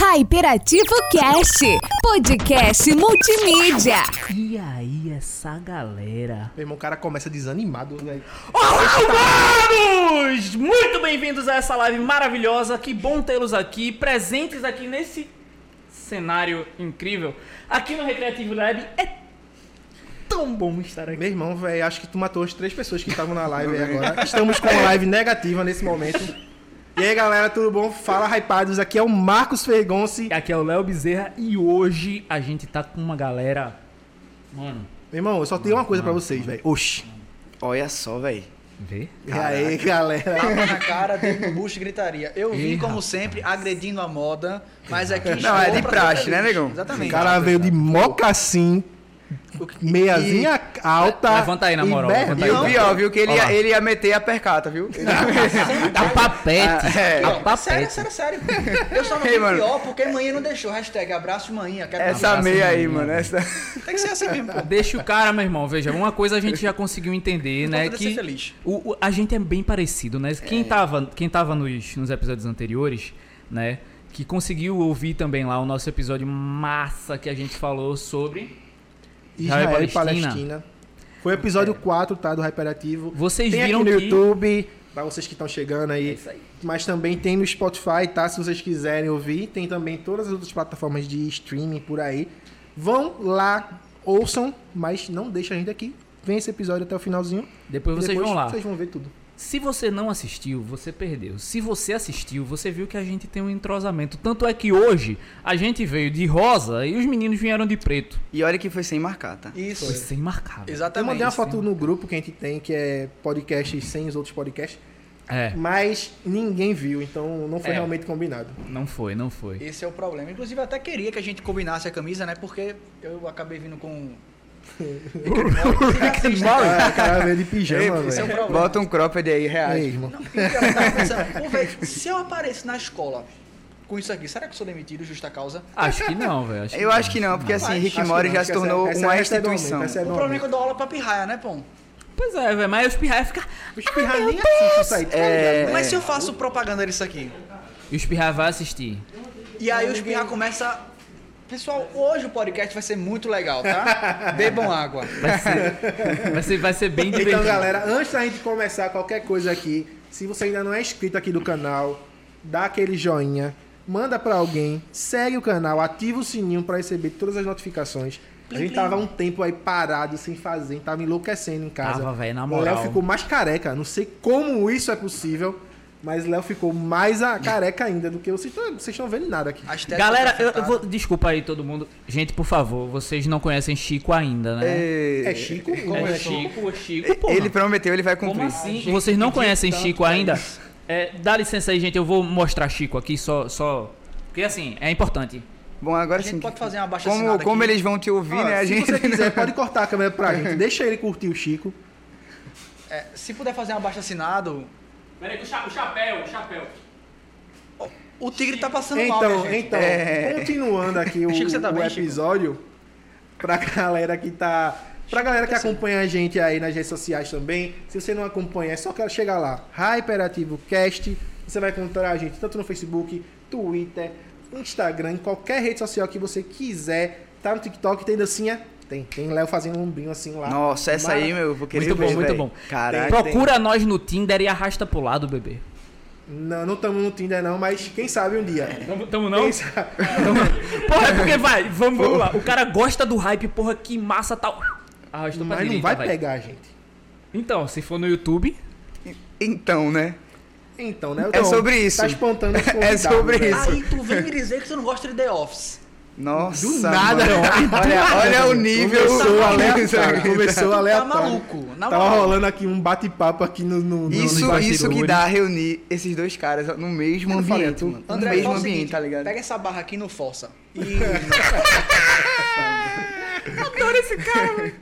Hyperativo Cast, podcast multimídia. E aí, essa galera? Meu irmão, o cara começa desanimado, velho. Olá, humanos! Muito bem-vindos a essa live maravilhosa. Que bom tê-los aqui, presentes aqui nesse cenário incrível. Aqui no Recreativo Lab é tão bom estar aqui. Meu irmão, velho, acho que tu matou as três pessoas que estavam na live aí agora. Estamos com uma live negativa nesse momento. E aí, galera, tudo bom? Fala, hypados. Aqui é o Marcos Fergonci. Aqui é o Léo Bezerra e hoje a gente tá com uma galera. Mano, Meu irmão, eu só tenho uma coisa pra vocês, velho. Oxi. Olha só, velho. vê? E aí, galera? Tapa na cara, dedo no bucho e gritaria. Eu vim, Ih, como rapaz. sempre, agredindo a moda, mas aqui Não, é de praxe, né, negão? O Exatamente. cara veio de mocassim, meiazinha alta. Levanta aí, na e moral, E o pior, viu? Que ele ia, ele ia meter a percata, viu? A papete. Ah, é. A Não, papete. sério, sério, sério. Eu só não fui pior porque manhã não deixou. Hashtag abraço manhã. Quero Essa meia aí, mano. mano. Essa... Tem que ser assim mesmo, pô. Deixa o cara, meu irmão. Veja, uma coisa a gente já conseguiu entender, né? É Que feliz. o, o- a gente é bem parecido, né? Quem tava, quem tava nos, nos episódios anteriores, né? Que conseguiu ouvir também lá o nosso episódio massa que a gente falou sobre. Israel Israel e Palestina. Palestina. Foi o episódio 4, tá? Do Hyperativo. Vocês tem viram aqui no que- YouTube, pra vocês que estão chegando aí. É isso aí. Mas também tem no Spotify, tá? Se vocês quiserem ouvir. Tem também todas as outras plataformas de streaming por aí. Vão lá, ouçam, mas não deixa a gente aqui. Vem esse episódio até o finalzinho. Depois vocês Depois vão lá. Vocês vão ver tudo. Se você não assistiu, você perdeu. Se você assistiu, você viu que a gente tem um entrosamento. Tanto é que hoje a gente veio de rosa e os meninos vieram de preto. E olha que foi sem marcar, tá? Isso. Foi sem marcar. velho. Eu Exatamente. mandei uma foto no grupo que a gente tem, que é podcast sem os outros podcasts. É, Mas ninguém viu, então não foi É. realmente combinado. não foi, não foi. Esse é o problema. Inclusive, eu até queria que a gente combinasse a camisa, né? Porque eu acabei vindo com. Rick and Morty. Ah, o cara veio de pijama, é velho. problema. Bota um cropped aí, Aí, reais. irmão. Pensando, pô, velho, se eu apareço na escola com isso aqui, será que eu sou demitido justa causa? Acho que não, velho. Eu acho que não, porque assim, Rapaz, Rick Mori não, já se que essa- tornou essa- uma essa é é O problema é que eu dou aula pra pirraia, né, pô? Pois é, velho, mas os pirraia ficam. Os pirra nem assistem isso aí, tá É. Mas se eu faço propaganda disso aqui? E os pirraia vai assistir. E aí os pirra começam. Pessoal, hoje o podcast vai ser muito legal, tá? Bebam água. Vai ser, vai ser, vai ser bem divertido. Então, galera, antes da gente começar qualquer coisa aqui, se você ainda não é inscrito aqui do canal, dá aquele joinha, manda pra alguém, segue o canal, ativa o sininho pra receber todas as notificações. A gente tava um tempo aí parado, sem fazer, tava enlouquecendo em casa. Tava, velho, na O moral. Léo ficou mais careca, não sei como isso é possível, mas Léo ficou mais a careca ainda do que eu. Vocês estão- vendo nada aqui. Galera, eu, eu vou. Desculpa aí todo mundo. Gente, por favor, vocês não conhecem Chico ainda, né? É Chico? Como É é Chico, Chico, pô. Ele prometeu, ele vai Como cumprir. assim? Vocês não conhecem Chico ainda? É, dá licença aí, gente. Eu vou mostrar Chico aqui só. só... Porque assim, é importante. Bom, agora A gente sim. pode fazer uma baixa Como, assinada como aqui. eles vão te ouvir, Ó, né? A se gente. você quiser, pode cortar a câmera pra gente. Deixa ele curtir o Chico. É, se puder fazer uma baixa assinado, Peraí, o, chapéu, o chapéu. o tigre tá passando mal, Então, minha gente. então É. continuando aqui o, Chico, tá o bem, Chico? episódio, pra galera que tá. Pra galera que acompanha a gente aí nas redes sociais também, se você não acompanha, é só que chegar lá, Hyperativo Cast, você vai encontrar a gente tanto no Facebook, Twitter, Instagram, qualquer rede social que você quiser. Tá no TikTok, tem dancinha? Tem. Tem Léo fazendo um ombrinho assim lá. Nossa, essa aí, Mara- meu, eu vou querer Muito bom, ver, muito velho. bom. Caraca. Procura nós no Tinder e arrasta pro lado, bebê. Não, não estamos no Tinder não, mas quem sabe um dia. Tamo, tamo não? Quem sabe? Porra, é porque vai, vamos, vamos lá. O cara gosta do hype, porra, que massa tal. Arrastou pra Mas não direita, vai vai. pegar gente. Então, se for no YouTube, Então, né? Então, né? É sobre isso. Tá espantando os É sobre né? isso. Aí tu vem me dizer que tu não gosta de The Office. Nossa. Do nada, mano. Olha, olha o nível. Começou aleatório. Começou Tá aleatório. maluco. Na Tava moral. rolando aqui um bate-papo aqui no, no, no Isso, nos isso que dá reunir esses dois caras no mesmo Eu falei, ambiente, tu- mano. No André, mesmo faz o ambiente, seguinte, tá ligado? Pega essa barra aqui no força. E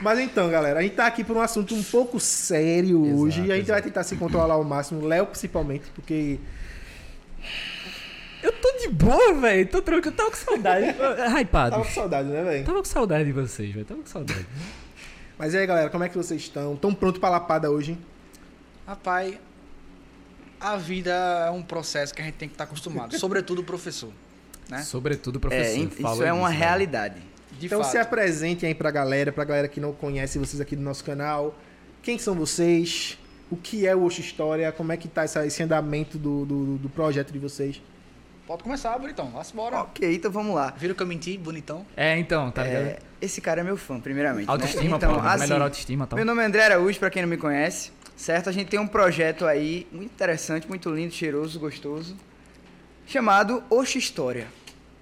Mas então, galera, a gente tá aqui por um assunto um pouco sério Exato, hoje. E a gente vai exato. tentar se controlar ao máximo. Léo, principalmente, porque. Eu tô de boa, velho. Tô tranquilo, tava com saudade. Hypado. Tava com saudade, né, velho? Tava com saudade de vocês, velho. Tava com saudade. Mas e aí, galera, como é que vocês estão? Tão pronto pra lapada hoje? Rapaz, a vida é um processo que a gente tem que estar acostumado. Sobretudo o professor. né? Sobretudo, professor. É, falou isso é uma disso, né? realidade. De Então fato. se apresentem aí pra galera, pra galera que não conhece vocês aqui do nosso canal. Quem são vocês? O que é o Oxo História? Como é que tá esse andamento do, do, do projeto de vocês? Pode começar, bonitão. Vá-se embora. Ok, então vamos lá. Viram que eu menti, bonitão? É, então, tá ligado? É, esse cara é meu fã, primeiramente. né? Autoestima, então, pô. assim, melhor autoestima, tá? Meu nome é André Araújo, pra quem não me conhece, certo? A gente tem um projeto aí muito interessante, muito lindo, cheiroso, gostoso, chamado Oxe História.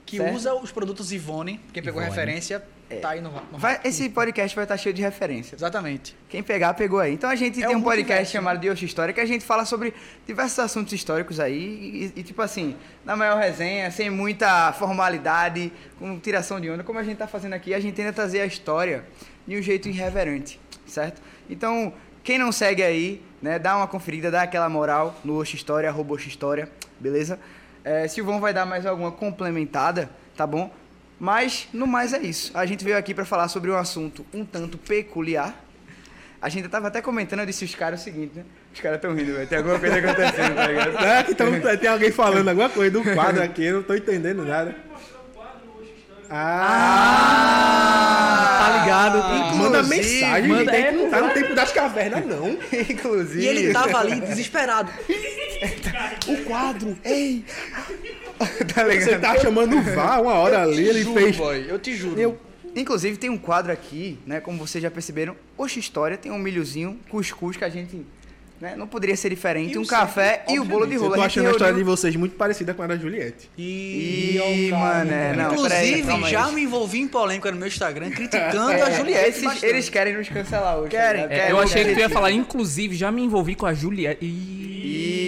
Que Certo. usa os produtos Ivone. Quem pegou Ivone. referência, tá aí no, no Vai, esse podcast vai estar cheio de referências. Exatamente. Quem pegar, pegou aí. Então a gente É tem um podcast multiverso, chamado de Oxe História que a gente fala sobre diversos assuntos históricos aí e, e, tipo assim, na maior resenha, sem muita formalidade, com tiração de onda, como a gente tá fazendo aqui, a gente tenta trazer a história de um jeito irreverente, certo? Então, quem não segue aí, né, dá uma conferida, dá aquela moral no Oxe História, arroba Oxe História, beleza? É, Silvão vai dar mais alguma complementada, tá bom? Mas, no mais, é isso. A gente veio aqui para falar sobre um assunto um tanto peculiar. A gente tava até comentando, eu disse os caras o seguinte, né? Os caras tão rindo, velho. Tem alguma coisa acontecendo, tá ligado? É, que tão- tem alguém falando alguma coisa do quadro aqui, eu não tô entendendo nada. Ah! Tá ligado? manda mensagem, manda- é, não tá no tempo das cavernas, não. Inclusive. E ele tava ali desesperado. O quadro, ei! tá ligado? Você tá chamando o VAR uma hora ali, ele juro, fez. boy, eu te juro. Eu, Inclusive, tem um quadro aqui, né? Como vocês já perceberam, Oxe História tem um milhozinho, cuscuz que a gente. Né, não poderia ser diferente, E um café sempre, e o bolo de eu rolo. tô A achando a história de vocês muito parecida com a da Juliette. E... Ih, mané, não, peraí, Inclusive, já me envolvi em polêmica no meu Instagram criticando a É, Juliette. esses- eles querem nos cancelar hoje. Querem, ligado? É, Querem, eu achei que tu ia querem. falar, inclusive, já me envolvi com a Juliette. Ih.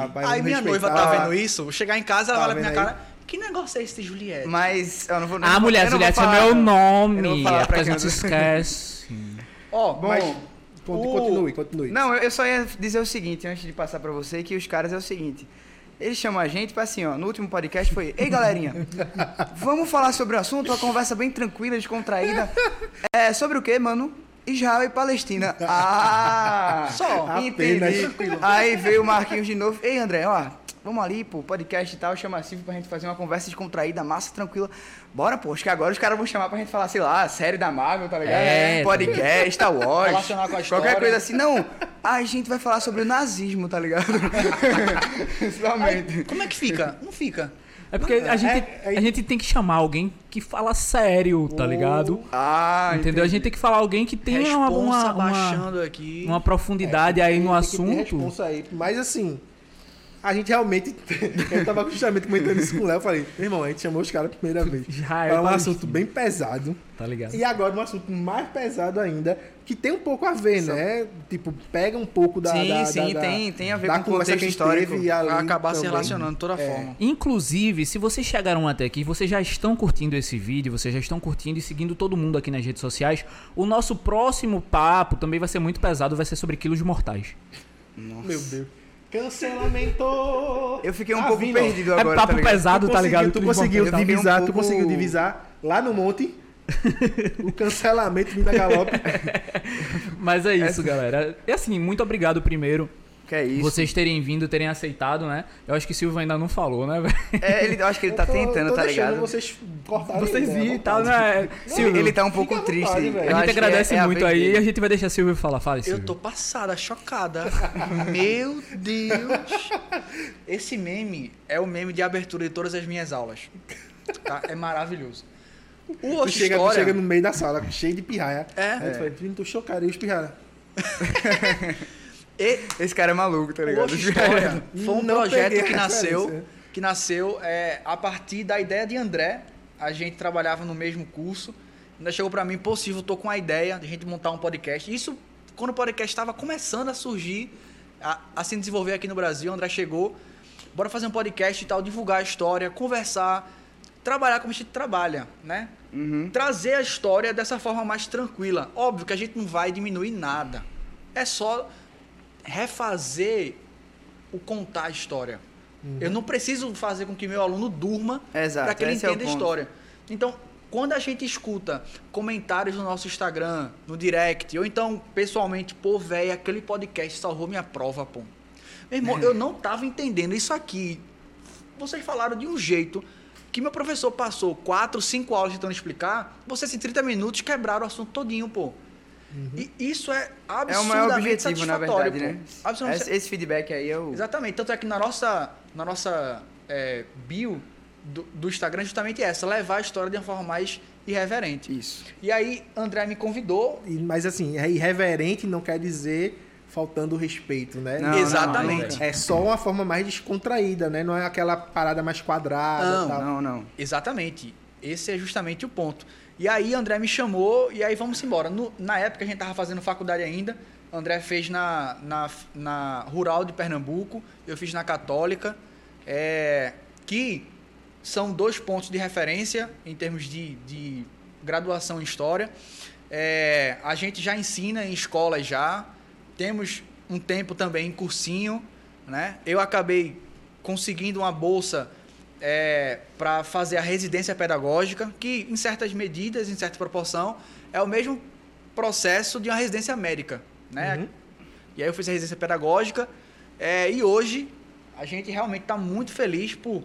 Rapaz, Aí minha noiva tá vendo isso, vou chegar em casa, ela Tá olha pra minha aí? cara. Que negócio é esse de Juliette? Mas eu não vou. não Ah, mulher, Juliette é falar- meu eu não nome. vou falar É pra porque a gente esquece. Ó, Mas, bom, conti- o- continue, continue. Não, eu eu só ia dizer o seguinte, antes de passar pra você, que os caras é o seguinte. Eles chamam a gente pra assim, ó, no último podcast foi, ei galerinha, vamos falar sobre o assunto, uma conversa bem tranquila, descontraída. É, sobre o quê, mano? Israel e Palestina. Ah! Só. Entendi. Aí veio o Marquinhos de novo. Ei, André, ó, vamos ali, pô, podcast e tal, chama a Silvia pra gente fazer uma conversa descontraída, massa, tranquila. Bora, pô, acho que agora os caras vão chamar pra gente falar, sei lá, série da Marvel, tá ligado? É, podcast, Star Wars. Relacionar com a história. Qualquer coisa assim. Não, a gente vai falar sobre o nazismo, tá ligado? Principalmente. como é que fica? Não fica. É porque a gente, é- é- a gente tem que chamar alguém que fala sério, tá ligado? Ah, Entendeu? A gente tem que falar alguém que tem uma, uma, aqui. uma profundidade aí no assunto. responsa aí. Mas assim, a gente realmente. eu tava justamente comentando isso com o Léo. Eu falei, meu irmão, a gente chamou os caras a primeira vez. Já é um assunto bem pesado. Tá ligado? E agora um assunto mais pesado ainda, que tem um pouco a ver, né? Tipo, pega um pouco da. Sim, da, sim, da- tem- tem a ver da com o contexto que histórico. Vai acabar se também. relacionando de toda É. forma. Inclusive, se vocês chegaram até aqui, vocês já estão curtindo esse vídeo, vocês já estão curtindo e seguindo todo mundo aqui nas redes sociais, o nosso próximo papo também vai ser muito pesado, vai ser sobre quilos mortais. Meu Deus. Cancelamento! Eu fiquei um Tá pouco vindo, perdido É agora. papo tá ligado? pesado, Tu tá ligado? conseguiu- Tu conseguiu divisar, um tu pouco- conseguiu divisar lá no monte. o cancelamento vindo a galope. Mas é isso, galera. E assim, muito obrigado primeiro Que é isso. vocês terem vindo, terem aceitado, né? Eu acho que Silvio ainda não falou, né, velho? É, ele, eu acho que ele tá tô- tentando, tô tá ligado? Vocês cortarem Vocês viram e tal, vontade. né? Silvio, Ele tá um pouco à triste. vontade, a gente que agradece é- é a muito aí e a gente vai deixar Silvio falar. Fala, Silvio. Eu tô passada, chocada. Meu Deus. Esse meme é o meme de abertura de todas as minhas aulas. Tá? É maravilhoso. O Tu Oxe chega, tu História... chega no meio da sala, cheio de pirraia. É. Aí tu fala, "Filho, tô chocado, e os pirraia? E Esse cara é maluco, tá ligado? História foi um Não projeto que nasceu, que nasceu é, a partir da ideia de André. A gente trabalhava no mesmo curso. Ainda chegou pra mim, possível, tô com a ideia de a gente montar um podcast. Isso quando o podcast estava começando a surgir, a, a se desenvolver aqui no Brasil. O André chegou, bora fazer um podcast e tal, divulgar a história, conversar, trabalhar como a gente trabalha, né? Uhum. Trazer a história dessa forma mais tranquila. Óbvio que a gente não vai diminuir nada. É só refazer o contar a história. Eu não preciso fazer com que meu aluno durma para que ele esse é entenda a ponto. história. Então, quando a gente escuta comentários no nosso Instagram, no direct, ou então pessoalmente, pô, velho, aquele podcast salvou minha prova, pô. Meu irmão, eu não tava entendendo isso aqui. vocês falaram de um jeito que meu professor passou quatro, cinco aulas tentando explicar, vocês em 30 minutos quebraram o assunto todinho, pô. E isso é É o absurdamente maior objetivo, na satisfatório, verdade, né? Absolutamente Esse, esse feedback aí é o. Exatamente. Tanto é que na nossa, na nossa é, bio do, do Instagram é justamente essa, levar a história de uma forma mais irreverente. Isso. E aí, André me convidou. E- Mas assim, é irreverente não quer dizer faltando respeito, né? Não, Exatamente. não, É só uma forma mais descontraída, né? Não é aquela parada mais quadrada Não, e tal. Não, não. Exatamente. Esse é justamente o ponto. E aí, André me chamou e aí vamos embora. No- na época, a gente tava fazendo faculdade ainda. André fez na, na, na Rural de Pernambuco, eu fiz na Católica, é, que são dois pontos de referência em termos de, de graduação em História. É, a gente já ensina em escolas já, temos um tempo também em cursinho, né? Eu acabei conseguindo uma bolsa para fazer a residência pedagógica, que em certas medidas, em certa proporção, é o mesmo processo de uma residência médica, né? Uhum. E aí eu fiz a residência pedagógica é, e hoje a gente realmente está muito feliz por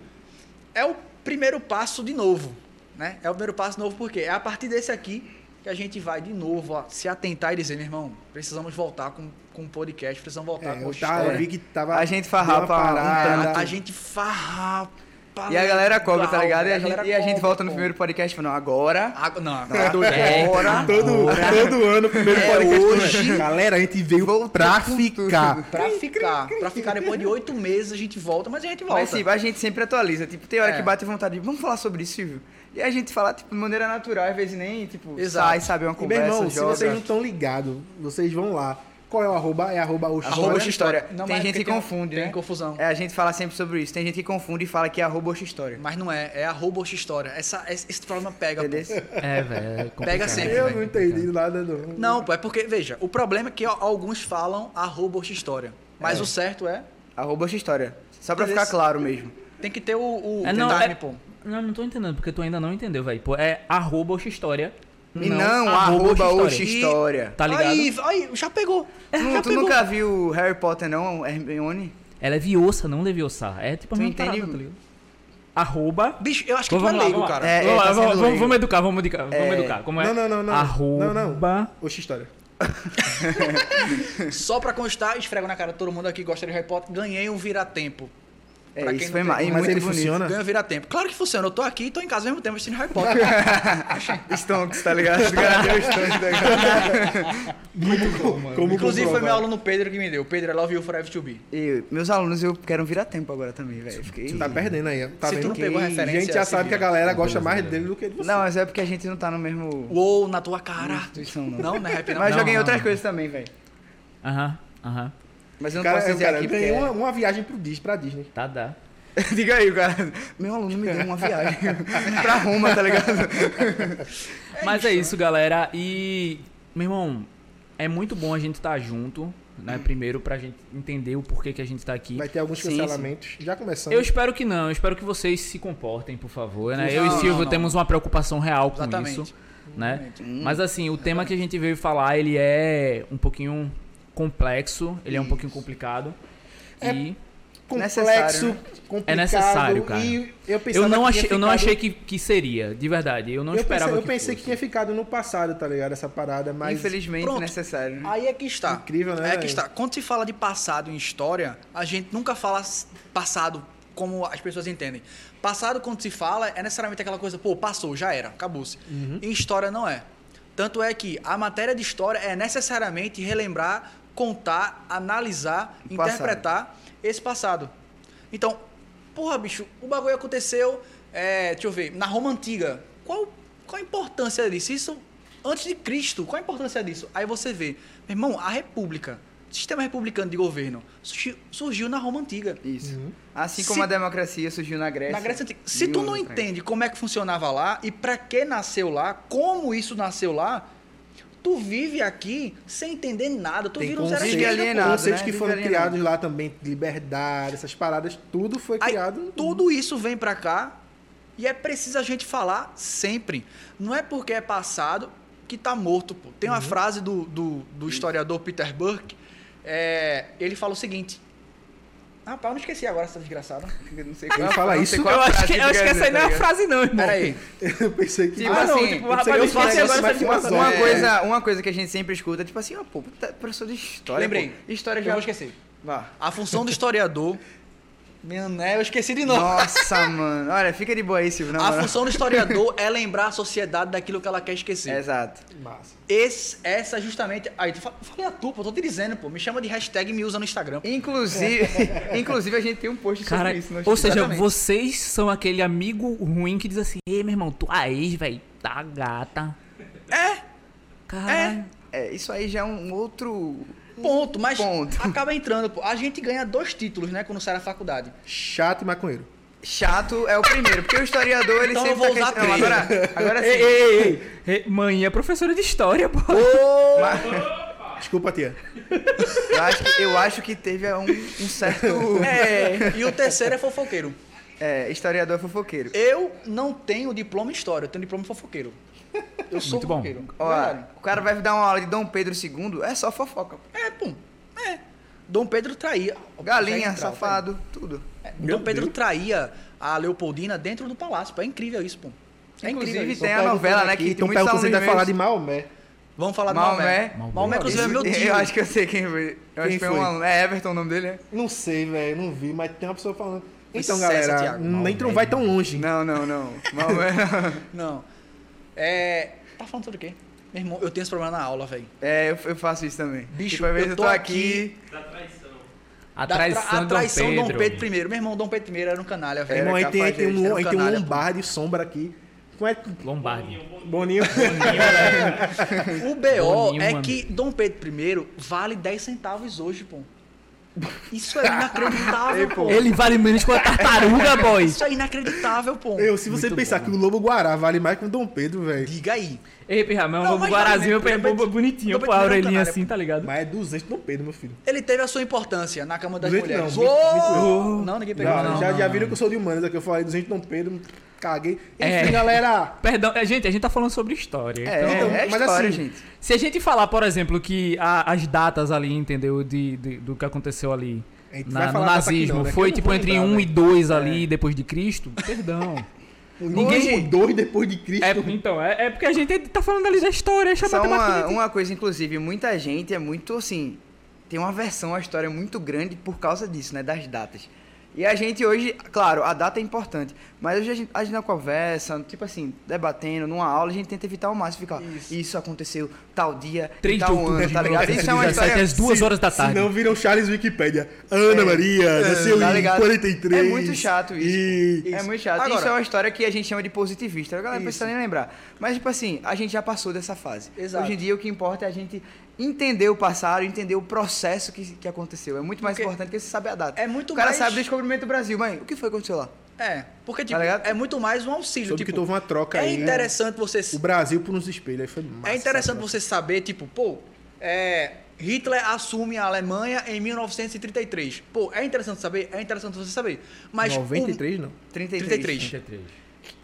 é o primeiro passo de novo, né? É o primeiro passo novo porque é a partir desse aqui que a gente vai de novo ó, se atentar e dizer, meu irmão, precisamos voltar com com um podcast, precisamos voltar É, com eu, tava, eu vi que tava. A gente farrapa um. A gente farrapa. E a galera cobra, tá ligado? E a, a gente, e a gente volta no primeiro podcast falando, agora. Ah, não, Não, agora. Todo, todo ano, primeiro É podcast. hoje. Galera, a gente veio Voltou pra ficar. Pra ficar. Pra ficar depois de oito meses a gente volta, mas a gente volta. Mas sim, a gente sempre atualiza. Tipo, tem hora É. que bate vontade de vamos falar sobre isso, Silvio. E a gente fala, tipo, de maneira natural, às vezes nem, tipo, Exato. sai, sabe, uma E, meu conversa, irmão, se joga. vocês não estão ligados, vocês vão lá. Qual é o arroba? É arroba o Arroba História. História. Não, tem é gente porque que confunde, tem né? confusão. É, a gente fala sempre sobre isso. Tem gente que confunde e fala que é arroba história. Mas não é, é arroba Oxa história. Essa, esse, esse problema pega, pô. Entendeu? É, velho. é. Pega sempre, Eu velho. não entendi nada, não. Não, pô, é porque, veja, o problema é que alguns falam arroba Oxa história. Mas É. o certo é, Arroba Oxa história. Só pra ficar claro mesmo. tem que ter o, o É, não, time, é- pô. Não, não tô entendendo, porque tu ainda não entendeu, velho. Pô, é arroba Oxa História. E não, arroba Oxa história. Tá ligado? Aí, aí, já pegou. Tu, já tu pegou. nunca viu Harry Potter, não, Hermione? Ela é vioça, não leviosa. É tipo a Tu mesma entende? parada, tá ligado? Arroba. Bicho, eu acho que Vamos tu é leigo, lá. cara. É, vamos, lá, tá vamos, vamos, leigo. vamos educar, vamos educar. Vamos É. educar. Como é? Não, não, não, não. Arroba. Não, não. Oxa, História. Só pra constar, esfrego na cara de todo mundo aqui que gosta de Harry Potter, ganhei um vira-tempo. É, Pra isso quem foi tem- Mas muito ele bonito. funciona? Ganho vira-tempo. Claro que funciona. Eu tô aqui e tô em casa ao mesmo tempo assistindo Harry Potter. Stonks, tá ligado? Caras deu Stonks, tá ligado? Como Inclusive foi meu aluno Pedro que me deu. Pedro, I love you forever to be. E meus alunos, eu quero virar tempo agora também, velho. Fiquei... Tá perdendo aí. Tá Se tu vendo? não pegou a a referência, gente já se sabe que a galera gosta mais dele do que de você. Não, mas é porque a gente não tá no mesmo... Uou, na tua cara. não. Não, não é rap não. Mas Não, joguei outras coisas também, velho. Aham, aham. Mas eu não cara, posso dizer cara, aqui eu porque... ganhei uma, uma viagem pro Disney, pra Disney. Tá, dá. Diga aí, cara. Meu aluno me deu uma viagem pra Roma, tá ligado? Mas é isso, galera. E, meu irmão, é muito bom a gente estar junto, né? Primeiro, pra gente entender o porquê que a gente tá aqui. Vai ter alguns Sim, sim. cancelamentos. Já começando. Eu espero que não, eu espero que vocês se comportem, por favor, né? Eu e Não, Silvio não, não. temos uma preocupação real com Exatamente. isso, né? Mas assim, o tema que a gente veio falar, ele é um pouquinho complexo, ele é um pouquinho complicado. É E Complexo, necessário, né? complicado. É necessário, cara. E eu eu não que achei, eu não achei que, que seria, de verdade. Eu não eu esperava pensei, eu que pensei que fosse. tinha ficado no passado, tá ligado? Essa parada, mas. Infelizmente, Pronto. necessário. né? Aí é que está. Incrível, né, É que está. Quando se fala de passado em história, a gente nunca fala passado como as pessoas entendem. Passado, quando se fala, é necessariamente aquela coisa, pô, passou, já era, acabou-se. Uhum. Em história não é. Tanto é que a matéria de história é necessariamente relembrar, contar, analisar, O passado. interpretar esse passado. Então, porra, bicho, o bagulho aconteceu, é, deixa eu ver, na Roma Antiga. Qual, qual a importância disso? Isso antes de Cristo, qual a importância disso? Aí você vê, meu irmão, a República, o sistema republicano de governo, surgiu, surgiu na Roma Antiga. Isso. Uhum. Assim Se- como a democracia surgiu na Grécia. Na Grécia Antiga. Se tu não entende como é que funcionava lá e pra que nasceu lá, como isso nasceu lá, tu vive aqui sem entender nada. Tu Tem vira um conceitos, zero esquerda, alienado, conceitos né? que foram alienado. criados lá também, liberdade, essas paradas, tudo foi Aí, criado. tudo isso vem pra cá e é preciso a gente falar sempre. Não é porque é passado que tá morto, pô. Tem uma frase do, do, do historiador Peter Burke, é, ele fala o seguinte: Rapaz, eu não esqueci agora essa desgraçada. Eu não sei Ele qual, fala não isso? Eu acho frase que, eu acho que essa aí não é tá a ligado? frase, não, irmão. Pera aí. Eu pensei que. Tipo Ah, não, assim, tipo, eu rapaz, eu esqueci agora essa desgraçada. Uma filosófico. coisa, uma coisa que a gente sempre escuta, tipo assim, ó, pô, tá- professor de história. Lembrei. pô, História Eu já. vou esquecer. Vá. A função do historiador. Meu, né? Eu esqueci de novo. Nossa, mano. Olha, fica de boa aí, Silvio. A função do historiador é lembrar a sociedade daquilo que ela quer esquecer. Exato. Massa. Esse, essa justamente. Aí, tu falei a tu, pô, eu tô te dizendo, pô. Me chama de hashtag e me usa no Instagram. Inclusive, inclusive a gente tem um post sobre Cara, isso. no ou seja, Exatamente. vocês são aquele amigo ruim que diz assim: Ei, meu irmão, tua ex, velho, tá gata. É, Caralho. É, isso aí já é um outro. Ponto. Mas Ponto. acaba entrando, pô. A gente ganha dois títulos, né, quando sai da faculdade. Chato e maconheiro. Chato é o primeiro, porque o historiador ele Então eu sempre vou tá usar Não, agora, agora sim. Ei, ei, ei, Mãe é professora de história, pô. Desculpa, tia. Eu acho que, eu acho que teve um, um certo. É. E o terceiro é fofoqueiro. É, historiador fofoqueiro. Eu não tenho diploma em história, eu tenho diploma em fofoqueiro. Eu sou Muito bom. Ó, o cara vai dar uma aula de Dom Pedro II, é só fofoca. É, pum. É. Dom Pedro traía. Galinha, Já entrava, safado, tudo. É, Dom Pedro Deus. traía a Leopoldina dentro do palácio. pô. É incrível isso, pô. É Inclusive, incrível isso. tem a novela, né? aqui, Que Então tem muitos pergunta se a gente vai falar de Maomé. Vamos falar do Maomé. Maomé. Maomé, inclusive, é meu tio. Eu acho que eu sei quem foi. Eu acho Quem que foi um. É Everton o nome dele, né? Não sei, velho. Não vi, mas tem uma pessoa falando. Então, galera, Thiago. nem não vai tão longe. Não, não, não. Maomé não. É. Tá falando sobre o quê? Meu irmão, eu tenho esse problema na aula, velho. É, eu, eu faço isso também. Bicho, tipo, às vezes eu eu tô tô aqui. A Da traição, tra- a traição Dom Dom Pedro. Pedro I. Meu irmão, Dom Pedro I era um canalha, Meu velho. irmão, aí tem, aí tem um, um aí tem um canalha, pô. lombarde sombra aqui. Como é que. Lombardi. Boninho. O BO Boninho, é mano. que Dom Pedro I vale 10 centavos hoje, pô. Isso é inacreditável, pô. Ele vale menos que uma tartaruga, boy. Isso é inacreditável, pô. Eu, se você Muito pensar bom. que o Lobo Guará vale mais que o Dom Pedro, velho. Diga aí. Ei, pirra, meu Não, lobo mas guarazinho, é bonitinho, pô, a é um orelhinha assim, tá ligado? Mas é 200 Dom Pedro, meu filho. Ele teve a sua importância na cama das 200 não, mulheres. 20, Ô! 20. Não, ninguém pegou. Já, não. já, não, já não. viram que eu sou de humanas aqui. Eu falei 200 Dom Pedro, caguei. Enfim, É. galera. Perdão, é, gente, a gente tá falando sobre história. É, então, é, mas história, assim, gente. Se a gente falar, por exemplo, que a- as datas ali, entendeu, de, de- do que aconteceu ali na- no nazismo, não, né? Que foi tipo entre lembrar, 1 e velho. 2 ali, depois de Cristo, perdão. Ninguém mudou depois de Cristo. É, então, é, é porque a gente tá falando ali da história, é chamada uma, uma coisa, inclusive, muita gente é muito assim. Tem uma versão à história muito grande por causa disso, né? Das datas. E a gente hoje, claro, a data é importante, mas hoje a gente, a gente na conversa, tipo assim, debatendo, numa aula, a gente tenta evitar ao máximo ficar. Isso, aconteceu tal dia, 3 e de tal outubro ano, tá ligado? Isso é uma 1917, história. às 2 horas da Se tarde. não viram Charles Wikipedia. Ana Maria nasceu tá em ligado? 43. É muito chato isso. E... É muito chato. Agora- isso é uma história que a gente chama de positivista. A galera não Isso. precisa nem lembrar. Mas, tipo assim, a gente já passou dessa fase. Exato. Hoje em dia, o que importa é a gente entender o passado, entender o processo que, que aconteceu. É muito mais Porque importante que você saber a data. é muito o cara mais- sabe do descobrimento do Brasil. Mãe, o que foi que aconteceu lá? É, porque tipo, ligado? é muito mais um auxílio. Soube tipo, que houve uma troca é aí. né? interessante você O Brasil por uns espelhos. Aí foi massa. É interessante né? você saber, tipo, pô, é, Hitler assume a Alemanha em 1933. Pô, é interessante saber? É interessante você saber. Mas, o- 93 não. 33. 33.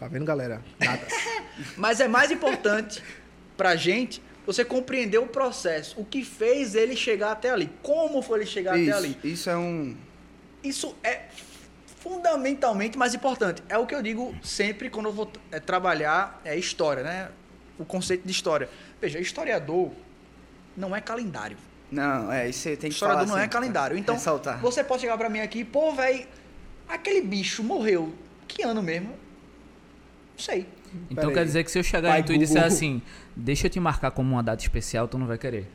Tá vendo, galera? Nada. mas é mais importante pra gente você compreender o processo. O que fez ele chegar até ali. Como foi ele chegar até ali. Isso, isso é um... Isso é fundamentalmente mais importante. É o que eu digo sempre quando eu vou é, trabalhar é história, né? O conceito de história. Veja, historiador não é calendário. Não, é, isso você tem que Historiador falar não é sempre, calendário. cara. Então, Ressaltar. você pode chegar pra mim aqui, pô, velho, aquele bicho morreu. Que ano mesmo? Não sei. Então Pera quer aí. dizer que se eu chegar Pai em tu e disser assim, deixa eu te marcar como uma data especial, tu não vai querer.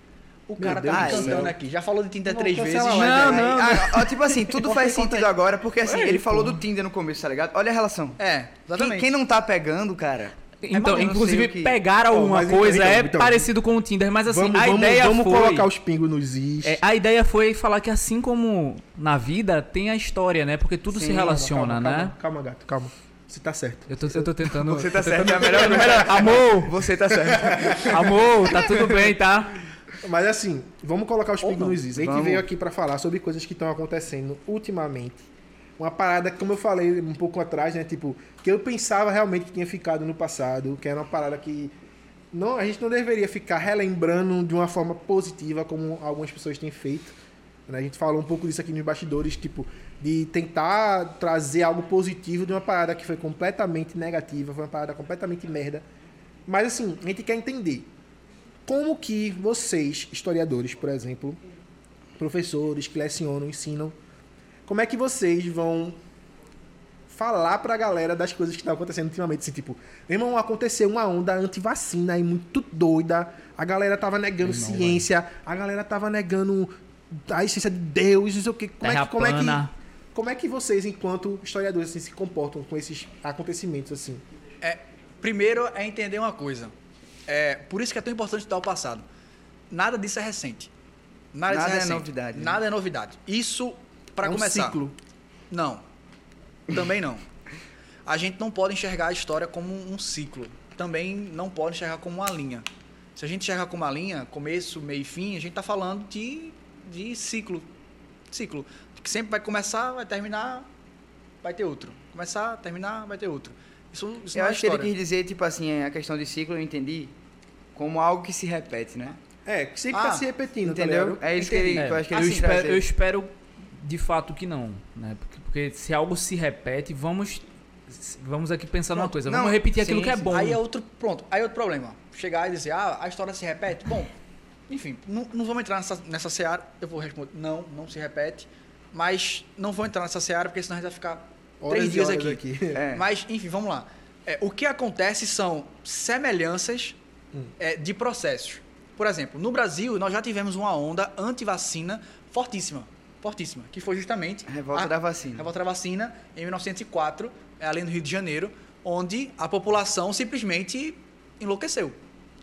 O cara Deus tá me do cantando céu. aqui. Já falou de Tinder Não, três vezes. a live, Não, né? não, Ah, ó, tipo assim, tudo faz sentido agora, porque assim, Ei, ele falou pô. do Tinder no começo, tá ligado? Olha a relação. É, Quem, exatamente. quem não tá pegando, cara, Então, maluco, inclusive, não que- pegar alguma então, coisa então, é então. parecido com o Tinder, mas assim, vamos a vamos, ideia vamos foi... colocar os pingos nos is. É, a ideia foi falar que assim como na vida, tem a história, né? Porque tudo se Sim, relaciona, calma, né? Calma, calma, gato, calma. Você tá certo. Eu tô, eu tô tentando... Você tá certo, tentando- é melhor- melhor- Amor, você tá certo. amor, tá tudo bem, tá? Mas assim, vamos colocar os pingos nos is. A gente Vamos. veio aqui pra falar sobre coisas que estão acontecendo ultimamente. Uma parada, como eu falei um pouco atrás, né? Tipo, que eu pensava realmente que tinha ficado no passado, que era uma parada que não, a gente não deveria ficar relembrando de uma forma positiva, como algumas pessoas têm feito. né? A gente falou um pouco disso aqui nos bastidores, tipo, de tentar trazer algo positivo de uma parada que foi completamente negativa, foi uma parada completamente merda. Mas assim, a gente quer entender como que vocês, historiadores, por exemplo, professores que lecionam, ensinam, como é que vocês vão falar pra galera das coisas que estão acontecendo ultimamente. Assim, tipo, meu irmão, aconteceu uma onda anti-vacina aí muito doida. A galera tava negando ciência, a galera tava negando a essência de Deus, não sei o quê. Como é que, como é que. Como é que vocês, enquanto historiadores, assim, se comportam com esses acontecimentos, assim? É, primeiro é entender uma coisa. É, por isso que é tão importante estudar o passado. Nada disso é recente. Nada, disso Nada é recente. novidade, né? Nada é novidade. Isso, para é um começar. ciclo. Não. Também não. A gente não pode enxergar a história como um ciclo. Também não pode enxergar como uma linha. Se a gente enxergar como uma linha, começo, meio e fim, a gente está falando de, de ciclo. Ciclo. Que sempre vai começar, vai terminar, vai ter outro. Começar, terminar, vai ter outro. Isso, isso Eu não é acho que ele quis dizer, tipo assim, é, a questão de ciclo eu entendi como algo que se repete, né? É, que sempre Ah, tá se repetindo, tá Entendeu? ligado? é isso que ele, É, eu acho que ele eu, quis espero, eu espero de fato que não, né? Porque, porque se algo se repete, vamos vamos aqui pensar numa Pronto. coisa. Não, vamos repetir aquilo sim, que é bom. Aí é outro, pronto, aí é outro problema. Chegar e dizer, ah, a história se repete. Bom, enfim, não, não vamos entrar nessa, nessa seara. Eu vou responder, não, não se repete. Mas não vou entrar nessa seara, porque senão a gente vai ficar Horas três dias horas aqui. É. Mas, enfim, vamos lá. É, o que acontece são semelhanças Hum. é, de processos. Por exemplo, no Brasil, nós já tivemos uma onda anti-vacina fortíssima. Fortíssima. Que foi justamente Revolta a- da vacina. Revolta da vacina, em 1904, é, ali no Rio de Janeiro, onde a população simplesmente enlouqueceu.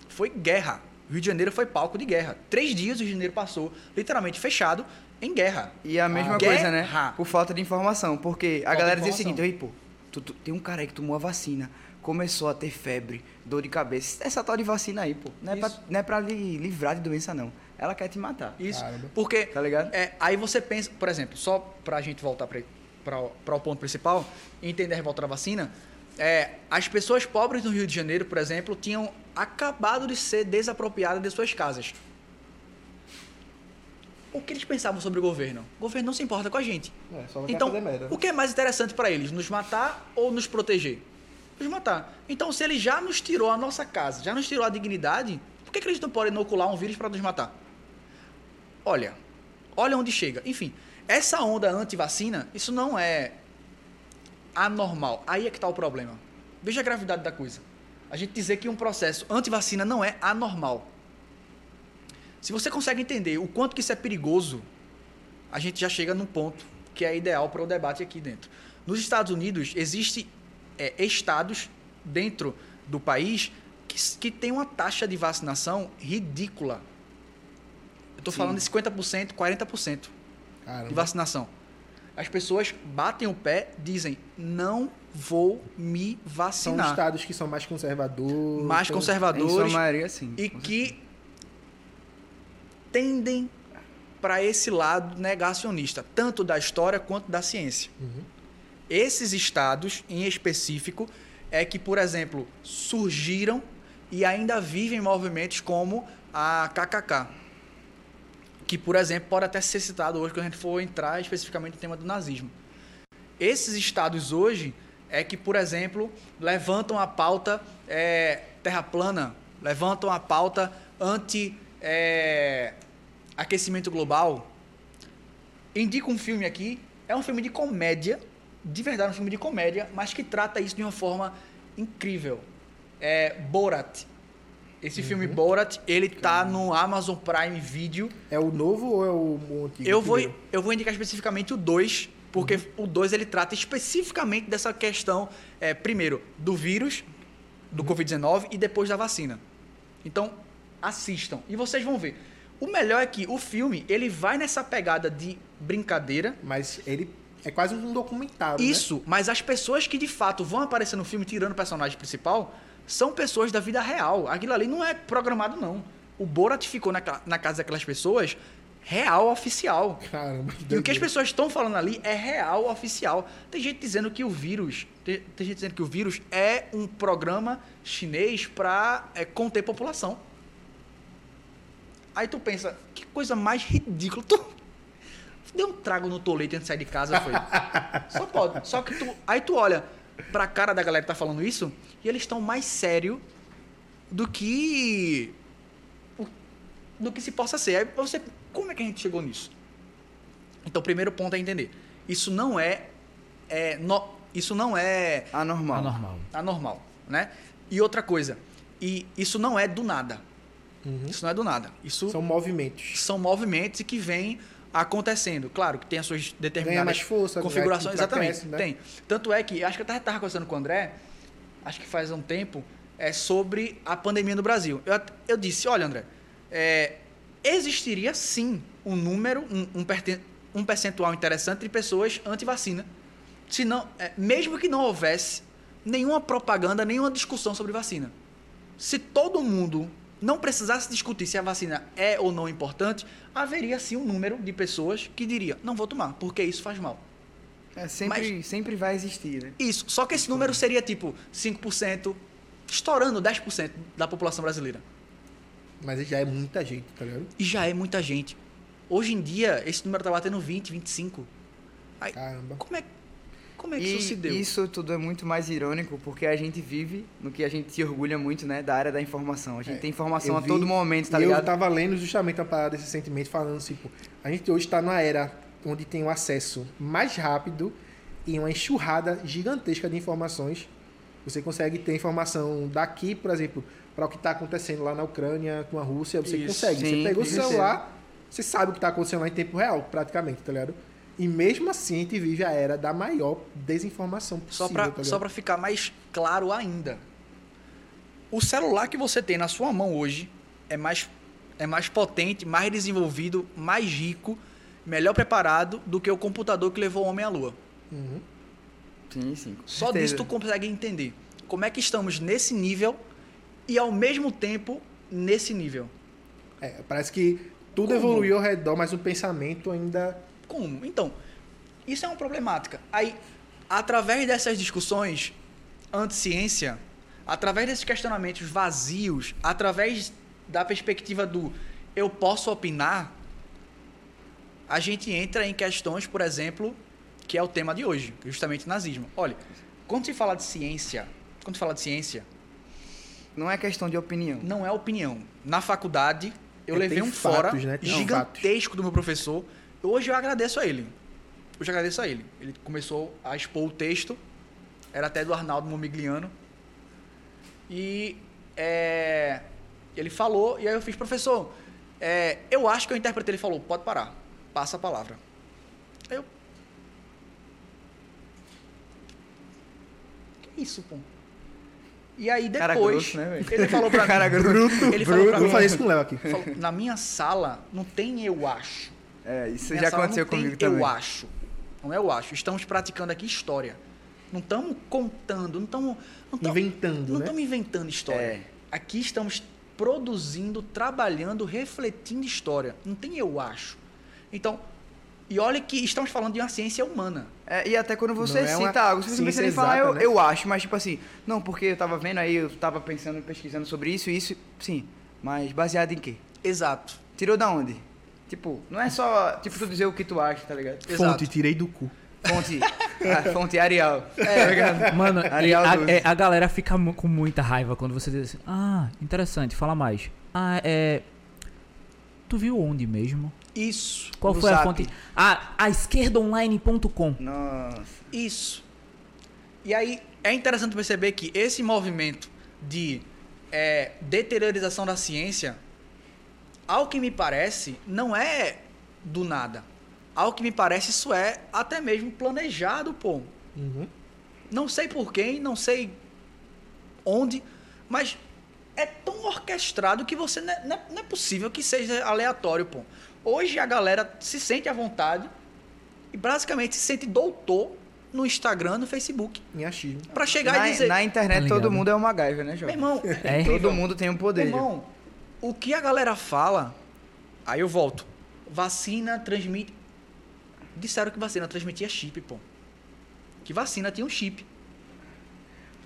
Foi guerra. O Rio de Janeiro foi palco de guerra. Três dias o Rio de Janeiro passou literalmente fechado em guerra. E a mesma Ah. coisa, né? Guerra. Por falta de informação. Porque a Falta galera de diz o seguinte, aí, pô, tu- tu- tem um cara aí que tomou a vacina, começou a ter febre, dor de cabeça. Essa tal de vacina aí, pô, não é, pra, não é pra lhe livrar de doença, não. Ela quer te matar. Isso. Caramba. Porque Tá ligado? é, aí você pensa, por exemplo, só pra gente voltar para o ponto principal entender a revolta da vacina, é, as pessoas pobres no Rio de Janeiro, por exemplo, tinham acabado de ser desapropriadas de suas casas. O que eles pensavam sobre o governo? O governo não se importa com a gente. É, Então, o que é mais interessante para eles? Nos matar ou nos proteger? Nos matar. Então, se ele já nos tirou a nossa casa, já nos tirou a dignidade, por que, que eles não podem inocular um vírus para nos matar? Olha, olha onde chega. Enfim, essa onda anti-vacina, isso não é anormal. Aí é que está o problema. Veja a gravidade da coisa. A gente dizer que um processo anti-vacina não é anormal. Se você consegue entender o quanto que isso é perigoso, a gente já chega num ponto que é ideal para o debate aqui dentro. Nos Estados Unidos, existe é, estados dentro do país que, que tem uma taxa de vacinação ridícula. Eu estou falando de 50%, 40% de Caramba. vacinação. As pessoas batem o pé, dizem, não vou me São vacinar. estados que são mais conservadores. Mais então- Em sua conservadores maioria, sim. e que tendem para esse lado negacionista, tanto da história quanto da ciência. Esses estados, em específico, é que, por exemplo, surgiram e ainda vivem movimentos como a KKK, que, por exemplo, pode até ser citado hoje quando a gente for entrar especificamente no tema do nazismo. Esses estados hoje é que, por exemplo, levantam a pauta é, terra plana, levantam a pauta anti é, aquecimento global. Indico um filme aqui, é um filme de comédia, de verdade um filme de comédia, mas que trata isso de uma forma incrível. É Borat. Esse filme Borat, ele tá no Amazon Prime Video. É o novo ou é o, antigo? Eu vou, eu vou indicar especificamente o 2, porque o 2 ele trata especificamente dessa questão, é, primeiro, do vírus, do Covid-19 e depois da vacina. Então, assistam e vocês vão ver. O melhor é que o filme, ele vai nessa pegada de brincadeira, Mas ele é quase um documentário. né? isso, mas as pessoas que de fato vão aparecer no filme tirando o personagem principal são pessoas da vida real. Aquilo ali não é programado, não. O Borat ficou na, na casa daquelas pessoas real, oficial. Caramba, que E o que as pessoas estão falando ali é real, oficial. Tem gente dizendo que o vírus, tem, tem gente dizendo que o vírus é um programa chinês para conter população. Aí tu pensa, que coisa mais ridícula. Tu, Deu um trago no tolete antes de sair de casa, foi. Só pode. Só que tu. Aí tu olha pra cara da galera que tá falando isso e eles estão mais sério do que. do que se possa ser. Aí você. Como é que a gente chegou nisso? Então, o primeiro ponto é entender. Isso não é. é no- isso não é Anormal. Anormal. anormal, né? E outra coisa, e isso não é do nada. Isso não é do nada. Isso São movimentos. são movimentos e que vêm acontecendo. Claro que tem as suas determinadas força, configurações, vai- exatamente. cresce, né? Tem. Tanto é que, acho que eu estava conversando com o André, acho que faz um tempo, é sobre a pandemia no Brasil. Eu, eu disse, olha André, é, existiria sim um número, um, um, um percentual interessante de pessoas anti-vacina. Se não, é, mesmo que não houvesse nenhuma propaganda, nenhuma discussão sobre vacina. Se todo mundo não precisasse discutir se a vacina é ou não importante, haveria sim um número de pessoas que diria, não vou tomar, porque isso faz mal. É, sempre, sempre vai existir, né? Isso. Só que esse número seria tipo 5%, estourando 10% da população brasileira. Mas já é muita gente, tá ligado? E já é muita gente. Hoje em dia, esse número tá batendo 20, 25. Aí, Caramba. como é, como é que E isso se deu? isso tudo é muito mais irônico porque a gente vive no que a gente se orgulha muito, né? Da área da informação. A gente É, tem informação a vi- todo momento, tá ligado? Eu tava lendo justamente a parada desse sentimento, falando assim, pô, a gente hoje tá numa era onde tem o acesso mais rápido e uma enxurrada gigantesca de informações. Você consegue ter informação daqui, por exemplo, para o que está acontecendo lá na Ucrânia, com a Rússia, você Isso. consegue. Sim, você pegou o celular, você sabe o que está acontecendo lá em tempo real, praticamente, tá ligado? E mesmo assim a gente vive a era da maior desinformação possível. Só para tá só pra ficar mais claro ainda. O celular que você tem na sua mão hoje é mais, é mais potente, mais desenvolvido, mais rico, melhor preparado do que o computador que levou o homem à lua. Uhum. Sim, sim. Só disso tu consegue entender como é que estamos nesse nível e ao mesmo tempo nesse nível. É, parece que tudo Como? evoluiu ao redor, mas o pensamento ainda. Como? Então, isso é uma problemática. Aí, através dessas discussões anti-ciência, através desses questionamentos vazios, através da perspectiva do eu posso opinar, a gente entra em questões, por exemplo, que é o tema de hoje, justamente nazismo. Olha, quando se fala de ciência, quando se fala de ciência, Não é questão de opinião. não é opinião. Na faculdade, eu É, levei um fora fatos, né? Tem gigantesco do meu professor. Hoje eu agradeço a ele. Hoje eu agradeço a ele. Ele começou a expor o texto. Era até do Arnaldo Momigliano. E é, ele falou, e aí eu fiz, professor, é, eu acho que eu interpretei. Ele falou, pode parar, passa a palavra. Aí eu. Que isso, pô? E aí depois, Cara grosso, né, ele falou pra mim. Cara grosso. Ele falou pra Vou mim, fazer isso com o Léo aqui. falou, na minha sala não tem eu acho. É, isso Minha já aconteceu não tem comigo também. Eu acho. Não é eu acho. Estamos praticando aqui história. Não estamos contando, não estamos. Não tamo- Inventando, Não né? estamos inventando história. É. Aqui estamos produzindo, trabalhando, refletindo história. Não tem eu acho. Então, e olha que estamos falando de uma ciência humana. É, e até quando você Não é uma cita algo, você ciência simplesmente fala, exata, eu, né? eu acho, mas tipo assim, não, porque eu tava vendo aí, eu tava pensando, pesquisando sobre isso e isso, sim, mas baseado em quê? Exato. Tirou da onde? Tipo, não é só, tipo, tu dizer o que tu acha, tá ligado? Exato. Fonte, tirei do cu. Fonte, a fonte Arial, tá ligado? Mano, Arial a, é, a galera fica com muita raiva quando você diz assim, ah, interessante, fala mais. Ah, é... Tu viu onde mesmo? Isso. Qual foi a Zap. fonte? Ah, a esquerdaonline.com. Nossa, Isso. E aí é interessante perceber que esse movimento de é, deteriorização da ciência, ao que me parece, não é do nada. Ao que me parece, isso é até mesmo planejado, pô. Uhum. Não sei por quem, não sei onde, mas é tão orquestrado que você não é, não é- é possível que seja aleatório, pô. Hoje a galera se sente à vontade e basicamente se sente doutor no Instagram, no Facebook, Em achismo. Pra chegar na, e dizer, na internet Tá todo mundo é uma MacGyver, né, meu jovem? irmão, É. Todo mundo tem um poder. Meu irmão, o que a galera fala, aí eu volto. Vacina transmite. Disseram que vacina transmitia chip, pô. Que vacina tinha um chip.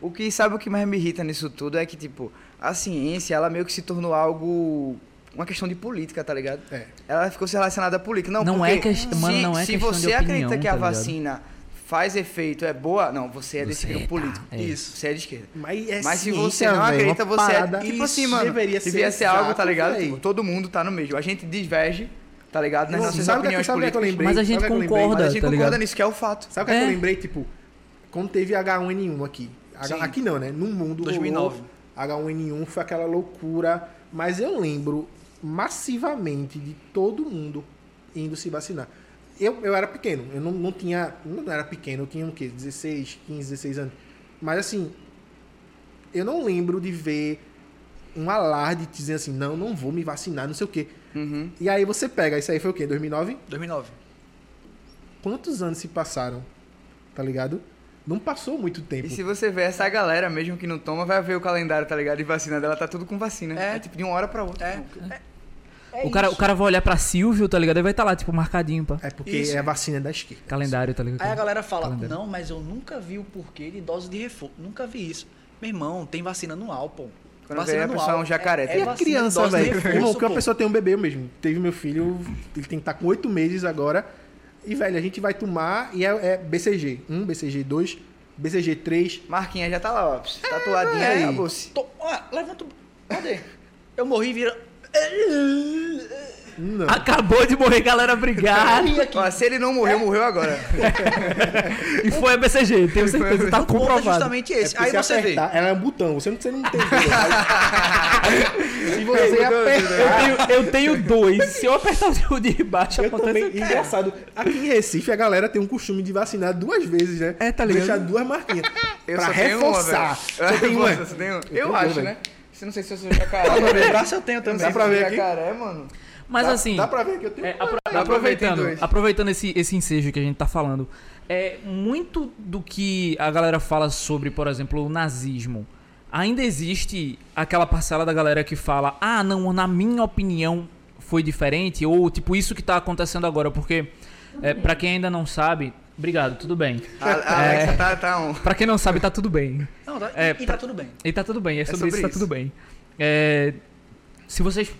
O que sabe o que mais me irrita nisso tudo é que, tipo, a ciência, ela meio que se tornou algo uma questão de política, tá ligado? É. Ela ficou se relacionada à política. Não, Não porque é quest- se, mano, não é se questão você de opinião, acredita que a tá ligado? Faz efeito, é boa, não, você é desse Você grupo tá, político. é. Isso. Você é de esquerda. Mas, é Mas se ciência, você não velho, acredita, você parada- é. Tipo assim, Isso mano. Deveria ser devia ser algo, tá ligado? Tipo, todo mundo tá no mesmo. A gente diverge, tá ligado? Nas Não, nossas sabe o que- opiniões sabe o que eu políticas. lembrei? Mas a gente que lembrei? concorda. Mas a gente tá concorda ligado? nisso, que é o fato. Sabe o que, é que É. eu lembrei? Tipo, quando teve H1N1 aqui. H-. Aqui não, né? No mundo. 2009. rolou H1N1 foi aquela loucura. Mas eu lembro massivamente de todo mundo indo se vacinar. Eu, eu era pequeno, eu não, não tinha. Não era pequeno, eu tinha o quê? 16, 15, 16 anos. Mas assim, eu não lembro de ver um alarde dizendo assim, não, não vou me vacinar, não sei o quê. Uhum. E aí você pega, isso aí foi o quê? 2009? 2009. Quantos anos se passaram? Tá ligado? Não passou muito tempo. E se você ver essa galera, mesmo que não toma, vai ver o calendário, tá ligado? De vacina dela, tá tudo com vacina. É. É, tipo de uma hora pra outra. É. É o, cara, isso. o cara vai olhar pra Silvio, tá ligado? Ele vai estar lá, tipo, marcadinho, pá. É porque Isso. é a vacina da esquerda. Calendário, tá ligado? Aí a galera fala, Calendário. não, mas eu nunca vi o porquê de dose de reforço. Nunca vi isso. Meu irmão, tem vacina anual, pô. Quando vacina vê a pessoa é um jacaré, É, tá é E a criança, velho. Irmão, que uma pô. pessoa tem um bebê mesmo. Teve meu filho, ele tem que estar com oito meses agora. E, velho, a gente vai tomar e é, é BCG 1, BCG 2, BCG 3. Marquinha já tá lá, ó. pss, Tatuadinha É, aí. Tô, ó, levanta o... Cadê? Eu morri e vira... Não. Acabou de morrer, galera, obrigado. Ó, se ele não morreu, morreu agora. e foi a BCG, tenho certeza, tá O ponto é comprovado. justamente esse. É Aí você vê. ela é um botão, você não, você não tem. se você Eu apertar. tenho, eu tenho dois. Se eu apertar o de baixo, Eu também, acontece. engraçado. Aqui em Recife, a galera tem um costume de vacinar duas vezes, né? É, tá ligado? Deixar duas marquinhas. Eu pra só tenho uma, reforçar. uma. Você tem uma? Eu acho, né? Você não sei se eu sou jacaré. Ó, no meu braço eu tenho também. Dá pra ver aqui? jacaré, mano. Mas Dá- assim. Dá pra ver que eu tenho. É, apro- Dá pra ver, aproveitando, aproveitando esse, esse ensejo que a gente tá falando, é muito do que a galera fala sobre, por exemplo, o nazismo. Ainda existe aquela parcela da galera que fala: "Ah, não, na minha opinião foi diferente" ou tipo isso que tá acontecendo agora, porque é, para quem ainda não sabe, obrigado, tudo bem. A, a É. Alexa tá, tá um. Pra quem não sabe, tá tudo bem. Não, tá, É, e tá tudo bem. E tá tudo bem, é sobre, sobre isso, tá isso. tudo bem. É, se vocês.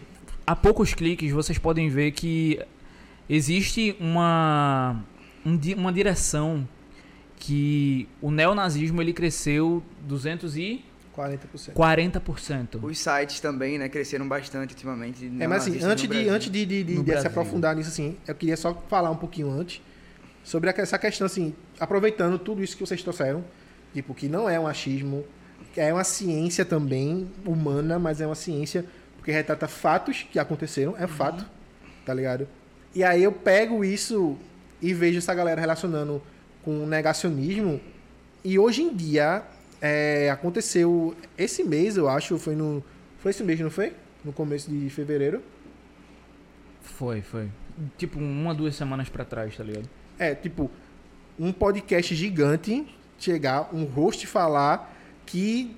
A poucos cliques, vocês podem ver que existe uma. um uma direção que o neonazismo ele cresceu 240%. 40%. Os sites também, né, cresceram bastante ultimamente. É, mas assim, antes de, antes de, de, de, de se aprofundar nisso, assim, eu queria só falar um pouquinho antes sobre essa questão, assim, aproveitando tudo isso que vocês trouxeram, tipo, que não é um achismo, é uma ciência também humana, mas é uma ciência porque retrata fatos que aconteceram, é fato, tá ligado? E aí eu pego isso e vejo essa galera relacionando com negacionismo, e hoje em dia é, aconteceu esse mês, eu acho, foi no. Foi esse mês, não foi? No começo de fevereiro. Foi, foi. Tipo, uma, duas semanas pra trás, tá ligado? É, tipo, um podcast gigante chegar, um host falar que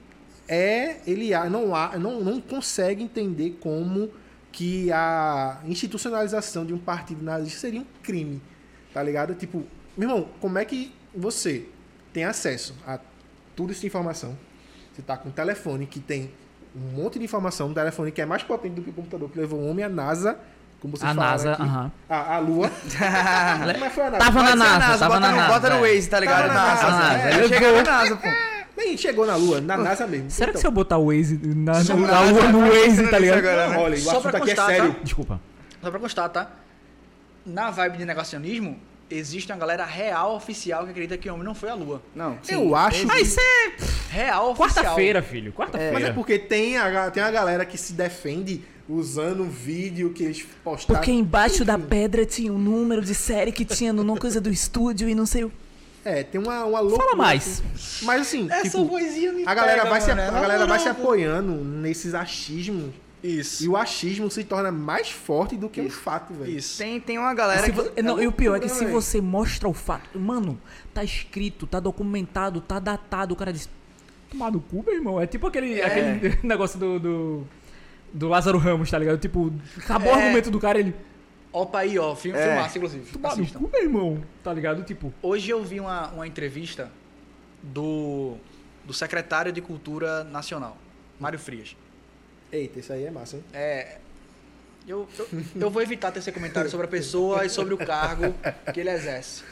é ele não há, não, não consegue entender como que a institucionalização de um partido nazista seria um crime, tá ligado? Tipo, meu irmão, como é que você tem acesso a tudo isso de informação? Você tá com um telefone que tem um monte de informação, um telefone que é mais potente do que o computador que levou o homem à NASA, como vocês A falaram NASA, aqui. aham. A, a Lua. É que foi a NASA? Tava na Pode ser a NASA, tava bota na no, NASA. Bota no é. Waze, tá ligado? Tava na NASA, NASA. é. Chega na NASA, pô. Nem chegou na Lua, na NASA mesmo. Será que Então, se eu botar o Waze na, na, na lua no Waze, pensando tá ligado? agora, né? Olha, o Só assunto aqui é constar, sério. tá? Desculpa. Só pra constar, tá? Na vibe de negacionismo, existe uma galera real oficial que acredita que o homem não foi à lua. Não, sim. Eu acho. Ah, isso é Real oficial. quarta-feira, filho. Quarta-feira. Mas é porque tem a, tem a galera que se defende usando um vídeo que eles postaram. Porque embaixo da pedra tinha um número de série que tinha no coisa do estúdio e não sei o. É, tem uma, uma loucura. Fala mais. assim. Mas assim, Essa tipo, vozinha me a galera, pega, vai, se, a é na galera vai se apoiando nesses achismos. Isso. E o achismo se torna mais forte do que o fato, velho. Isso. Tem, tem uma galera Se que... vo- não, e o pior é que loucura, se você mostra o fato, mano, tá escrito, tá documentado, tá datado, o cara diz, tomar no cu, meu irmão. É tipo aquele, aquele negócio do, do, do Lázaro Ramos, tá ligado? Tipo, acabou o É. argumento do cara, ele, Opa aí, ó. Filme, É. Filmaço, inclusive. Assistam. cu, meu irmão. Tá ligado? Tipo, Hoje eu vi uma, uma entrevista do, do secretário de Cultura Nacional, Mário Frias. Eita, isso aí é massa, hein? É, Eu, eu, eu vou evitar tecer comentário sobre a pessoa e sobre o cargo que ele exerce.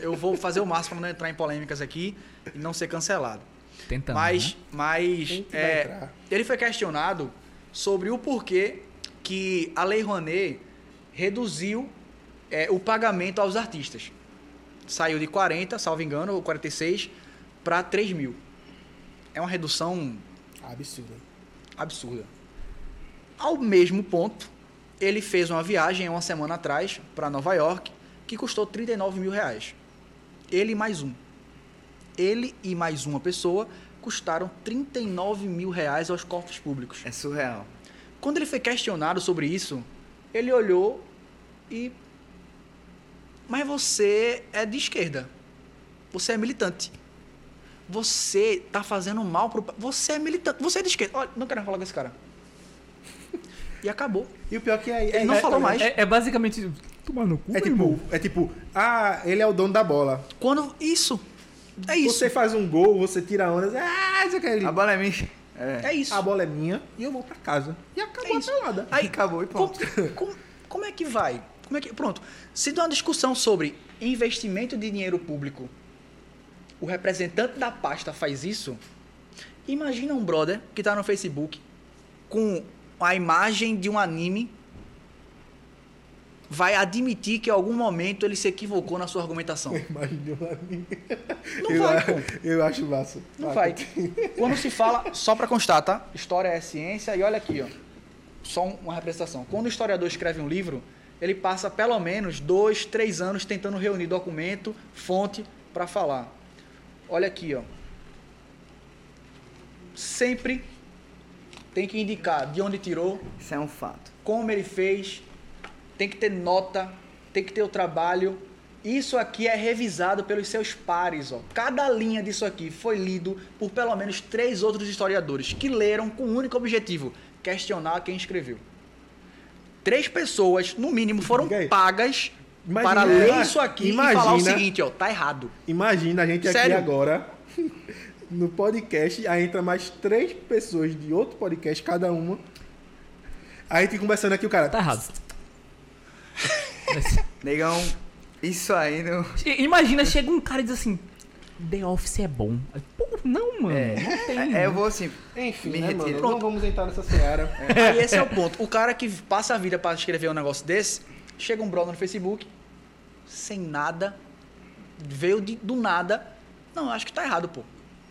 Eu vou fazer o máximo para não entrar em polêmicas aqui e não ser cancelado. Tentando. Mas, né? mas é, ele foi questionado sobre o porquê que a Lei Rouanet reduziu é, o pagamento aos artistas. Saiu de 40, salvo engano, ou 46, para 3 mil. É uma redução Absurdo. absurda. Ao mesmo ponto, ele fez uma viagem uma semana atrás para Nova York que custou 39 mil reais. Ele e mais um. Ele e mais uma pessoa custaram 39 mil reais aos corpos públicos. É surreal. Quando ele foi questionado sobre isso, ele olhou e. Mas você é de esquerda. Você é militante. Você tá fazendo mal pro. Você é militante. Você é de esquerda. Olha, não quero falar com esse cara. E acabou. E o pior que é. Ele não é, falou é, mais. É, é basicamente. Tomar no cu, É tipo, é tipo, ah, ele é o dono da bola. Quando. Isso. É isso. Você faz um gol, você tira onda, ah, você quer ele. A bola é minha. É. É isso. A bola é minha e eu vou pra casa. E acabou É a isso. pelada. Aí Acabou e como, pronto. como, como é que vai? Como é que, pronto. Se dá uma discussão sobre investimento de dinheiro público, o representante da pasta faz isso, imagina um brother que está no Facebook com a imagem de um anime vai admitir que em algum momento ele se equivocou na sua argumentação. Imagina. Não eu, vai, pô. Eu acho massa. Não Ah, vai. Quando se fala, só para constar, tá? História é ciência e olha aqui, ó. Só um- uma representação. Quando o historiador escreve um livro, ele passa pelo menos dois, três anos tentando reunir documento, fonte para falar. Olha aqui, ó. Sempre tem que indicar de onde tirou, Isso é um fato. como ele fez, tem que ter nota, tem que ter o trabalho. Isso aqui é revisado pelos seus pares, ó. Cada linha disso aqui foi lido por pelo menos três outros historiadores que leram com um único objetivo: questionar quem escreveu. Três pessoas, no mínimo, foram pagas Imagina- para ler isso aqui e falar o imagina- seguinte, ó, tá errado. Imagina a gente Sério? aqui agora, no podcast, aí entra mais três pessoas de outro podcast, cada uma. Aí a gente conversando aqui, o cara. Tá errado. Negão, isso aí não. Imagina, chega um cara e diz assim: The Office é bom. Pô, não, mano. É, Não tem. é, eu vou assim. Enfim, Me né, retiro. mano? Pronto. Não vamos entrar nessa seara. Aí esse é o ponto. O cara que passa a vida para escrever um negócio desse, chega um brother no Facebook, sem nada, veio de- do nada. Não, eu acho que tá errado, pô.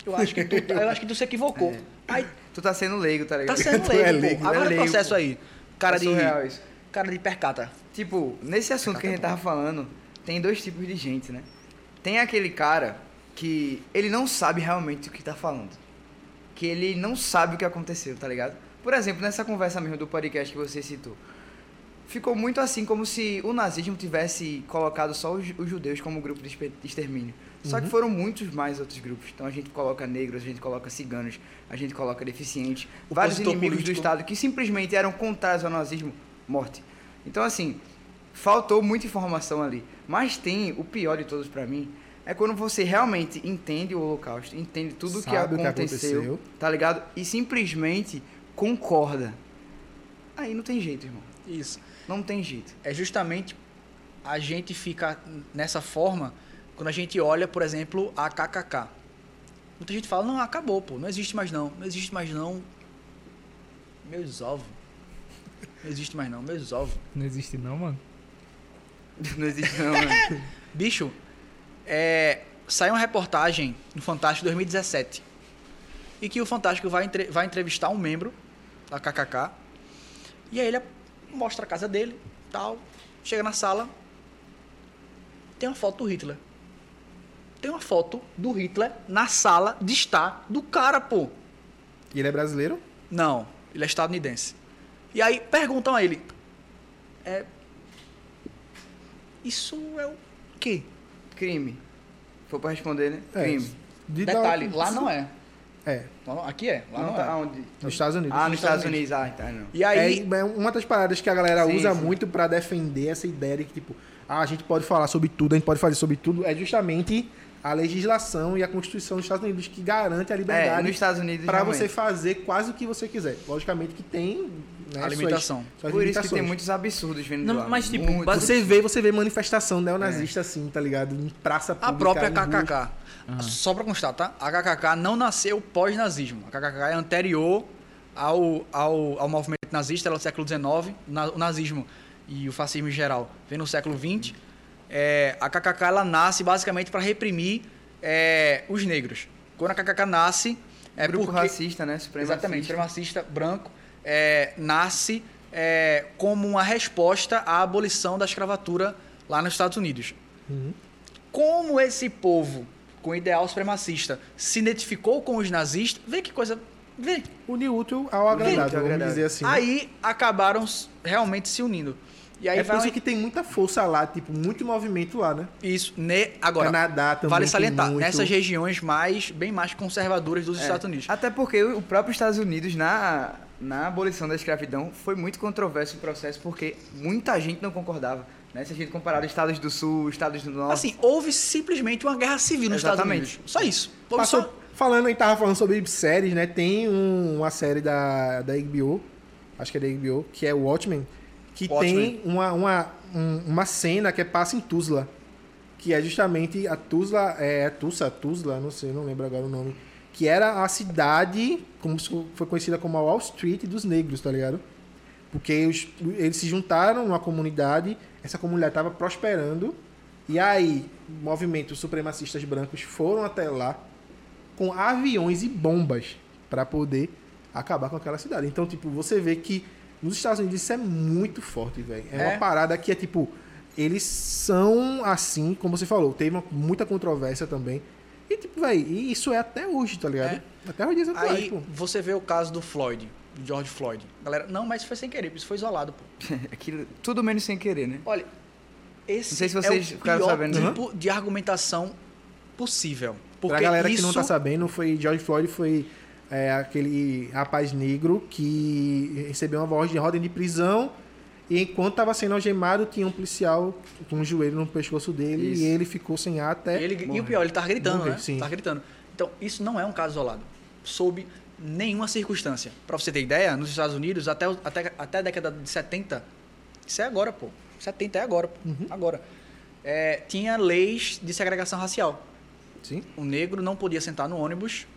Eu acho que tu, eu acho que tu se equivocou. Aí Tu tá sendo leigo, tá tá ligado? sendo Tu leigo, é pô. leigo, Agora é o leigo, processo pô. aí. Cara É de cara de percata. Tipo, nesse assunto que a gente tava falando, tem dois tipos de gente, né? Tem aquele cara que ele não sabe realmente o que tá falando. Que ele não sabe o que aconteceu, tá ligado? Por exemplo, nessa conversa mesmo do podcast que você citou. Ficou muito assim como se o nazismo tivesse colocado só os, os judeus como grupo de extermínio. Só que foram muitos mais outros grupos. Então a gente coloca negros, a gente coloca ciganos, a gente coloca deficientes, O vários inimigos do político. Estado que simplesmente eram contrários ao nazismo, morte. Então assim, faltou muita informação ali. Mas tem o pior de todos pra mim é quando você realmente entende o Holocausto, entende tudo o que aconteceu. tá ligado? E simplesmente concorda. Aí não tem jeito, irmão. Isso. Não tem jeito. É justamente a gente fica nessa forma quando a gente olha, por exemplo, a KKK. Muita gente fala, não, acabou, pô, não existe mais não, não existe mais não. Meus ovos. Não existe mais não, meus ovos. Não existe, não, mano. Não existe não, mano. Bicho, é, saiu uma reportagem no Fantástico 2017 e que o Fantástico vai, entre- vai entrevistar um membro da KKK e aí ele mostra a casa dele, tal, chega na sala, tem uma foto do Hitler. Tem uma foto do Hitler na sala de estar do cara, pô. E ele é brasileiro? Não, ele é estadunidense. E aí perguntam a ele: é, Isso é o quê? Crime. For pra responder, né? É. Crime. De Detalhe, dar- lá não é. É, Aqui é, lá não, Não, tá é. onde? nos Estados Unidos. Ah, nos Estados Estados Unidos. Ah, tá, não. E aí, É, é uma das paradas que a galera Sim, usa sim. muito pra defender essa ideia de que, tipo, ah, a gente pode falar sobre tudo, a gente pode fazer sobre tudo, é justamente a legislação e a Constituição dos Estados Unidos que garante a É, liberdade nos Estados Unidos para você fazer quase o que você quiser. Logicamente que tem né, A limitação. Suas, suas Por isso que tem muitos absurdos vindo Não, de lá. mas, tipo, Muitos. basi- Você vê, você vê manifestação neonazista assim, tá ligado? Em praça pública. A própria em ruas. KKK. Só pra constar, tá? A KKK não nasceu pós-nazismo. A KKK é anterior ao, ao, ao movimento nazista, ela é do século XIX. Na- o nazismo e o fascismo em geral vem no século XX. É, a KKK ela nasce basicamente para reprimir é, os negros. Quando a KKK nasce, é grupo porque... racista, né? Supremacista. Exatamente, supremacista branco é, nasce é, como uma resposta à abolição da escravatura lá nos Estados Unidos. Como esse povo com ideal supremacista se identificou com os nazistas, vê que coisa. Vê. Unir útil ao agradável, vamos dizer assim. né? Aí acabaram realmente se unindo. E aí é por isso que tem muita força lá, tipo, muito movimento lá, né? isso, ne, agora. Canadá também vale salientar, muito. nessas regiões mais bem mais conservadoras dos É. Estados Unidos. Até porque o próprio Estados Unidos, na, na abolição da escravidão, foi muito controverso o processo, porque muita gente não concordava. Né? Se a gente comparar os estados do sul, estados do norte. Assim, houve simplesmente uma guerra civil nos Exatamente. Estados Unidos. Só isso. Houve Passou, só- falando, a gente tava falando sobre séries, né? Tem um- uma série da, da HBO, acho que é da HBO, que é o Watchmen, que Watchmen. tem uma, uma, um- uma cena que passa em Tuzla. Que é justamente a Tuzla, é Tulsa, Tuzla, não sei, não lembro agora o nome. Que era a cidade, como foi conhecida como a Wall Street dos negros, tá ligado? Porque os- eles se juntaram numa comunidade, essa comunidade estava prosperando, e aí movimentos supremacistas brancos foram até lá com aviões e bombas para poder acabar com aquela cidade. Então, tipo, você vê que nos Estados Unidos isso é muito forte, velho. É, É. uma parada que é tipo, eles são assim, como você falou, teve uma- muita controvérsia também. E tipo, velho, e isso é até hoje, tá ligado? Até os dias atuais, Aí pô. você vê o caso do Floyd, do George Floyd. Galera, não, mas foi sem querer, isso foi isolado, pô. Aquilo, tudo menos sem querer, né? Olha, esse Não sei se é vocês o ficaram pior sabendo, né? tipo de argumentação possível. Porque pra galera isso... que não tá sabendo, foi George Floyd foi é, aquele rapaz negro que recebeu uma voz de ordem de prisão e enquanto estava sendo algemado tinha um policial com um joelho no pescoço dele Isso. e ele ficou sem ar até Ele, e o pior, ele tá gritando, Morrer, né? sim. Tá gritando. Então, isso não é um caso isolado. Sob nenhuma circunstância. Pra você ter ideia, nos Estados Unidos, até, até, até a década de 70, isso é agora, pô. 70 é agora, pô. Uhum. Agora. É, tinha leis de segregação racial. Sim. O negro não podia sentar no ônibus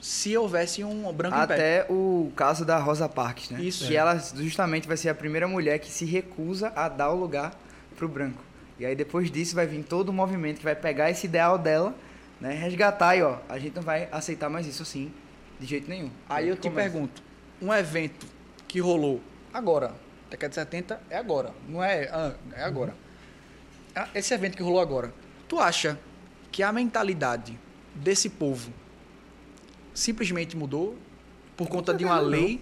se houvesse um branco. Até o caso da Rosa Parks, né? Isso. Que É. ela justamente vai ser a primeira mulher que se recusa a dar o lugar pro branco. E aí depois disso vai vir todo o movimento que vai pegar esse ideal dela, né? Resgatar e ó, a gente não vai aceitar mais isso assim, de jeito nenhum. Aí eu te pergunto, um evento que rolou agora, década de 70 é agora, não é, ah, é agora. Ah, Esse evento que rolou agora, tu acha que a mentalidade desse povo simplesmente mudou por conta de uma não. lei?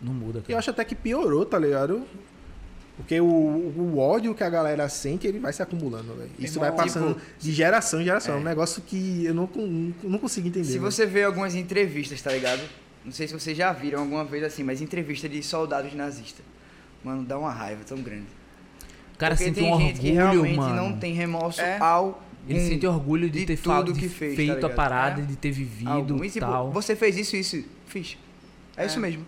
Não muda, Eu cara. acho até que piorou, tá ligado? Porque o, o ódio que a galera sente, ele vai se acumulando, velho. Isso Irmão, vai passando tipo, de geração em geração. É um negócio que eu não, não consigo entender. Se você vê algumas entrevistas, tá ligado? Não sei se vocês já viram alguma vez assim, mas entrevista de soldados nazistas. Mano, dá uma raiva tão grande. O cara Porque sente tem um gente que orgulho, realmente mano. não tem remorso É. ao Ele sente orgulho de, de ter tudo que de fez, tá feito a ligado? parada, É. de ter vivido algum. e tipo, tal. você fez isso, isso, fiz. É, É. isso mesmo.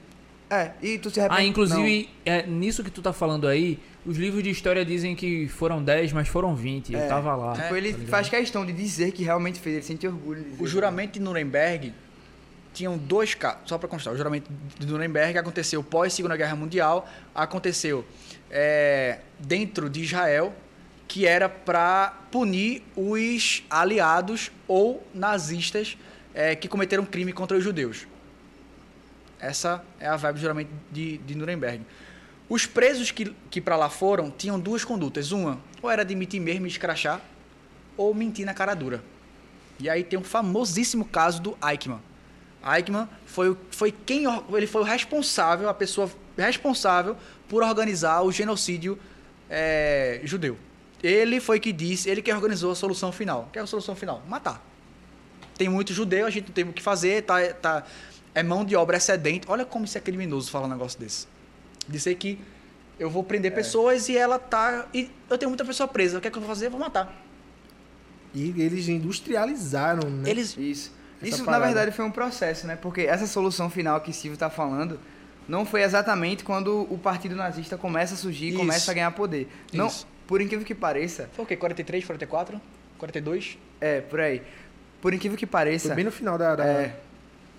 É, e tu se arrepende. Ah, inclusive, é, nisso que tu tá falando aí, os livros de história dizem que foram 10, mas foram 20. É. Eu tava lá. Tipo, ele tá faz questão de dizer que realmente fez, ele sente orgulho de dizer. O juramento de Nuremberg tinham dois casos, só para constar, o juramento de Nuremberg aconteceu pós Segunda Guerra Mundial, aconteceu é, dentro de Israel, que era para punir os aliados ou nazistas é, que cometeram crime contra os judeus. Essa é a vibe do juramento de, de Nuremberg. Os presos que, que para lá foram tinham duas condutas. Uma, ou era de mentir mesmo e escrachar, ou mentir na cara dura. E aí tem um famosíssimo caso do Eichmann. Eichmann foi, foi quem ele foi o responsável, a pessoa responsável por organizar o genocídio é, judeu. Ele foi que disse, ele que organizou a solução final. Que é a solução final? Matar. Tem muito judeu, a gente não tem o que fazer, tá, tá, é mão de obra excedente. Olha como isso é criminoso falar um negócio desse. Dizer que eu vou prender pessoas e ela tá. E eu tenho muita pessoa presa. O que é que eu vou fazer? Eu vou matar. E eles industrializaram, né? Eles. Isso. Essa Isso, parada. na verdade, foi um processo, né? Porque essa solução final que Silvio está falando não foi exatamente quando o partido nazista começa a surgir e Isso. começa a ganhar poder. Não, Isso. Por incrível que pareça, Foi o quê? 43, 44? 42? é, por aí. Por incrível que pareça, Foi bem no final da, da, é,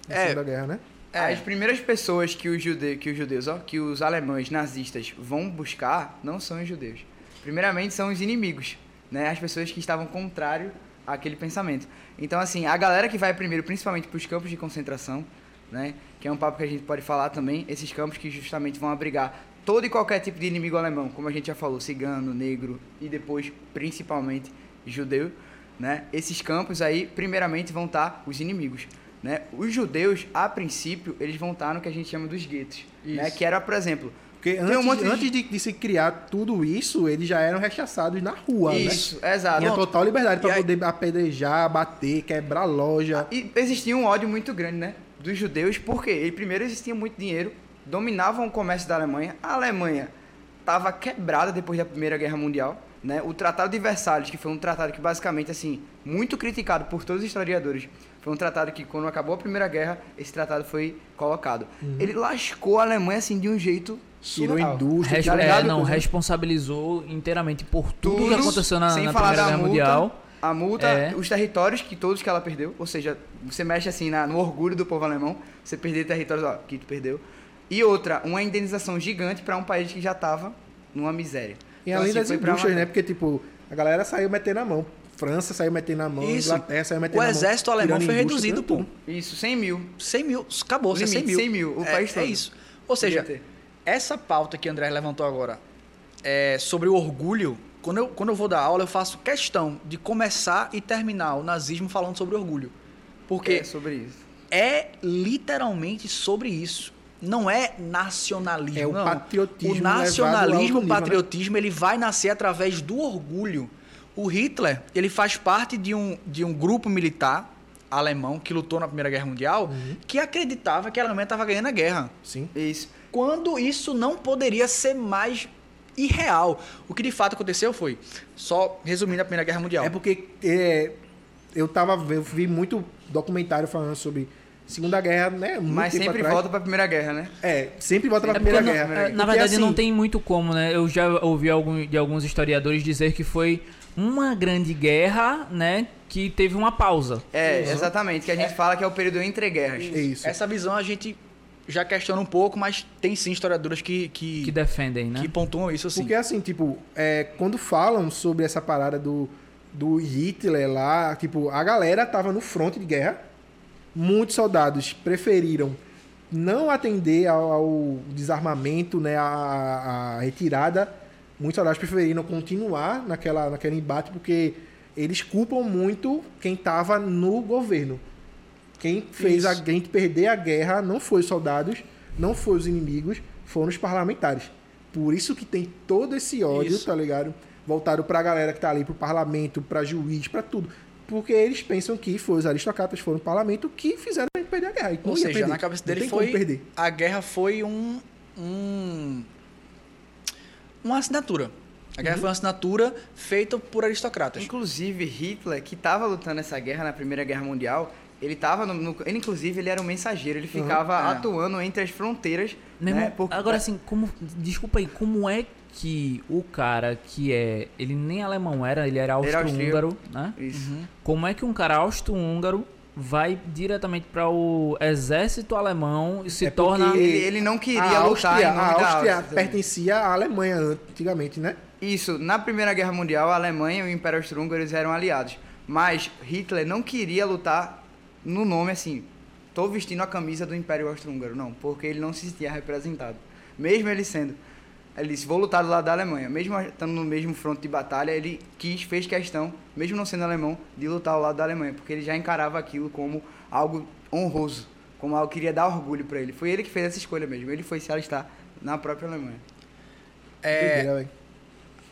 da É. Guerra, né? É. As primeiras pessoas que os, jude... que os judeus, ó, que os alemães nazistas vão buscar não são os judeus. Primeiramente são os inimigos, né? As pessoas que estavam contrário àquele pensamento. Então, assim, a galera que vai primeiro, principalmente para os campos de concentração, né? Que é um papo que a gente pode falar também, esses campos que justamente vão abrigar todo e qualquer tipo de inimigo alemão, como a gente já falou, cigano, negro e depois, principalmente, judeu, né? Esses campos aí, primeiramente, vão estar os inimigos. Né? Os judeus, a princípio, eles vão estar no que a gente chama dos guetos. Né? Isso. Que era, por exemplo. Porque um antes, monte de- antes de, de se criar tudo isso, eles já eram rechaçados na rua, né? isso, exato. Tinha total liberdade aí- poder apedrejar, bater, quebrar loja. E existia um ódio muito grande, né? Dos judeus, porque ele, primeiro existia muito dinheiro, dominavam o comércio da Alemanha. A Alemanha estava quebrada depois da Primeira Guerra Mundial. Né? O Tratado de Versalhes, que foi um tratado que basicamente, assim, muito criticado por todos os historiadores, foi um tratado que, quando acabou a Primeira Guerra, esse tratado foi colocado. Ele lascou a Alemanha, assim, de um jeito Tirou surreal. indústria, Res- tá é, não, responsabilizou inteiramente por tudo, Tudo, que aconteceu na, sem na falar Primeira da Guerra multa, Mundial. A multa, É. os territórios que todos que ela perdeu, ou seja, você mexe assim na- no orgulho do povo alemão, você perder territórios, ó, que tu perdeu. E outra, uma indenização gigante para um país que já estava numa miséria. E Então, além assim, das indústrias, uma- né? Porque, tipo, a galera saiu metendo a mão. França saiu metendo a mão, Isso. Inglaterra saiu metendo O a mão. exército alemão foi reduzido, pô. Isso, 100 mil. 100 mil. Acabou, Limite, 100 mil. 100 mil, o é, país é todo. isso. Ou seja, essa pauta que André levantou agora é, sobre o orgulho, quando eu, quando eu vou dar aula, eu faço questão de começar e terminar o nazismo falando sobre orgulho. Porque é sobre isso. é literalmente sobre isso. Não é nacionalismo. É o não. patriotismo O nacionalismo, o né? patriotismo, ele vai nascer através do orgulho. O Hitler, ele faz parte de um, de um grupo militar alemão que lutou na Primeira Guerra Mundial, Uhum. que acreditava que a Alemanha estava ganhando a guerra. Sim. Isso. Quando isso não poderia ser mais irreal. O que de fato aconteceu foi, só resumindo a Primeira Guerra Mundial. É porque é, eu tava eu vi muito documentário falando sobre Segunda Guerra, né? muito Mas sempre atrás. volta para a Primeira Guerra, né? É, sempre volta pra É Primeira não- Guerra. é, na Porque, verdade, não assim, tem muito como, né? Eu já ouvi algum, de alguns historiadores dizer que foi uma grande guerra, né? Que teve uma pausa. É, exatamente, que a gente fala que é o período entre guerras. É isso. Essa visão a gente já questiona um pouco, mas tem sim historiadoras que, que, Que defendem, né? que pontuam isso assim. Porque assim, tipo, é, quando falam sobre essa parada do, do Hitler lá, tipo, a galera tava no fronte de guerra. Muitos soldados preferiram não atender ao, ao desarmamento, né, a, a retirada. Muitos soldados preferiram continuar naquela, naquele embate porque eles culpam muito quem tava no governo. Quem fez a Isso. gente perder a guerra não foi os soldados, não foi os inimigos, foram os parlamentares. Por isso que tem todo esse ódio, Isso. tá ligado? Voltado pra galera que tá ali, pro parlamento, pra juiz, pra tudo. Porque eles pensam que foi os aristocratas, foram o parlamento que fizeram a gente perder a guerra. E não Ou seja, perder. na cabeça dele foi. A guerra foi um. um uma assinatura. A Uhum. guerra foi uma assinatura feita por aristocratas. Inclusive, Hitler, que estava lutando essa guerra na Primeira Guerra Mundial, ele estava no, no- ele inclusive ele era um mensageiro, ele ficava é. atuando entre as fronteiras, né? Porque- agora assim, como. Desculpa aí, como é que o cara que é. Ele nem alemão era, ele era austro-húngaro, né? Isso. Como é que um cara austro-húngaro vai diretamente para o exército alemão e se É torna. Ele, ele não queria a lutar Áustria, em nome a da Áustria Áustria. pertencia à Alemanha antigamente, né? Isso, na Primeira Guerra Mundial, a Alemanha e o Império Austro-Húngaro eram aliados. Mas Hitler não queria lutar no nome assim, tô vestindo a camisa do Império Austro-Húngaro, não, porque ele não se sentia representado. Mesmo ele sendo. Ele disse, vou lutar do lado da Alemanha. Mesmo estando no mesmo fronte de batalha, ele quis, fez questão, mesmo não sendo alemão, de lutar ao lado da Alemanha, porque ele já encarava aquilo como algo honroso, como algo que iria dar orgulho para ele. Foi ele que fez essa escolha mesmo, ele foi se alistar na própria Alemanha. É,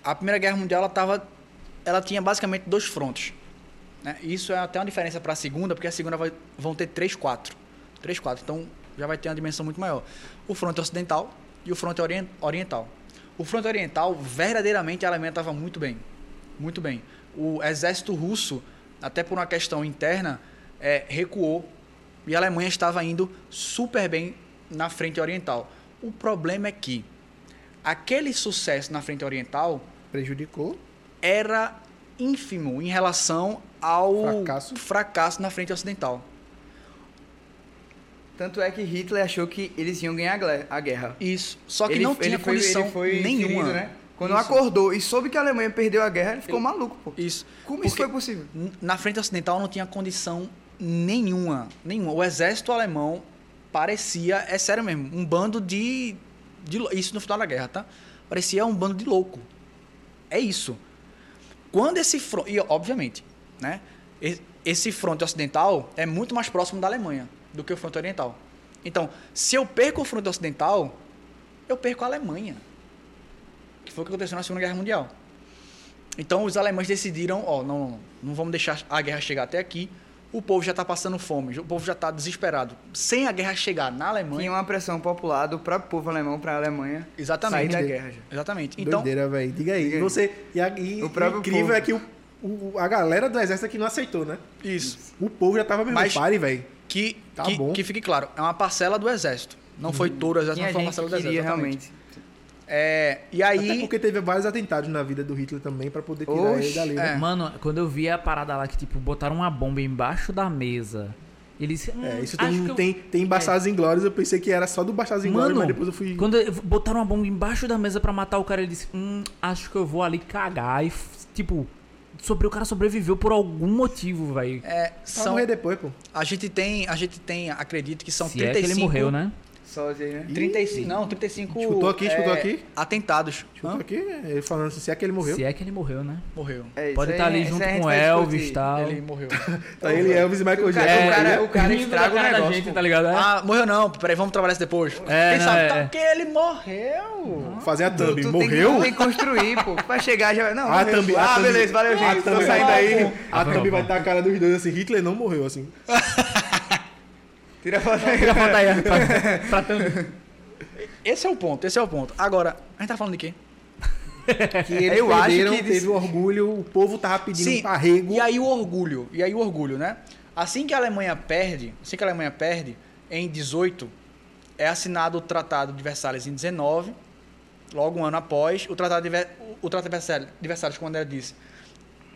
a Primeira Guerra Mundial ela tava, ela tinha basicamente dois frontes. Né? Isso é até uma diferença para a segunda, porque a segunda vai, vão ter três, quatro. Três, quatro. Então já vai ter uma dimensão muito maior. O fronte ocidental e o fronte orien- oriental. O fronte oriental, verdadeiramente, a Alemanha estava muito bem. Muito bem. O exército russo até por uma questão interna, é, recuou e a Alemanha estava indo super bem na frente oriental. O problema é que aquele sucesso na frente oriental Prejudicou. era ínfimo em relação ao Fracasso. fracasso na frente ocidental. Tanto é que Hitler achou que eles iam ganhar a guerra. Isso. Só que Ele- não tinha ele foi- condição ele nenhuma. ferido, né? Quando Isso. acordou e soube que a Alemanha perdeu a guerra, ele ficou maluco, pô. Isso. Como isso Porque foi possível? Na frente ocidental não tinha condição nenhuma. Nenhuma. O exército alemão parecia, é sério mesmo, um bando de. de isso no final da guerra, tá? Parecia um bando de louco. É isso. Quando esse fronte. E, obviamente, né? Esse fronte ocidental é muito mais próximo da Alemanha do que o fronte oriental. Então, se eu perco o fronte ocidental, eu perco a Alemanha. Que foi o que aconteceu na Segunda Guerra Mundial. Então os alemães decidiram, ó, não, não, não vamos deixar a guerra chegar até aqui. O povo já está passando fome, o povo já está desesperado. Sem a guerra chegar na Alemanha, Tinha uma pressão popular do próprio povo alemão para a Alemanha exatamente. sair da guerra já. Exatamente. Então, Doideira, velho. Diga aí. Diga aí. Você, e, a, e O próprio incrível povo. é que o, o- a galera do exército aqui não aceitou, né? isso. O povo já tava mesmo Mas- pare, velho. Que, Tá que, bom. que fique claro, é uma parcela do exército. Não foi todo o exército, não foi uma parcela do exército. exatamente. realmente. É, e Até aí, porque teve vários atentados na vida do Hitler também pra poder tirar Oxe, ele dali. né? é. Mano, quando eu vi a parada lá que, tipo, botaram uma bomba embaixo da mesa. Eles. hum, É, isso tem, eu- tem, tem Bastardos Inglórios, eu pensei que era só do Bastardos Inglórios, mas depois eu fui... Quando eu- botaram uma bomba embaixo da mesa pra matar o cara, ele disse: Hum, acho que eu vou ali cagar. E, tipo, sobre, o cara sobreviveu por algum motivo, velho. é, são, morrer depois, pô. a gente tem, a gente tem, acredito que são Se é 35 que ele morreu, né? Sósia aí, né? 35, não, 35 Escutou aqui, escutou é, aqui? atentados. Escutou Hã? aqui, ele falando assim, se é que ele morreu. Se é que ele morreu, né? Morreu. É, isso Pode estar ali isso junto aí a gente com Elvis e tal. Ele morreu. Tá ele, Elvis e Michael O cara- Jackson. o cara- né? o cara estraga o negócio, gente, tá ligado? É. Ah, morreu não. Peraí, vamos trabalhar isso depois. É, Quem não, sabe? é. Tá, porque ele morreu. Fazer a thumb. Morreu? Tem que construir, pô. Vai chegar já. Não, A thumb, ah, beleza, valeu, gente. Tô saindo aí. A thumb vai estar a cara dos dois assim, Hitler não morreu, assim. Tira a foto aí. Tira a foto aí, pra, pra thumb. Esse é o ponto, esse é o ponto. Agora, a gente tá falando de quê? Que eles Eu acho perderam, que teve orgulho, o povo tava pedindo Sim, arrego. E aí o orgulho, e aí o orgulho, né? Assim que a Alemanha perde, assim que a Alemanha perde, em 18, é assinado o Tratado de Versalhes em 19, logo um ano após, o Tratado de, o Tratado de Versalhes, de Versalhes, como o André disse,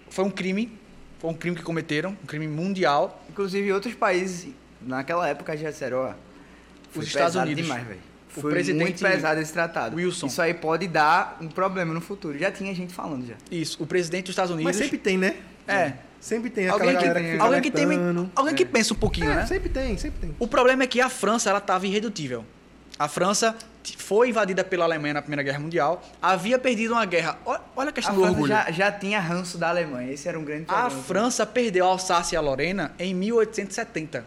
foi um crime, foi um crime que cometeram, um crime mundial. Inclusive, outros países, naquela época, já disseram, ó. Foi Os Estados Unidos. demais, velho. O Foi presidente muito pesado esse tratado. Wilson. Isso aí pode dar um problema no futuro. Já tinha gente falando já. Isso, o presidente dos Estados Mas Unidos... sempre tem, né? É, Sempre tem aquela alguém que, que alguém que, tem, alguém que pensa um pouquinho, É, né? sempre tem, sempre tem. O problema é que a França ela estava irredutível. A França foi invadida pela Alemanha na Primeira Guerra Mundial, havia perdido uma guerra. Olha, a A questão do França orgulho. já, já tinha ranço da Alemanha. Esse era um grande A problema. França perdeu a Alsácia e a Lorena em 1870.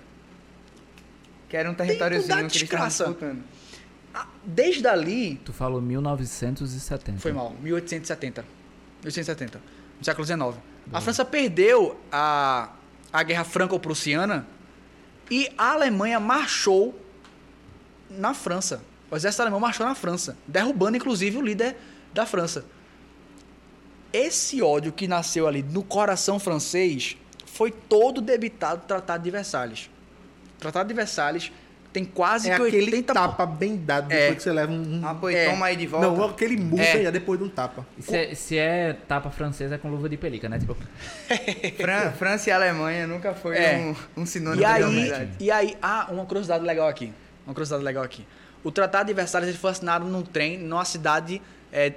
Que era um territóriozinho que eles estavam disputando. Ah, Desde ali, Tu falou 1970. foi mal, 1870. 1870, no século XIX. A França perdeu a, a Guerra Franco-Prussiana e a Alemanha marchou na França. O exército alemão marchou na França, derrubando inclusive o líder da França. Esse ódio que nasceu ali no coração francês foi todo debitado do Tratado de Versalhes. O Tratado de Versalhes tem quase É que aquele 80 tapa bem dado É. depois que você leva um... um- Ah, pô, É. toma aí de volta. Não, aquele murro É. aí é depois de um tapa. Se é, se é tapa francesa, é com luva de pelica, né? Tipo, Fran- França e Alemanha nunca foi É. um, um sinônimo E de aí, amizade. e aí, ah, uma curiosidade legal aqui. Uma curiosidade legal aqui. O Tratado de Versalhes ele foi assinado num trem numa cidade é,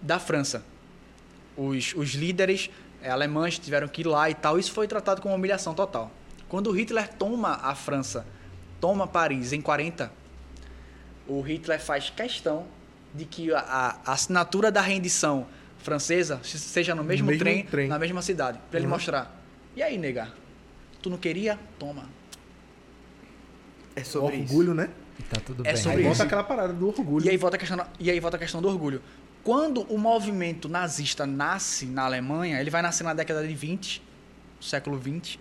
da França. Os, os líderes é, alemães tiveram que ir lá e tal. Isso foi tratado como uma humilhação total. Quando o Hitler toma a França, toma Paris em 40, o Hitler faz questão de que a, a- assinatura da rendição francesa seja no mesmo, mesmo trem, trem. na mesma cidade. Pra ele Uhum. mostrar. E aí, nega? Tu não queria? Toma. É sobre isso. orgulho, né? e tá tudo É bem. sobre Aí isso. volta aquela parada do orgulho. E aí volta a questão, e aí volta a questão do orgulho. Quando o movimento nazista nasce na Alemanha, ele vai nascer na década de 20, século 20,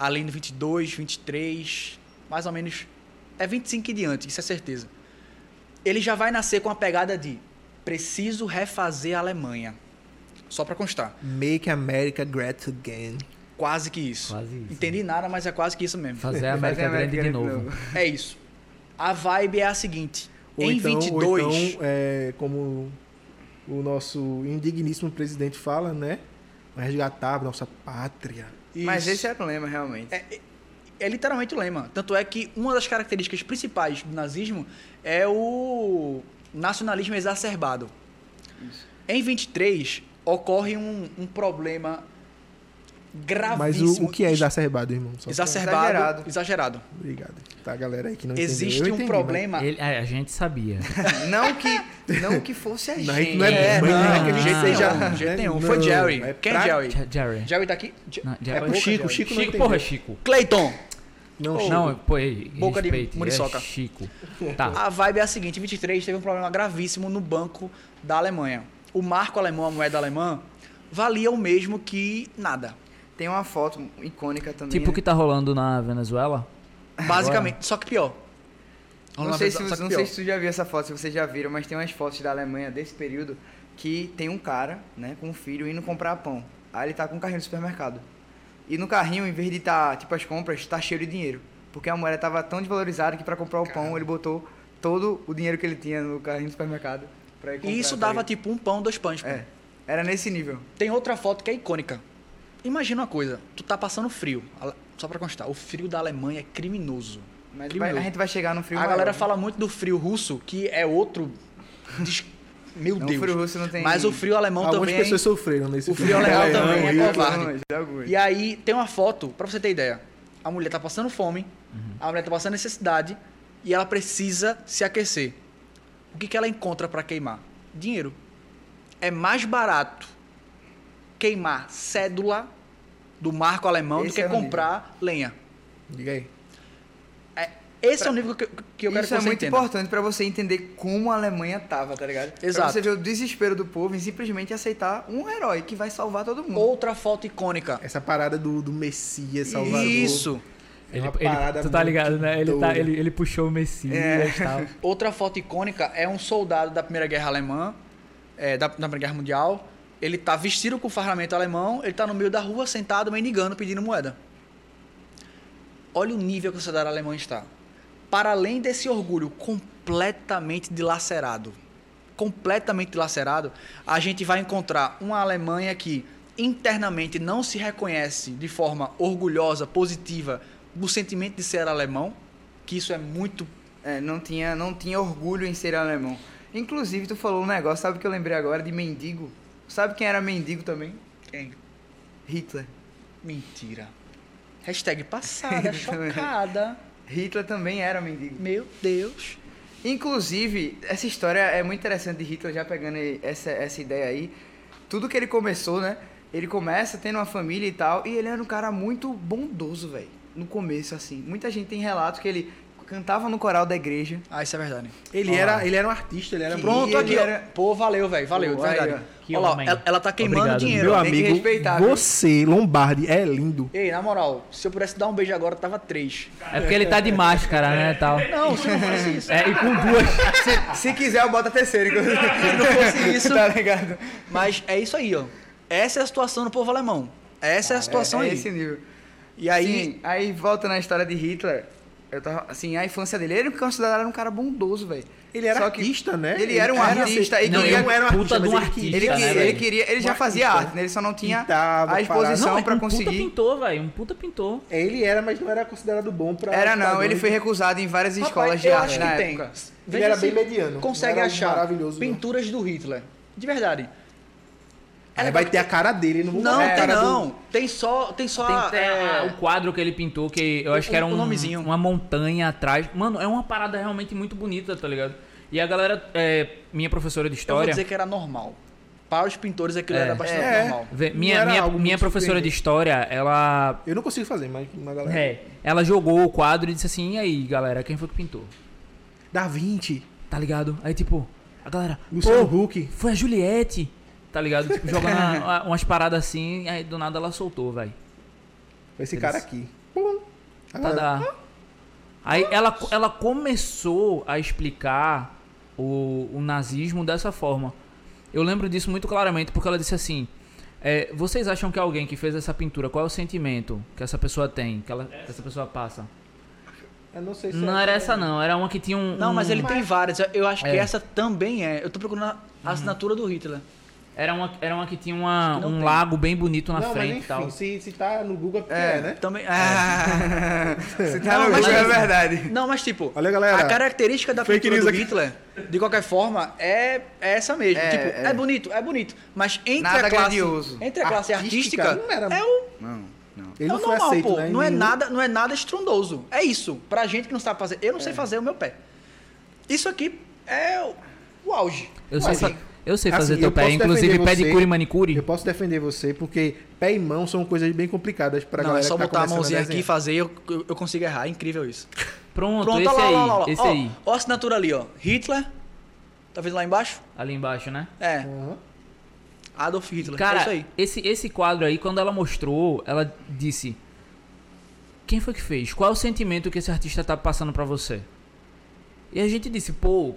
além do 22, 23, mais ou menos é 25 e diante, isso é certeza. Ele já vai nascer com a pegada de preciso refazer a Alemanha. Só para constar. Make America Great Again. quase que isso. Quase isso. Entendi nada, mas é quase que isso mesmo. Fazer a Fazer América, a América Grande de Grande de novo. novo. É isso. A vibe é a seguinte. Ou em então, 22. Ou então, é, como o nosso indigníssimo presidente fala, né? Resgatar a nossa pátria. Mas Isso. esse era o lema, realmente. É, é- é literalmente o lema. Tanto é que uma das características principais do nazismo é o nacionalismo exacerbado. Em 23, ocorre um, um problema Mas gravíssimo. o, o que é exacerbado, irmão? Só Exacerbado, Exagerado. exagerado. Obrigado. Tá, galera aí que não Existe entendeu. Eu um entendi, problema. Ele- é, a gente sabia. Não que, não que fosse a mas- gente. Não, gente não é, É, mas não é não, que a de gente jeito seja. nenhum, de jeito né? nenhum. Foi Não, Jerry. é Quem é Jerry? Ja- Jerry. Jerry tá aqui? Não, É Jerry- pro Chico, Chico não Chico, porra, Chico. Clayton. Não, Chico. Não, pô, ei, Boca de respeite, muriçoca. É Chico. Tá. A vibe é a seguinte: em 23 teve um problema gravíssimo no banco da Alemanha. O marco alemão, a moeda alemã, valia o mesmo que nada. Tem uma foto icônica também. Tipo o né? que tá rolando na Venezuela? Basicamente, só que pior. Não, sei, se, Só que não pior. sei se tu já viu essa foto, se vocês já viram, mas tem umas fotos da Alemanha desse período que tem um cara, né, com um filho indo comprar pão. Aí ele tá com um carrinho no supermercado. E no carrinho, em vez de tá, tipo, as compras, tá cheio de dinheiro. Porque a moeda tava tão desvalorizada que pra comprar o pão, ele botou todo o dinheiro que ele tinha no carrinho do supermercado pra ir comprar. E isso dava ele. tipo um pão, dois pães. pô. É, era nesse nível. Tem outra foto que é icônica. Imagina uma coisa: tu tá passando frio. Só pra constar, o frio da Alemanha é criminoso. Mas Criminoso. vai- a gente vai chegar no frio a maior, galera né? fala muito do frio russo, que é outro. des- Meu Não, Deus. o frio russo não tem... Mas o frio alemão Algumas também. é pessoas sofreram nesse O frio alemão É, também é eu- covarde. Não, alguns. E aí tem uma foto, pra você ter ideia. A mulher tá passando fome, Uhum. a mulher tá passando necessidade e ela precisa se aquecer. O que, que ela encontra pra queimar? Dinheiro. É mais barato queimar cédula do marco alemão do Esse que é o nível. comprar lenha. Diga aí. Esse é o nível que, que eu quero Isso que é você muito entenda. importante pra você entender como a Alemanha tava, tá ligado? Exato. Pra você ver o desespero do povo em simplesmente aceitar um herói que vai salvar todo mundo. Outra foto icônica. Essa parada do, do Messias Salvador. Isso. É Ele, ele- parada tu tá ligado, né? Ele, tá, ele, ele puxou o Messias É. e tal. Outra foto icônica é um soldado da Primeira Guerra Alemã, é, da, da Primeira Guerra Mundial. Ele tá vestido com o parlamento alemão, ele tá no meio da rua, sentado, mendigando, pedindo moeda. Olha o nível que a sociedade alemã está. Para além desse orgulho completamente dilacerado, completamente dilacerado, a gente vai encontrar uma Alemanha que internamente não se reconhece de forma orgulhosa, positiva, do sentimento de ser alemão, que isso é muito É, não tinha, não tinha orgulho em ser alemão. Inclusive, tu falou um negócio, sabe o que eu lembrei agora de mendigo? Sabe quem era mendigo também? Quem? Hitler. Mentira. Hashtag passada, chocada. Hitler também era mendigo. Meu Deus. Inclusive, essa história é muito interessante de Hitler, já pegando essa, essa ideia aí. Tudo que ele começou, né? Ele começa tendo uma família e tal, e ele era um cara muito bondoso, velho. No começo, assim. Muita gente tem relatos que ele cantava no coral da igreja. Ah, isso é verdade. Ele, era, ele era um artista, ele era Que- Pronto, ele aqui, era- Pô, valeu, velho. Valeu, Pô, de verdade. Olha lá, homem. ela, ela tá queimando Obrigado, dinheiro. Meu amigo, você, Lombardi, é lindo. Ei, na moral, se eu pudesse dar um beijo agora, tava três. É porque ele tá de máscara, né, tal. Não, se não fosse isso. É, e com duas. Se quiser, eu boto a terceira. Se não fosse isso. tá ligado? Mas é isso aí, ó. Essa é a situação do povo alemão. Essa é a situação é, é aí. esse nível. E aí, Sim, aí volta na história de Hitler. Eu tava, assim, a infância dele, ele considerado um cara bondoso, velho. Ele era Só que artista, né? Ele era um artista e Não, queria- ele não era um puta artista, de um ele artista, Ele, né, ele queria, ele já Um fazia artista. arte, né? Ele só não tinha Pintava, a exposição Não, pra um puta conseguir. pintor, velho. Um puta pintor. Ele era, mas não era considerado bom pra. Era não, pra ele foi recusado em várias Rapaz, escolas de eu arte acho na que tem. época. Ele Veja era bem mediano. Consegue achar maravilhoso, não. pinturas do Hitler. De verdade. Aí vai ter a cara dele, não vou Não, a tem cara do- não. Tem só, tem só Tem a- até é, o quadro que ele pintou, que eu acho que era um, nomezinho. uma montanha atrás. Mano, é uma parada realmente muito bonita, tá ligado? E a galera, é, minha professora de Eu vou história. dizer que era normal. Para os pintores aquilo É. era bastante É. normal. vê, Não minha minha, minha professora de história, ela. Eu não consigo fazer, mas uma galera. É, ela jogou o quadro e disse assim: e aí, galera, quem foi que pintou? Da Vinci, Tá ligado? Aí, tipo, a galera. Luciano Huck. foi a Juliette. Tá ligado? Tipo, jogando uma- umas paradas assim, aí do nada ela soltou, velho. Esse Eles- cara aqui. Pum. Tá galera- dá. Aí ela, ela começou a explicar o, o nazismo dessa forma. Eu lembro disso muito claramente, porque ela disse assim: É, vocês acham que alguém que fez essa pintura, qual é o sentimento que essa pessoa tem, que, ela, que essa pessoa passa? Eu não sei se Não é- era essa não, era uma que tinha um... Não, um- mas ele tem várias. Eu acho que É. essa também é. Eu tô procurando a assinatura do Hitler. Era uma, era uma que tinha uma, que um tem. lago bem bonito na Não, frente mas e enfim, tal. se, se tá no Google é porque É. é, né? Também. Ah. Você tá Não, no mas Google, é assim, verdade. Não, mas tipo, Olha, galera. a característica da Fake pintura do news aqui. Hitler, de qualquer forma, é, é essa mesmo. É, tipo, é. é. bonito, é bonito. Mas entre Nada a classe. grandioso. Entre a classe Artística, artística, não era- é o, Não, não. Ele é não o foi normal, aceito, pô. né? Não, é nenhum- nada, não é nada estrondoso. É isso. Pra gente que não sabe fazer. Eu não sei fazer o meu pé. Isso aqui é o, o auge. Eu sei, Assim, fa- eu sei fazer assim, teu eu pé, inclusive defender você. pedicure e manicure. Eu posso defender você porque pé e mão são coisas bem complicadas pra não, galera é só que tá botar a começando mãozinha aqui e fazer e eu, eu, eu consigo errar. É incrível isso. Pronto, Pronto, esse olha lá, aí, olha lá, olha lá. esse ó, aí. Ó a assinatura ali, ó. Hitler. Tá vendo lá embaixo? Ali embaixo, né? É. Aham. Adolf Hitler. é Cara, isso aí. esse, esse quadro aí, quando ela mostrou, ela disse: Quem foi que fez? Qual é o sentimento que esse artista tá passando pra você? E a gente disse: Pô,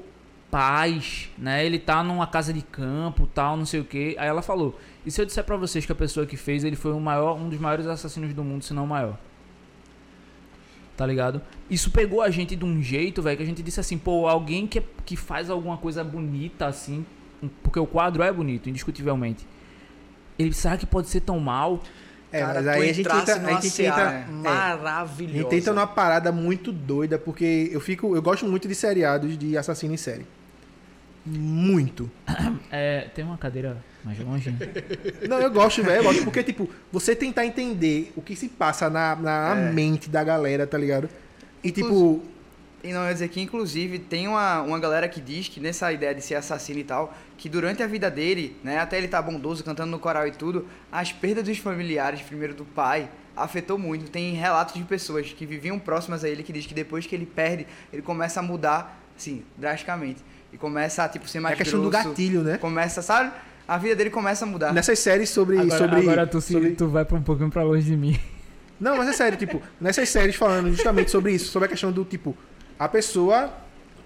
paz, né? Ele tá numa casa de campo, tal, não sei o quê. Aí ela falou: E se eu disser pra vocês que a pessoa que fez ele foi o maior, um dos maiores assassinos do mundo, se não o maior? Tá ligado? Isso pegou a gente de um jeito, velho, que a gente disse assim: Pô, alguém que, que faz alguma coisa bonita assim, porque o quadro é bonito, indiscutivelmente. Ele será que pode ser tão mal? É, Cara, mas aí a gente entra, a numa gente seara entra, é, maravilhosa. a gente entra numa parada muito doida, porque eu fico, eu gosto muito de seriados de assassino em série. Muito. É, tem uma cadeira mais longe. Não, eu gosto, velho. Eu gosto porque, tipo, você tentar entender o que se passa na, na É. mente da galera, tá ligado? E, tipo, Inclusive- E não, eu ia dizer que, inclusive, tem uma, uma galera que diz que nessa ideia de ser assassino e tal, que durante a vida dele, né, até ele tá bondoso, cantando no coral e tudo, as perdas dos familiares, primeiro do pai, afetou muito. Tem relatos de pessoas que viviam próximas a ele que diz que depois que ele perde, ele começa a mudar, assim, drasticamente. E começa a, tipo, ser mais é questão do grosso, gatilho, né? Começa, sabe? A vida dele começa a mudar. Nessas séries sobre. Agora, sobre, agora tu, se- sobre- tu vai pra um pouquinho pra longe de mim. Não, mas é sério, tipo, nessas séries falando justamente sobre isso, sobre a questão do tipo, a pessoa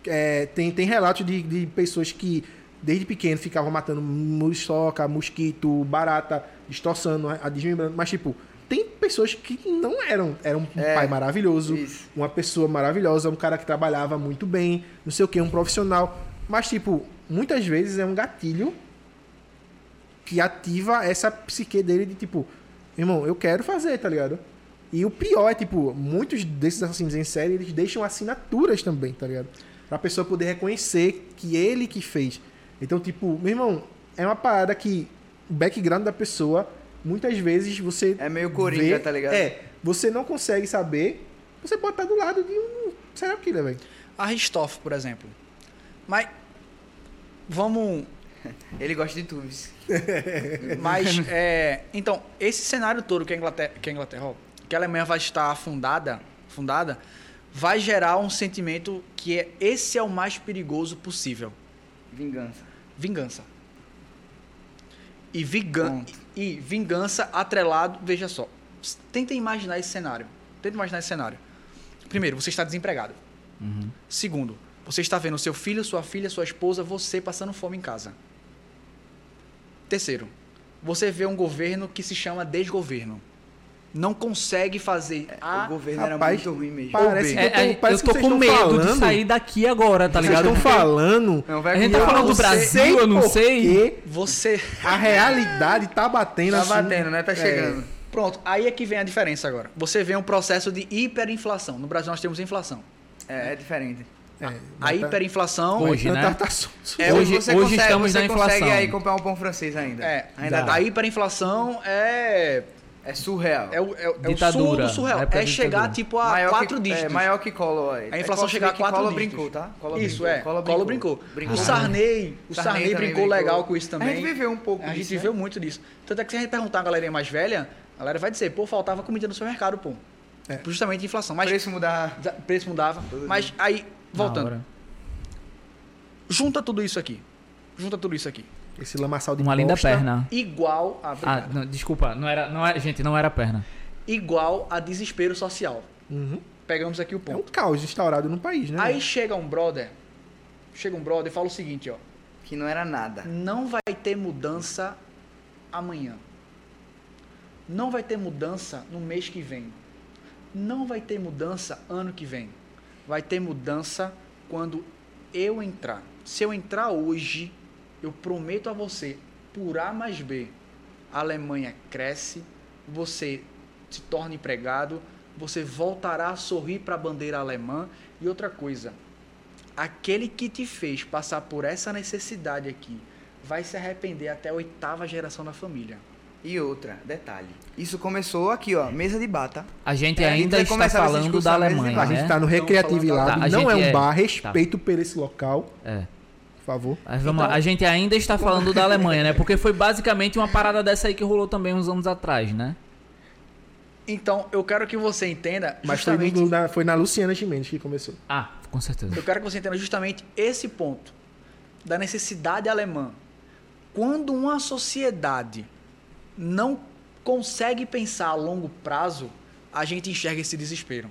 é, tem, tem relatos de, de pessoas que desde pequeno ficavam matando muriçoca, mosquito, barata, destroçando, a desmembrando, mas tipo, tem pessoas que não eram, era um É, pai maravilhoso, isso. uma pessoa maravilhosa, um cara que trabalhava muito bem, não sei o que, um profissional, mas tipo, muitas vezes é um gatilho que ativa essa psique dele de tipo, irmão, eu quero fazer, tá ligado? E o pior é, tipo, muitos desses assassinos em série, eles deixam assinaturas também, tá ligado? Pra pessoa poder reconhecer que ele que fez. Então, tipo, meu irmão, é uma parada que o background da pessoa, muitas vezes você. É meio coringa, vê- tá ligado? É, você não consegue saber. Você pode estar do lado de um serial killer, velho. A Ristoff, por exemplo. Mas. Vamos. Ele gosta de isso. Mas. é, então, esse cenário todo que a Inglaterra. Que a, Inglaterra que a Alemanha vai estar afundada, fundada, vai gerar um sentimento que é esse é o mais perigoso possível. Vingança. Vingança. E, Pronto. e vingança atrelado, veja só. Tentem imaginar esse cenário. Tentem imaginar esse cenário. Primeiro, você está desempregado. Segundo, você está vendo seu filho, sua filha, sua esposa, você passando fome em casa. Terceiro, você vê um governo que se chama desgoverno. Não consegue fazer a o governo rapaz, era muito ruim mesmo. parece que eu tô, É, é, parece eu tô que com vocês medo estão de falando, sair daqui agora, tá Vocês ligado? estão falando. Não, vai A gente tá falando do Brasil, eu não sei. você A realidade tá batendo Tá assim. batendo, né? Tá chegando. Pronto, aí é que vem a diferença agora. Você vê um processo de hiperinflação. No Brasil nós temos inflação. É, é diferente. É, A tá- hiperinflação Hoje, né? tá- tá- tá- É, hoje você hoje consegue, estamos você na inflação. consegue aí comprar um pão francês ainda. é, ainda Dá. dá. a hiperinflação é É surreal. é o, é, o- é o Ditadura. sul do surreal. É chegar ditadura. tipo a maior quatro que, dígitos. É, maior que Collor. aí. A inflação É, chegar a quatro Collor dígitos. brincou, tá? Collor Isso brincou, é. Collor Collor brincou. brincou. O Sarney, o Sarney Sarney, também brincou legal com isso também. A gente viveu um pouco A gente disso, viveu né? muito disso. Tanto é que se a gente perguntar a galerinha mais velha, a galera vai dizer, pô, faltava comida no supermercado, pô. É. Justamente inflação. Mas Preço mudar. o preço mudava. Mas aí, voltando. Junta tudo isso aqui. Junta tudo isso aqui. Esse lamaçal de Uma linda perna. Igual a. Ah, não, desculpa, não era, não é, gente, não era perna. Igual a desespero social. Uhum. Pegamos aqui o É um ponto. caos instaurado no país, né? Aí chega um brother. Chega um brother e fala o seguinte, ó. Que não era nada. Não vai ter mudança amanhã. Não vai ter mudança no mês que vem. Não vai ter mudança ano que vem. Vai ter mudança quando eu entrar. Se eu entrar hoje, eu prometo a você, por A mais B, a Alemanha cresce, você se torna empregado, você voltará a sorrir para a bandeira alemã. E outra coisa, aquele que te fez passar por essa necessidade aqui vai se arrepender até a oitava geração da família. E outra, detalhe. Isso começou aqui, ó, mesa de bata. A gente É, a gente ainda está começar essa falando da Alemanha, A gente né? tá no Recreative Tá, Lab, a não é um é- bar, tá. respeito por esse local, É. por favor. Mas vamos Então- lá, a gente ainda está falando da Alemanha, né? Porque foi basicamente uma parada dessa aí que rolou também uns anos atrás, né? Então, eu quero que você entenda Mas foi, justamente, no- na, foi na Luciana Gimenez que começou. Ah, com certeza. eu quero que você entenda justamente esse ponto da necessidade alemã. Quando uma sociedade não consegue pensar a longo prazo, a gente enxerga esse desespero.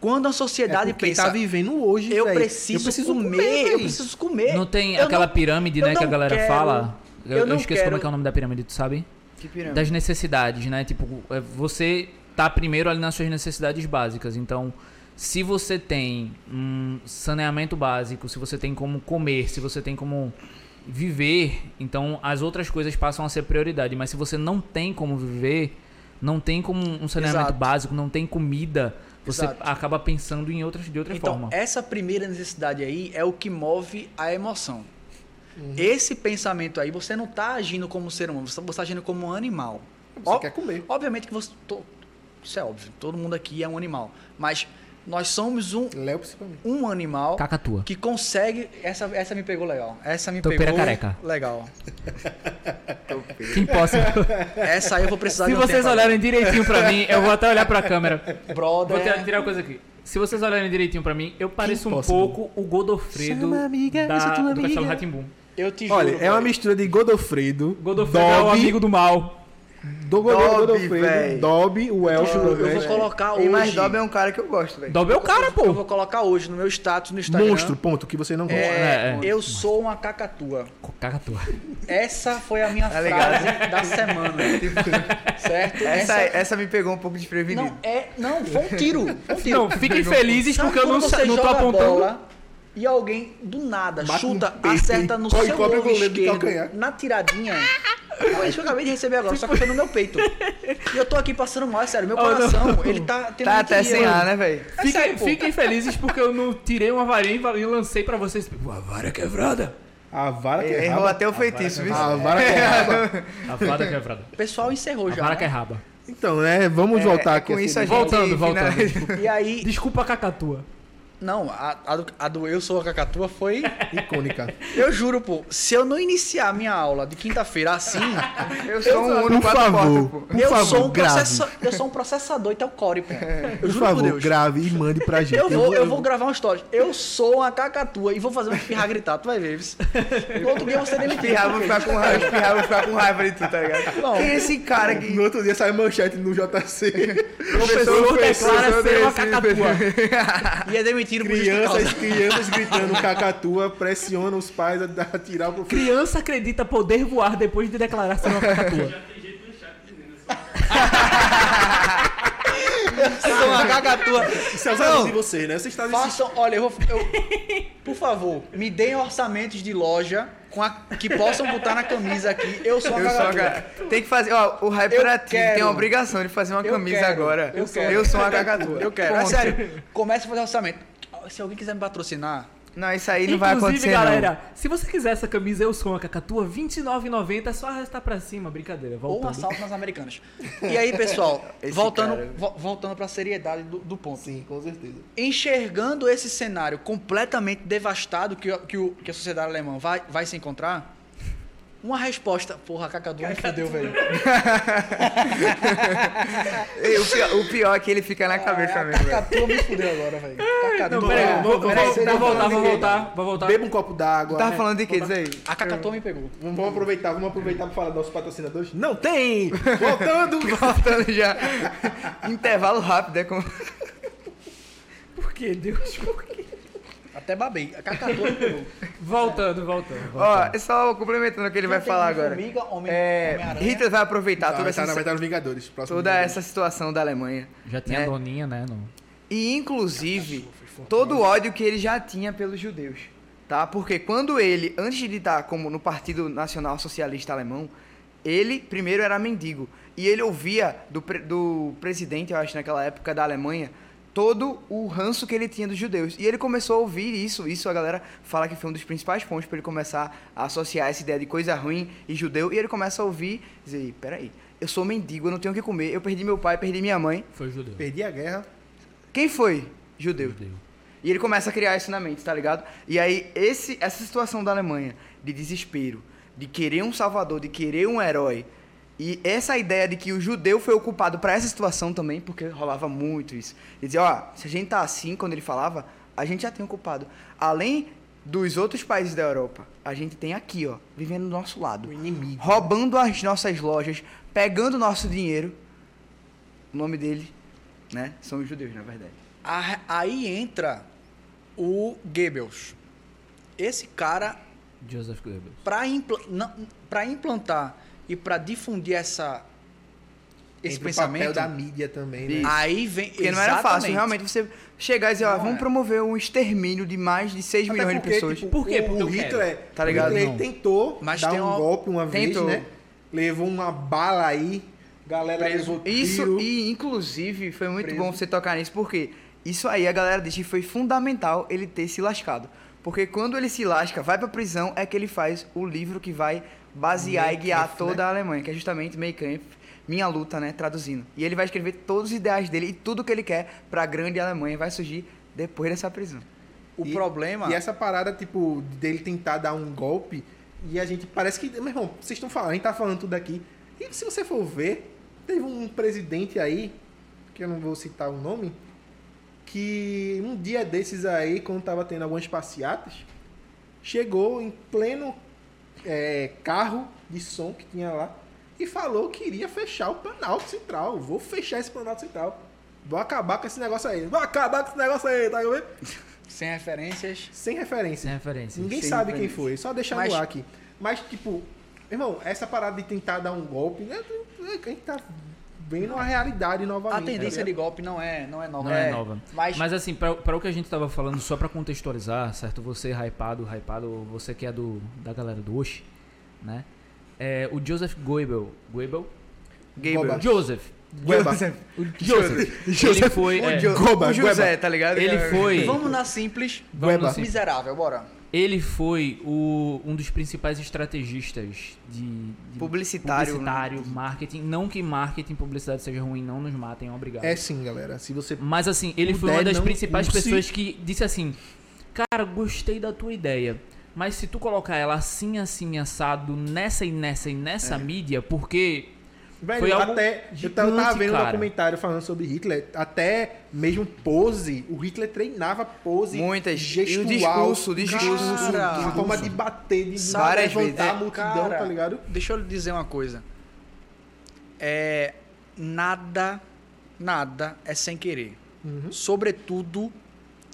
Quando a É sociedade porque pensa, tá vivendo hoje, eu véi. preciso, comer, eu véi. preciso comer. Não tem Eu aquela não- pirâmide, eu né, que a galera quero- fala? Eu, eu eu não esqueci como quero- é que é o nome da pirâmide, tu sabe? Que pirâmide. Das necessidades, né? Tipo, é, você tá primeiro ali nas suas necessidades básicas. Então, se você tem um saneamento básico, se você tem como comer, se você tem como viver, então as outras coisas passam a ser prioridade. Mas se você não tem como viver, não tem como um saneamento Exato. básico, não tem comida, você Exato. acaba pensando em outras de outra Então, forma. essa primeira necessidade aí é o que move a emoção. Uhum. Esse pensamento aí, você não está agindo como ser humano, você está agindo como um animal. Você Ó- quer comer. Obviamente que você. to- isso é óbvio, todo mundo aqui é um animal. Mas nós somos um, um animal Cacatua. que consegue. Essa, essa me pegou legal. Essa me Topeira pegou. careca. Legal. Quem possa. Essa aí eu vou precisar Se de um vocês tempo olharem direitinho pra mim, eu vou até olhar pra câmera. Brother. Vou tirar, tirar uma coisa aqui. Se vocês olharem direitinho pra mim, eu pareço um pouco o Godofredo Chama amiga, da, tua do amiga. Castelo Ratimbum. Eu te juro. Olha, é uma mistura de Godofredo, Godofredo é o Dobby, amigo do mal. Do goleiro Dobby, Godofredo. Dobby, o Elfo Eu do vou colocar hoje. E mais Dobby é um cara que eu gosto, velho. Dobby é o cara, Eu pô. vou colocar hoje no meu status no Instagram. Monstro, ponto, que você não gosta. É, É, é. eu sou uma cacatua. Cacatua. Essa foi a minha Tá ligado? frase da semana. certo? Essa, essa me pegou um pouco desprevenido. não é, não, foi um tiro. Foi um tiro. Não, fiquem felizes Sabe porque eu não, não tô apontando. bola e alguém do nada Bate no chuta, peito acerta e no seu cobre o ovo goleiro de esquerdo na tiradinha. Foi isso que eu acabei de receber agora, só que foi no meu peito. E eu tô aqui passando mal, é sério. Meu Oh, coração, ele tá tendo Tá até sem ar, né, velho? É Fiquem, felizes porque eu não tirei uma varinha e lancei pra vocês. Uma vara quebrada. A vara que é Errou raba. até o feitiço, viu? A vara que é raba. A vara quebrada. O pessoal encerrou A já. vara né? que é raba. Então, né, vamos É, voltar é aqui. com assim, isso a né? gente Voltando, voltando. finaliza- E aí, Desculpa a cacatua. Não, a, a do, a do Eu Sou a Cacatua foi. Icônica. Eu juro, pô, se eu não iniciar minha aula de quinta-feira assim, Eu sou um Por favor, por eu, favor, sou um grave. processa, eu sou um processador e core, pô. Eu Por juro favor, por Deus. grave e mande pra gente. Eu vou, eu vou gravar uma história. Eu sou uma cacatua e vou fazer uma espirra gritar, tu vai ver. No outro dia você demitido. Espirrar, vou ficar com raiva, espirrar, vou fiar com raiva de tu, tá ligado? Não. Quem é esse cara que... No outro dia sai manchete no JC. Professor declara ser uma cacatua. E é demitido por justa crianças, causa. crianças gritando cacatua, pressionam os pais a, a tirar o professor. Criança acredita poder voar depois de declarar ser uma cacatua. Eu sou uma cacatua. Isso é os de vocês, né? Vocês estavam Façam, olha, eu vou. eu- por favor, me deem orçamentos de loja com a- que possam botar na camisa aqui. Eu sou uma Eu sou uma cacatua. ca- Tem que fazer, ó, o Hyperativo tem a obrigação de fazer uma Eu camisa quero. agora. Eu quero. eu sou uma cacatua. Eu quero. É Ponto. sério. Comece a fazer orçamento. Se alguém quiser me patrocinar, Não, isso aí não vai Inclusive, acontecer, galera, se você quiser essa camisa Eu Sou uma Cacatua, R$29,90 é só arrastar pra cima, brincadeira. ou um Voltando. assalto nas americanas. E aí, pessoal, Esse voltando, cara. vo- voltando para a seriedade do, do ponto. Sim, com certeza. Enxergando esse cenário completamente devastado que, que, o- que a sociedade alemã vai, vai se encontrar, uma resposta. Porra, a Cacadu me fudeu, velho. E o, pior, o pior é que ele fica na cabeça a mesmo, velho. Cacatu me fudeu agora, velho. Não, peraí, vou, vou, Peraí, vou, voltar, vou voltar, vou voltar. Beba um copo d'água. Tava falando de que diz aí? A Cacatu me pegou. Vamos vamos aproveitar, vamos aproveitar para falar dos nossos patrocinadores. Não tem! Voltando! Voltando já. Intervalo rápido, é como... Por que, Deus? Por quê? Até babei. A cacatua pegou. Voltando, voltando. Ó, é só complementando o que ele vai falar agora. Homem-Formiga, Homem- É, Homem-Aranha. Hitler vai aproveitar toda vai estar essa, vai estar no Vingadores. próximo toda Vingadores. essa situação da Alemanha. Já tinha né? a Doninha, né? No... E inclusive todo o ódio que ele já tinha pelos judeus, tá? Porque quando ele, antes de estar como no Partido Nacional Socialista Alemão, ele primeiro era mendigo e ele ouvia do, pre- do presidente, eu acho naquela época da Alemanha, todo o ranço que ele tinha dos judeus. E ele começou a ouvir isso, isso a galera fala que foi um dos principais pontos para ele começar a associar essa ideia de coisa ruim e judeu, e ele começa a ouvir, dizer, peraí, eu sou mendigo, eu não tenho o que comer, eu perdi meu pai, perdi minha mãe, Foi judeu. Perdi a guerra. quem foi? Judeu. Judeu. E ele começa a criar isso na mente, tá ligado? E aí, esse, essa situação da Alemanha, de desespero, de querer um salvador, de querer um herói, e essa ideia de que o judeu foi ocupado para essa situação também, porque rolava muito isso. Ele dizia, ó, se a gente tá assim, quando ele falava, a gente já tem ocupado. Além dos outros países da Europa, a gente tem aqui, ó, vivendo do nosso lado. O inimigo. Roubando as nossas lojas, pegando o nosso dinheiro. O nome dele, né, são os judeus, na verdade. A- Aí entra o Goebbels. Esse cara, Joseph Goebbels. para pra implantar e para difundir essa, esse Entra o pensamento, papel da mídia também, né? Isso. aí vem. Porque não era fácil, realmente, você chegar e dizer, ó, Não vamos é. promover um extermínio de mais de 6 Até milhões de porque, pessoas. tipo, Por quê? O, Porque o. Hitler, Tá ligado? o Hitler Não. tentou Mas dar tem um uma- golpe uma vez, Tentou. né? Levou uma bala aí, galera Preso. levou Isso, tiro. e inclusive, foi muito preso. bom você tocar nisso, porque isso aí a galera diz que foi fundamental ele ter se lascado. Porque quando ele se lasca, vai pra prisão, é que ele faz o livro que vai basear e guiar toda né? a Alemanha, que é justamente Mein Kampf, Minha Luta, né, traduzindo. E ele vai escrever todos os ideais dele e tudo que ele quer pra grande Alemanha vai surgir depois dessa prisão. O E- problema. E essa parada, tipo, dele tentar dar um golpe, e a gente parece que. Meu irmão, vocês estão falando, a gente tá falando tudo aqui. E se você for ver, teve um presidente aí, que eu não vou citar o nome, que um dia desses aí, quando tava tendo algumas passeatas, chegou em pleno é, carro de som que tinha lá e falou que iria fechar o Planalto Central. Vou fechar esse Planalto Central. Vou acabar com esse negócio aí. Vou acabar com esse negócio aí, tá vendo? Sem referências. Sem referência. Sem referência. Ninguém Sem sabe quem foi, só deixar Mas- no ar aqui. Mas, tipo, irmão, essa parada de tentar dar um golpe, né? A gente tá vendo a realidade novamente. A tendência tá de ligado? golpe não é, não é nova. Não é, É, nova. mas- Mas, assim, pra, pra o que a gente tava falando, só pra contextualizar, certo? Você hypado, hypado, você que é do, da galera do Osh, né? É, o Joseph Goebbels, Goebbels? Gabriel. Goba. Joseph. Goeba. O Joseph. ele foi... O, é, Goba, o José, tá ligado? ele foi... Vamos na simples. Vamos assim, Miserável, bora. Ele foi o, um dos principais estrategistas de, de Publicitário, publicitário, marketing. Não que marketing e publicidade seja ruim, não nos matem, obrigado. É sim, galera. Se você. Mas assim, ele foi Puder, uma das principais use. pessoas que disse assim: Cara, gostei da tua ideia. Mas se tu colocar ela assim, assim, assado, nessa e nessa e nessa mídia, porque. Velho, Foi algo até. Eu tava, eu tava gigante, vendo um cara. documentário falando sobre Hitler. Até mesmo pose. O Hitler treinava pose. Muitas. Gestual. E o discurso, o discurso. Cara, A discurso. forma de bater, de Várias levantar vezes. a multidão, Cara, tá ligado? Deixa eu lhe dizer uma coisa. É. Nada, nada é sem querer. Uhum. Sobretudo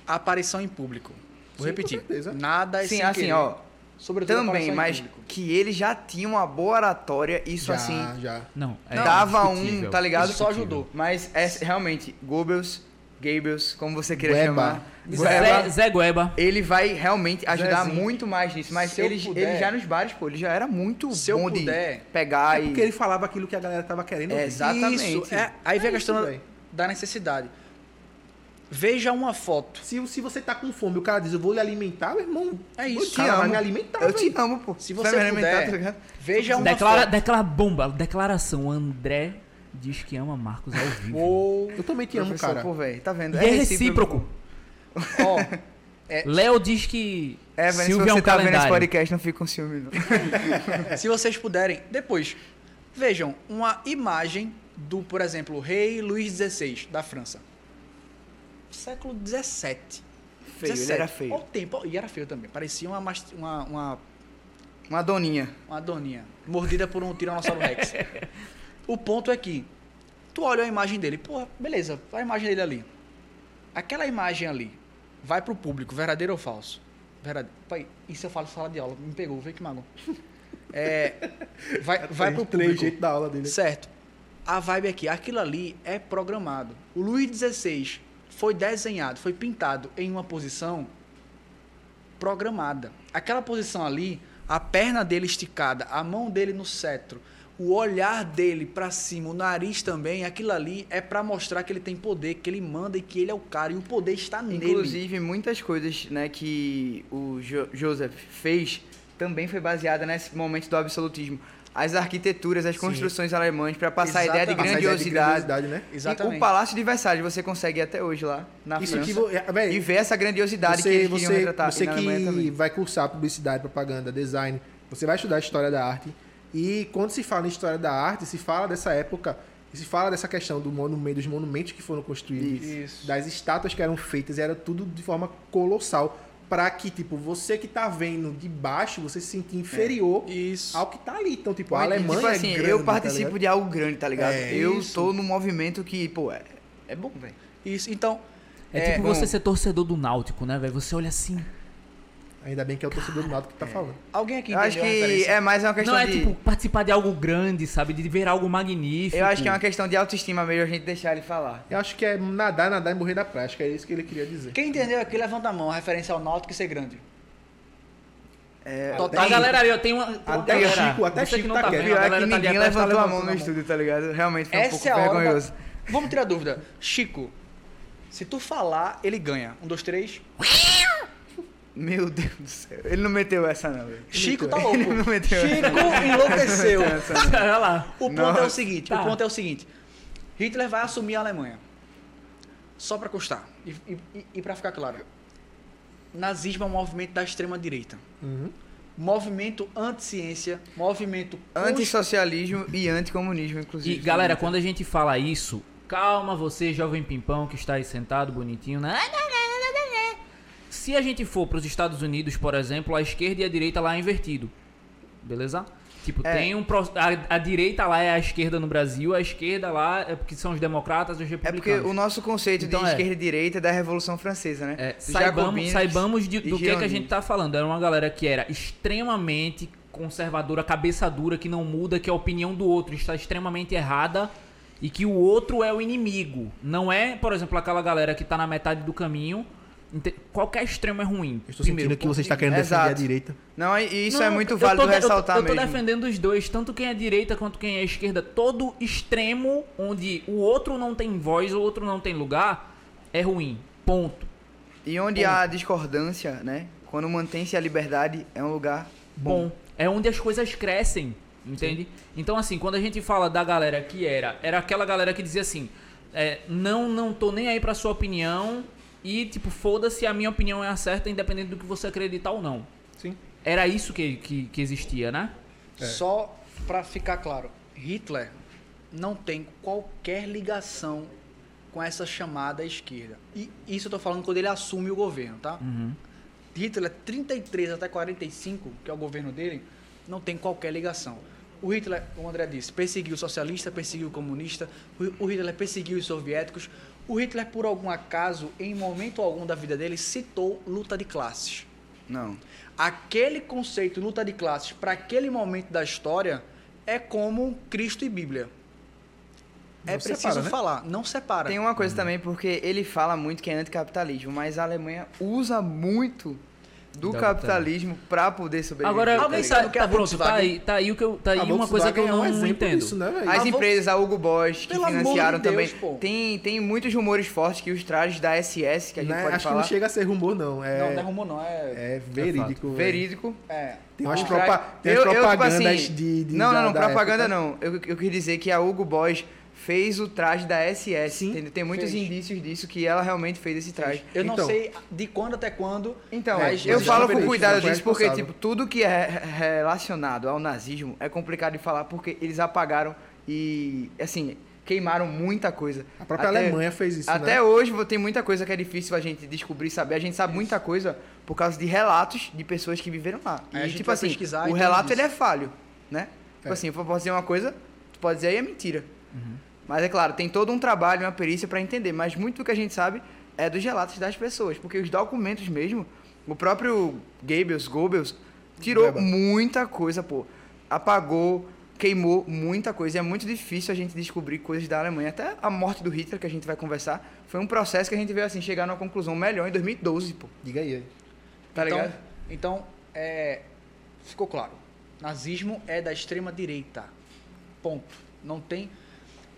a aparição em público. Vou Sim, repetir. com certeza. Nada é Sim, sem assim, querer. ó. Sobretudo a Também, mas público. que ele já tinha uma boa oratória, isso já, assim. já. Não, é dava um, tá ligado? Só ajudou. Mas é realmente, Goebbels, Goebbels, como você queira Goeba. chamar. Zé, Goeba, Zé Gueba. ele vai realmente ajudar Zezinho. muito mais nisso. Mas Se eu ele, puder- ele já nos bares, pô, ele já era muito Se eu bom puder- de pegar É e. porque ele falava aquilo que a galera tava querendo. É, exatamente. Isso, é, aí vem É a questão isso, da- velho. da necessidade. Veja uma foto. Se, se você tá com fome, o cara diz, eu vou lhe alimentar, meu irmão. É isso. O cara Te vai amo. me alimentar, Eu te velho. amo, pô. Se Vai você me alimentar, puder, tá ligado? Veja uma Declara, foto. declara bomba, declaração. André diz que ama Marcos ao vivo. Ou, Eu também te amo, Professor, cara. Pô, velho, tá vendo? E é recíproco. ó, Léo diz que É, velho, se Silvio é você um tá vendo esse calendário. podcast, não fica com ciúme, não. se vocês puderem, depois, vejam uma imagem do, por exemplo, rei Luís XVI, da França. Século XVII. Feio, ele era feio. O tempo, e era feio também. Parecia uma, uma, uma, Uma doninha. uma doninha, mordida por um tiranossauro rex. o ponto é que, tu olha a imagem dele, porra, beleza, a imagem dele ali. Aquela imagem ali, vai pro público, verdadeiro ou falso? Verdadeiro. Pai, isso eu falo sala de aula, me pegou, vê que mago. É, vai vai pro público. jeito da aula dele. Certo. A vibe aqui, aquilo ali é programado. O Luiz XVI foi desenhado, foi pintado em uma posição programada. Aquela posição ali, a perna dele esticada, a mão dele no cetro, o olhar dele pra cima, o nariz também, aquilo ali é pra mostrar que ele tem poder, que ele manda e que ele é o cara e o poder está nele. Inclusive, muitas coisas né, que o Jo- Joseph fez também foi baseada nesse momento do absolutismo. As arquiteturas, as construções alemãs, para passar a ideia de ideia grandiosidade. né? E Exatamente. O Palácio de Versalhes você consegue ir até hoje lá na Isso França que é, véi, e ver essa grandiosidade que você, eles queriam você, retratar. você e que vai cursar publicidade, propaganda, design, você vai estudar história da arte. E quando se fala em história da arte, se fala dessa época, e se fala dessa questão do monumento, dos monumentos que foram construídos, Isso. das estátuas que eram feitas, era tudo de forma colossal. Pra que, tipo, você que tá vendo de baixo, você se sentir inferior Isso. ao que tá ali. Então, tipo, a Alemanha tipo assim, é grande, eu tá participo ligado? de algo grande, tá ligado? É, eu isso. tô num movimento que, pô, é, é bom, velho. Isso. Então, É, É, tipo bom. você ser torcedor do Náutico, né, velho? Você olha assim. Ainda bem que é o torcedor do Náutico que tá falando. alguém aqui Eu acho a que é mais uma questão Não, é de... tipo participar de algo grande, sabe? De ver algo magnífico. Eu acho que é uma questão de autoestima mesmo a gente deixar ele falar. Eu acho que é nadar, nadar e morrer da praia. Acho que é isso que ele queria dizer. Quem entendeu aqui, levanta a mão. A referência ao Náutico ser grande. É, Total. A galera ali, ó, tem uma. Até galera, Chico, até que Chico não tá tá quieto. vendo, Pior a é que tá ninguém tá levantou a mão no estúdio, tá ligado? Realmente foi um pouco é a vergonhoso. da... Vamos tirar dúvida. Chico, se tu falar, ele ganha. Um, dois, três. Meu Deus do céu. Ele não meteu essa, não. Chico tá louco. Ele não meteu Chico essa. enlouqueceu. Olha lá. O ponto é o Nossa. seguinte, Tá. o ponto é o seguinte. Hitler vai assumir a Alemanha. Só pra constar. E, e, e- pra ficar claro. Nazismo é um movimento da extrema direita. Uhum. Movimento anti-ciência, movimento Antissocialismo e anticomunismo, inclusive. E galera, quando a gente fala isso, calma você, jovem pimpão que está aí sentado bonitinho, né? Se a gente for para os Estados Unidos, por exemplo, a esquerda e a direita lá é invertido. Beleza? Tipo, É. tem um. A, a direita lá é a esquerda no Brasil, a esquerda lá é porque são os democratas e os É porque republicanos. o nosso conceito Então de é. esquerda e direita é da Revolução Francesa, né? É, saibamos, saibamos de- do que, é que a gente tá falando. Era uma galera que era extremamente conservadora, cabeça dura, que não muda, que a opinião do outro está extremamente errada e que o outro é o inimigo. Não é, por exemplo, aquela galera que tá na metade do caminho. Qualquer extremo é ruim. Eu estou sentindo que você está querendo defender Exato. a direita. Não, e isso Não, é muito eu válido tô eu tô- ressaltar eu tô, mesmo. defendendo os dois, tanto quem é direita quanto quem é esquerda. Todo extremo onde o outro não tem voz, o outro não tem lugar, é ruim. Ponto. E onde há discordância, né? Quando mantém-se a liberdade, é um lugar bom. bom. É onde as coisas crescem, entende? Então, assim, quando a gente fala da galera que era, era aquela galera que dizia assim: é, não, não tô nem aí pra sua opinião e, tipo, foda-se, a minha opinião é a certa, independente do que você acreditar ou não. Sim. Era isso que, que, que existia, né? Só pra ficar claro, Hitler não tem qualquer ligação com essa chamada esquerda. E isso eu tô falando quando ele assume o governo, tá? Hitler 33 até 45, que é o governo dele, não tem qualquer ligação. O Hitler, o André disse, perseguiu o socialista, perseguiu o comunista, o o Hitler perseguiu os soviéticos. O Hitler, por algum acaso, em momento algum da vida dele, citou luta de classes Não. aquele conceito luta de classes para aquele momento da história é como Cristo e Bíblia. É Não preciso separa, né? falar, não separa. Tem uma coisa também, porque ele fala muito que é anticapitalismo, mas a Alemanha usa muito do capitalismo pra poder sobreviver. Agora, Alguém tá, sabe o que é tá a pronto, tá aí, tá aí o que eu, tá aí A uma coisa que eu é um não exemplo entendo. disso, né? As A empresas, a Hugo Boss, que Pelo de financiaram Deus, também. pô. Tem, tem muitos rumores fortes que os trajes da SS, que a gente Né? pode Acho falar, que não chega a ser rumor, não. É, Não, não é rumor não, é... é verídico. velho. verídico. é. Tem umas, propa tem Eu- eu, tipo propagandas assim, de, de. Não, não, não, da propaganda época. não. Eu, eu quis dizer que a Hugo Boss fez o traje da SS. Sim, entendeu? Tem muitos fez. indícios disso que ela realmente fez esse traje. Eu não Então. sei de quando até quando. Então, mas eu falo com cuidado disso porque, tipo, tudo que é relacionado ao nazismo é complicado de falar porque eles apagaram e, assim, queimaram muita coisa. A própria Até- Alemanha fez isso, Até né? hoje tem muita coisa que é difícil a gente descobrir, saber. A gente sabe muita coisa por causa de relatos de pessoas que viveram lá. A E, gente tipo assim, pesquisar o relato isso. ele é falho, né? Tipo É. assim, eu posso dizer uma coisa, tu pode dizer aí é mentira. Mas é claro, tem todo um trabalho, uma perícia pra entender. Mas muito do que a gente sabe é dos relatos das pessoas, porque os documentos mesmo, o próprio Goebbels, Goebbels tirou Goebbels. muita coisa, pô. Apagou, queimou muita coisa. E é muito difícil a gente descobrir coisas da Alemanha. Até a morte do Hitler, que a gente vai conversar, foi um processo que a gente veio assim chegar numa conclusão melhor em 2012, pô. Diga aí. Tá então, ligado? Então, é, ficou claro. Nazismo é da extrema direita. Ponto. Não tem.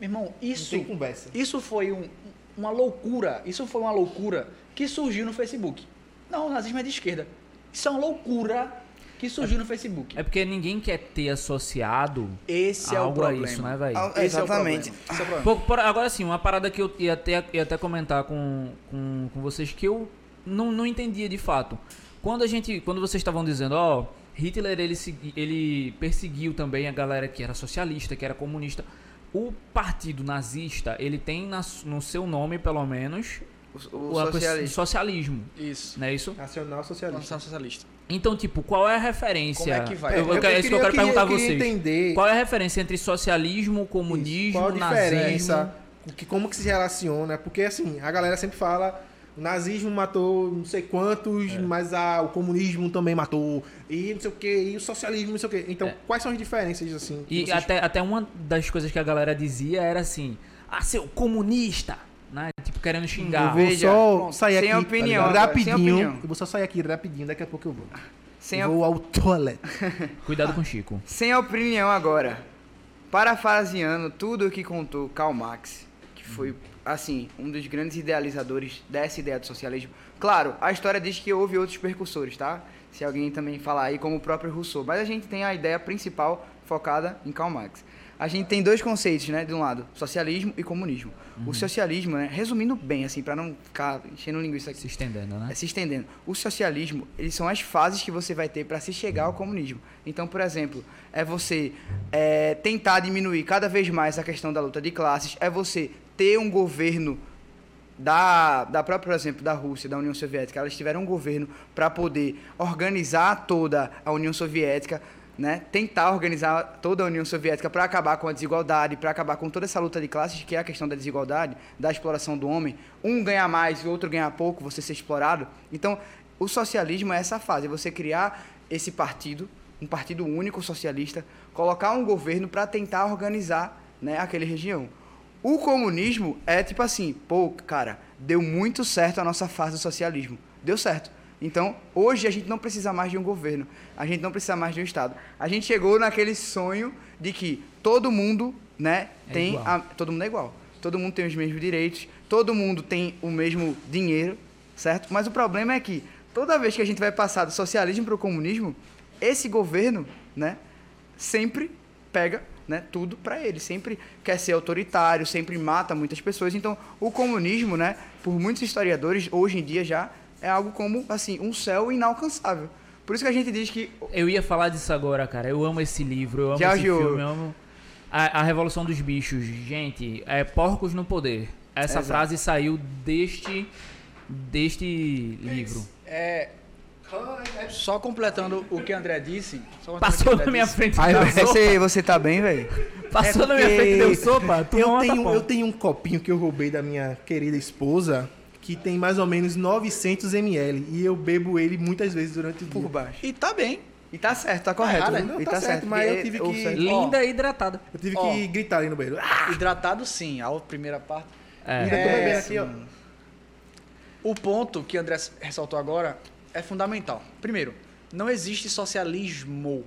Meu irmão, isso. Não tem conversa. Isso foi um- uma loucura. Isso foi uma loucura que surgiu no Facebook. Não, o nazismo é de esquerda. Isso é uma loucura que surgiu no Facebook. É porque ninguém quer ter associado Esse é o algo a problema. isso, né, velho? Ah, Esse é o Exatamente. problema. Esse é o problema. Por- agora sim, uma parada que eu ia até, ia até comentar com, com, com vocês que eu não, não entendia de fato. Quando a gente. Quando vocês estavam dizendo, ó, Hitler ele, ele perseguiu também a galera que era socialista, que era comunista. O partido nazista, ele tem na- no seu nome, pelo menos, O, o a pessoa- socialista. socialismo. Isso. Não é isso? Nacional Socialista. Nacional Socialista. Então, tipo, qual é a referência? Como é que vai? Eu, eu, É, eu quero- isso que eu queria- quero perguntar a eu queria vocês. entender- Qual é a referência entre socialismo, Isso. comunismo, Qual a diferença? nazismo? O que, como que se relaciona? Porque assim, a galera sempre fala, o nazismo matou não sei quantos, É. mas a, o comunismo também matou, e não sei o que, e o socialismo, não sei o que. Então, É. quais são as diferenças, assim? E vocês- até, até uma das coisas que a galera dizia era assim: ah, seu comunista! Né? Tipo, querendo Eu xingar. vou Veja, só pronto, sair sem aqui opinião tá agora, sem rapidinho. opinião. Eu vou só sair aqui rapidinho, daqui a pouco eu vou. Sem, eu vou ao toilet. Cuidado com o Chico. sem opinião agora. Parafraseando tudo o que contou Karl Marx, que foi, assim, um dos grandes idealizadores dessa ideia do socialismo. Claro, a história diz que houve outros percussores, tá? Se alguém também falar aí, como o próprio Rousseau. Mas a gente tem a ideia principal focada em Karl Marx. A gente tem dois conceitos, né? De um lado, socialismo e comunismo. O socialismo, né? Resumindo bem, assim, para não ficar enchendo linguiça aqui. Se estendendo, né? É, se estendendo. O socialismo, eles são as fases que você vai ter para se chegar ao comunismo. Então, por exemplo, é você é, tentar diminuir cada vez mais a questão da luta de classes, é você ter um governo da, da própria, por exemplo, da Rússia, da União Soviética, elas tiveram um governo para poder organizar toda a União Soviética, né? tentar organizar toda a União Soviética para acabar com a desigualdade, para acabar com toda essa luta de classes, que é a questão da desigualdade, da exploração do homem. Um ganhar mais e o outro ganhar pouco, você ser explorado. Então, o socialismo é essa fase, é você criar esse partido, um partido único socialista, colocar um governo para tentar organizar né, aquela região. O comunismo é tipo assim, pô, cara, deu muito certo a nossa fase do socialismo. Deu certo. Então, hoje a gente não precisa mais de um governo, a gente não precisa mais de um Estado. A gente chegou naquele sonho de que todo mundo, né, É tem. igual. a- todo mundo é igual. Todo mundo tem os mesmos direitos, todo mundo tem o mesmo dinheiro, certo? Mas o problema é que toda vez que a gente vai passar do socialismo para o comunismo, esse governo, né, sempre pega né, tudo para ele, sempre quer ser autoritário, sempre mata muitas pessoas. Então, o comunismo, né, por muitos historiadores, hoje em dia já é algo como assim um céu inalcançável. Por isso que a gente diz que Eu ia falar disso agora, cara. Eu amo esse livro, eu amo George esse filme, Orwell. eu amo. A, a Revolução dos Bichos, gente, é porcos no poder. Essa Exato. frase saiu deste deste livro. É, só completando o que o André disse. Passou André na minha disse. frente, Ai, deu velho, sopa. você, você tá bem, velho? Passou É na minha frente, deu sopa. Tu Eu tenho, eu tenho um copinho que eu roubei da minha querida esposa, que tem mais ou menos 900 ml, e eu bebo ele muitas vezes durante o dia. Por baixo. E tá bem. E tá certo, tá correto. errado, viu? não e tá certo, mas eu tive que- certo- Linda e hidratada. Eu tive Ó. que gritar ali no banheiro. Ah! Hidratado sim, a primeira parte. Ainda É. tô É, bebendo aqui, ó. O ponto que o André ressaltou agora é fundamental. Primeiro, não existe socialismo.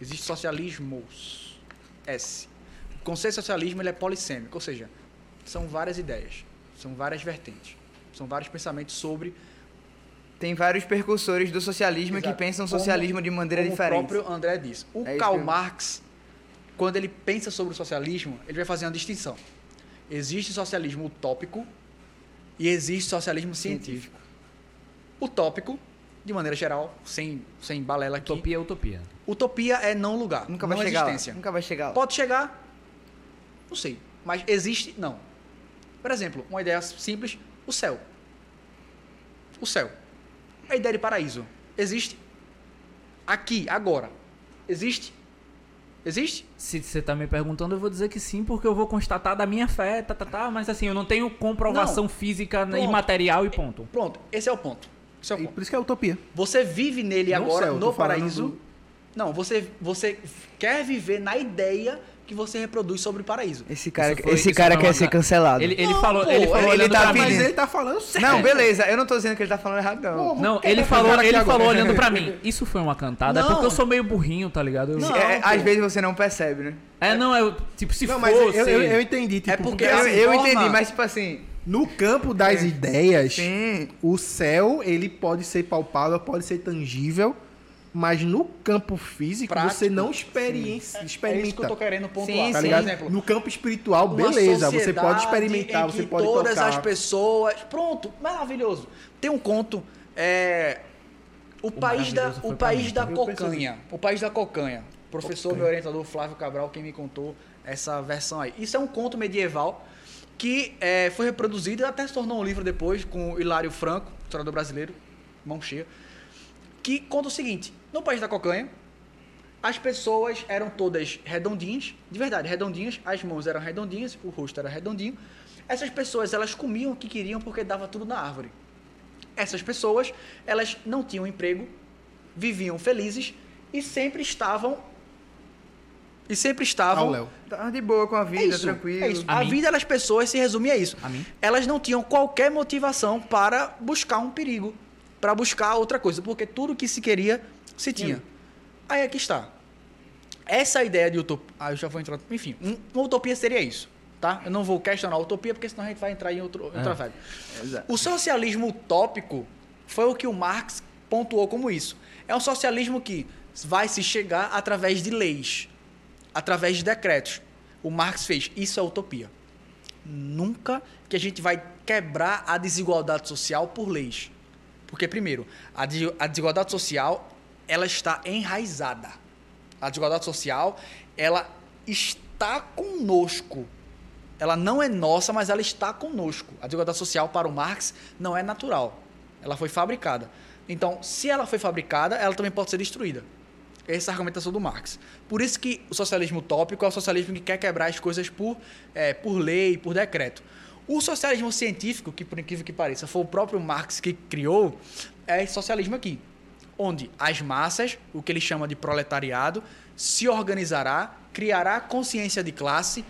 Existe socialismos. S. O conceito de socialismo ele é polissêmico, ou seja, são várias ideias, são várias vertentes, são vários pensamentos sobre Tem vários percursores do socialismo Exato. que pensam o Como- socialismo de maneira diferente. o próprio André disse. O É Karl Marx, quando ele pensa sobre o socialismo, ele vai fazer uma distinção. Existe socialismo utópico e existe socialismo científico. Utópico, de maneira geral, sem, sem balela aqui. Utopia é utopia. Utopia é não lugar, Nunca não vai chegar lá. existência. Nunca vai chegar lá. Pode chegar, não sei, mas existe, não. Por exemplo, uma ideia simples, o céu. O céu. A ideia de paraíso existe aqui, agora. Existe? Existe? Se você tá me perguntando, eu vou dizer que sim, porque eu vou constatar da minha fé, tá, tá, tá, mas assim, eu não tenho comprovação Não. física e material e ponto. Pronto, esse é o ponto. Esse é o E por isso que é utopia. Você vive nele Não agora, céu, no paraíso. do- Não, você, você quer viver na ideia que você reproduz sobre o paraíso. Esse cara, Isso foi- esse isso cara quer ser cancelado. Ele, ele Não, falou, pô, ele falou ele tá pra mim. Mas ele tá falando sério. Não, beleza. Eu não tô dizendo que ele tá falando errado, não. Porra, Não, ele defender falou, ele agora. falou olhando pra mim. Isso foi uma cantada, é Não. porque eu sou meio burrinho, tá ligado? Eu- Não. É, pô. às vezes você não percebe, né? É, não, eu, tipo, se Não, mas eu, fosse... eu, eu- entendi. Tipo, É porque Eu, essa eu entendi, mas tipo assim. No campo das ideias, Sim. o céu ele pode ser palpável, pode ser tangível, mas no campo físico Prático. você não experiência, É isso que experimenta. eu tô querendo pontuar. Sim, Tá sim. ligado? Por exemplo, No campo espiritual, uma beleza, você pode experimentar, você pode todas tocar. as pessoas. Pronto, maravilhoso. Tem um conto. É, o, país da, o país da percebi. cocanha. O país da cocanha. Professor, Cocanha. meu orientador Flávio Cabral, quem me contou essa versão aí. Isso é um conto medieval que é, foi reproduzido e até se tornou um livro depois com Hilário Franco, historiador brasileiro, mão cheia, que conta o seguinte: no país da cocanha, as pessoas eram todas redondinhas, de verdade, redondinhas, as mãos eram redondinhas, o rosto era redondinho. Essas pessoas, elas comiam o que queriam porque dava tudo na árvore. Essas pessoas, elas não tinham emprego, viviam felizes e sempre estavam e sempre estavam. Tá de boa com a é vida, isso, tranquilo. é isso. A A vida das pessoas se resume a isso. A? Elas não tinham qualquer motivação para buscar um perigo, para buscar outra coisa, porque tudo que se queria se tinha. Aí aqui está. Essa ideia de utopia. Ah, eu já vou entrar. Enfim, um- uma utopia seria isso. Tá? Eu não vou questionar a utopia, porque senão a gente vai entrar em outro, outra É. vibe. Exato. O socialismo utópico foi o que o Marx pontuou como isso. É um socialismo que vai se chegar através de leis, através de decretos. O Marx fez isso é utopia. Nunca que a gente vai quebrar a desigualdade social por leis. Porque primeiro, a, de- a desigualdade social, ela está enraizada. A desigualdade social, ela está conosco. Ela não é nossa, mas ela está conosco. A desigualdade social para o Marx não é natural. Ela foi fabricada. Então, se ela foi fabricada, ela também pode ser destruída. Essa é argumentação do Marx. Por isso que o socialismo utópico é o socialismo que quer quebrar as coisas por, eh, por lei, por decreto. O socialismo científico, que por incrível que pareça foi o próprio Marx que criou, é esse socialismo aqui. Onde as massas, o que ele chama de proletariado, se organizará, criará consciência de classe,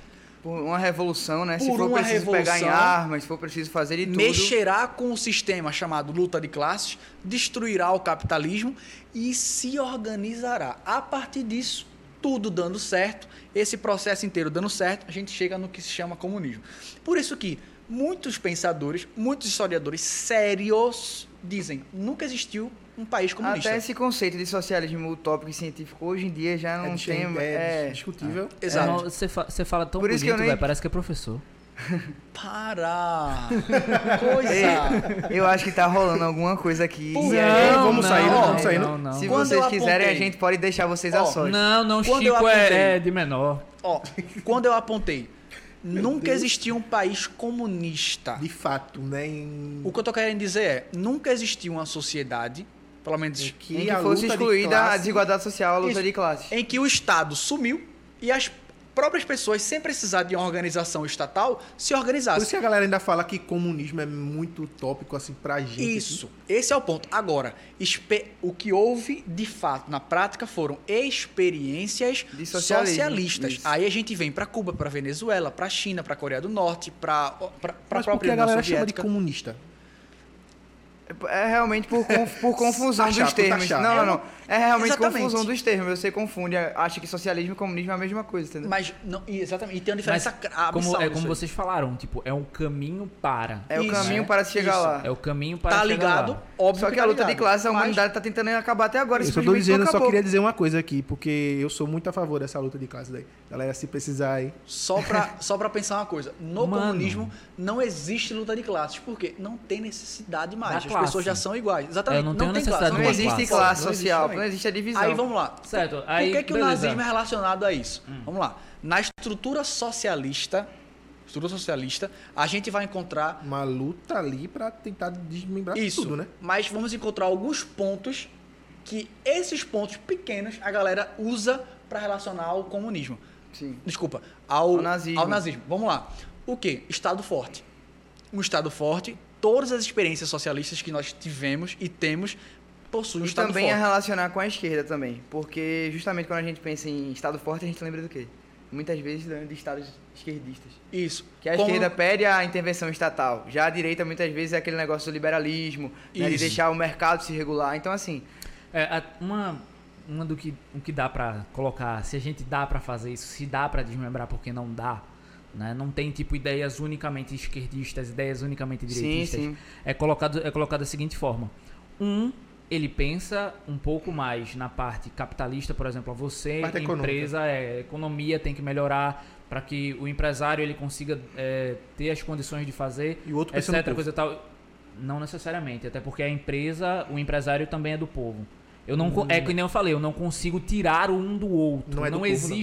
Por uma revolução, né? se Por for uma preciso pegar em armas, se for preciso fazer de tudo. mexerá com o sistema chamado luta de classes, destruirá o capitalismo e se organizará. A partir disso, tudo dando certo, esse processo inteiro dando certo, a gente chega no que se chama comunismo. Por isso que muitos pensadores, muitos historiadores sérios dizem, nunca existiu um país comunista. Até esse conceito de socialismo utópico e científico hoje em dia já não É, tem. é, É, discutível. Exato. Não, Você fa- você fala tão Por isso que eu bonito, nem- parece que é professor. Para! Ei, Coisa! eu acho que tá rolando alguma coisa aqui. Não, vamos sair, não, vamos sair, não, não. Se Quando vocês quiserem, a gente pode deixar vocês Ó, a sós. Não, não, Quando Chico apontei- é, é de menor. Ó, quando eu apontei, nunca existiu um país comunista. De fato, né? Em... O que eu tô querendo dizer é, nunca existiu uma sociedade, pelo menos em em que, que a fosse luta de excluída a classe- desigualdade social, a luta Isso. de classes. em que o Estado sumiu e as próprias pessoas, sem precisar de uma organização estatal, se Por isso organizassem. que a galera ainda fala que comunismo é muito utópico, assim, pra gente. Isso, esse é o ponto. Agora, o que houve de fato na prática foram experiências socialistas. isso. Aí a gente vem para Cuba, para Venezuela, para China, para Coreia do Norte, para para Mas por própria que a União galera chama de Soviética. comunista? É realmente por, conf- por confusão Taxar, dos por termos. taxar. Não, não, não. É realmente Exatamente. confusão dos termos. Você confunde, acha que socialismo e comunismo é a mesma coisa, entendeu? Mas, não, e exatamente, e tem uma diferença como, é como vocês falaram, tipo, é um caminho para. É o Isso. caminho para se chegar Isso. lá. É o caminho para Tá chegar ligado? lá. Óbvio Só que tá a luta de classe, a humanidade tá tentando acabar até agora. Eu só tô dizendo, não eu só queria dizer uma coisa aqui, porque eu sou muito a favor dessa luta de classe daí. Galera, se precisar aí. Só pra, só pra pensar uma coisa. No Mano. comunismo não existe luta de classes. Por quê? Não tem necessidade mais. Da As classe. pessoas já são iguais. Exatamente. Eu não tenho tem necessidade classe. Não existe classe. classe Não social, não existe a divisão. Aí vamos lá. Certo, Por aí que, que o nazismo é relacionado a isso? Vamos lá. Na estrutura socialista, estrutura socialista, a gente vai encontrar Uma luta ali pra tentar desmembrar isso. tudo, né? Mas vamos encontrar alguns pontos que esses pontos pequenos a galera usa para relacionar ao comunismo. Sim. Desculpa, ao, Ao nazismo. ao nazismo. Vamos lá. O que? Estado forte. Um Estado forte, todas as experiências socialistas que nós tivemos e temos possuem um E Estado também a forte. relacionar com a esquerda também. Porque justamente quando a gente pensa em Estado forte, a gente lembra do quê? Muitas vezes de estados esquerdistas. Isso. Que a Como- esquerda pede a intervenção estatal. Já a direita, muitas vezes, é aquele negócio do liberalismo, né, de deixar o mercado se regular. Então, assim, É, uma, uma do que, o que dá pra colocar, se a gente dá pra fazer isso, se dá pra desmembrar porque não dá, né? Não tem tipo ideias unicamente esquerdistas, ideias unicamente sim, direitistas. sim. É colocado é colocado da seguinte forma: um ele pensa um pouco mais na parte capitalista, por exemplo, a você, Parte empresa, é, economia tem que melhorar para que o empresário ele consiga é, ter as condições de fazer E o outro etc, coisa tal. Não necessariamente, até porque a empresa, o empresário também é do povo. Eu não, con- é que nem eu falei, eu não consigo tirar um do outro. Não Não, é do povo, não.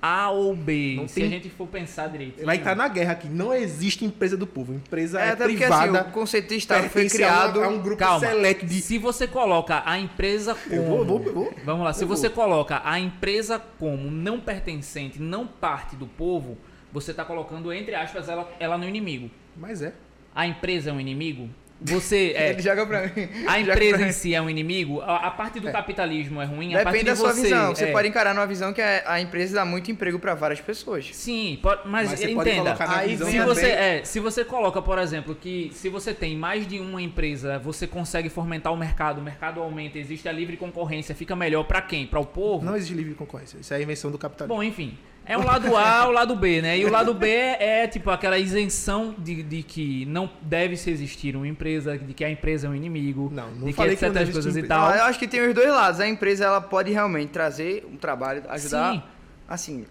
A ou B. Não Se tem- a gente for pensar direito. Vai estar na guerra aqui. Não existe empresa do povo. Empresa É, é, até porque privada. assim, o conceito de Estado foi pertence criado. a, um- a um grupo Calma. seleto de. Se você coloca a empresa como. Eu vou, eu vou, vou. Vamos lá, se você coloca a empresa como não pertencente, não parte do povo, você está colocando, entre aspas, ela, ela no inimigo. Mas é. A empresa é um inimigo? Você é. Ele joga pra mim. A empresa em si é um inimigo? A, a parte do capitalismo é ruim? a parte Depende de da sua você, visão. Você é- pode encarar numa visão que é- a empresa dá muito emprego pra várias pessoas. Sim, pode- mas, Mas você pode entenda. colocar na aí visão se você, é, se você coloca, por exemplo, que se você tem mais de uma empresa, você consegue fomentar o mercado, o mercado aumenta, existe a livre concorrência, fica melhor pra quem? Pra o povo? Não existe livre concorrência. Isso é a invenção do capitalismo. Bom, enfim. É o lado A, o lado B, né? E o lado B é tipo aquela isenção de, de que não deve se existir uma empresa, de que a empresa é um inimigo, Não, não de que falei que etc não deve coisas e empresa. tal. Não, eu acho que tem os dois lados. A empresa ela pode realmente trazer um trabalho, ajudar, Sim. assim,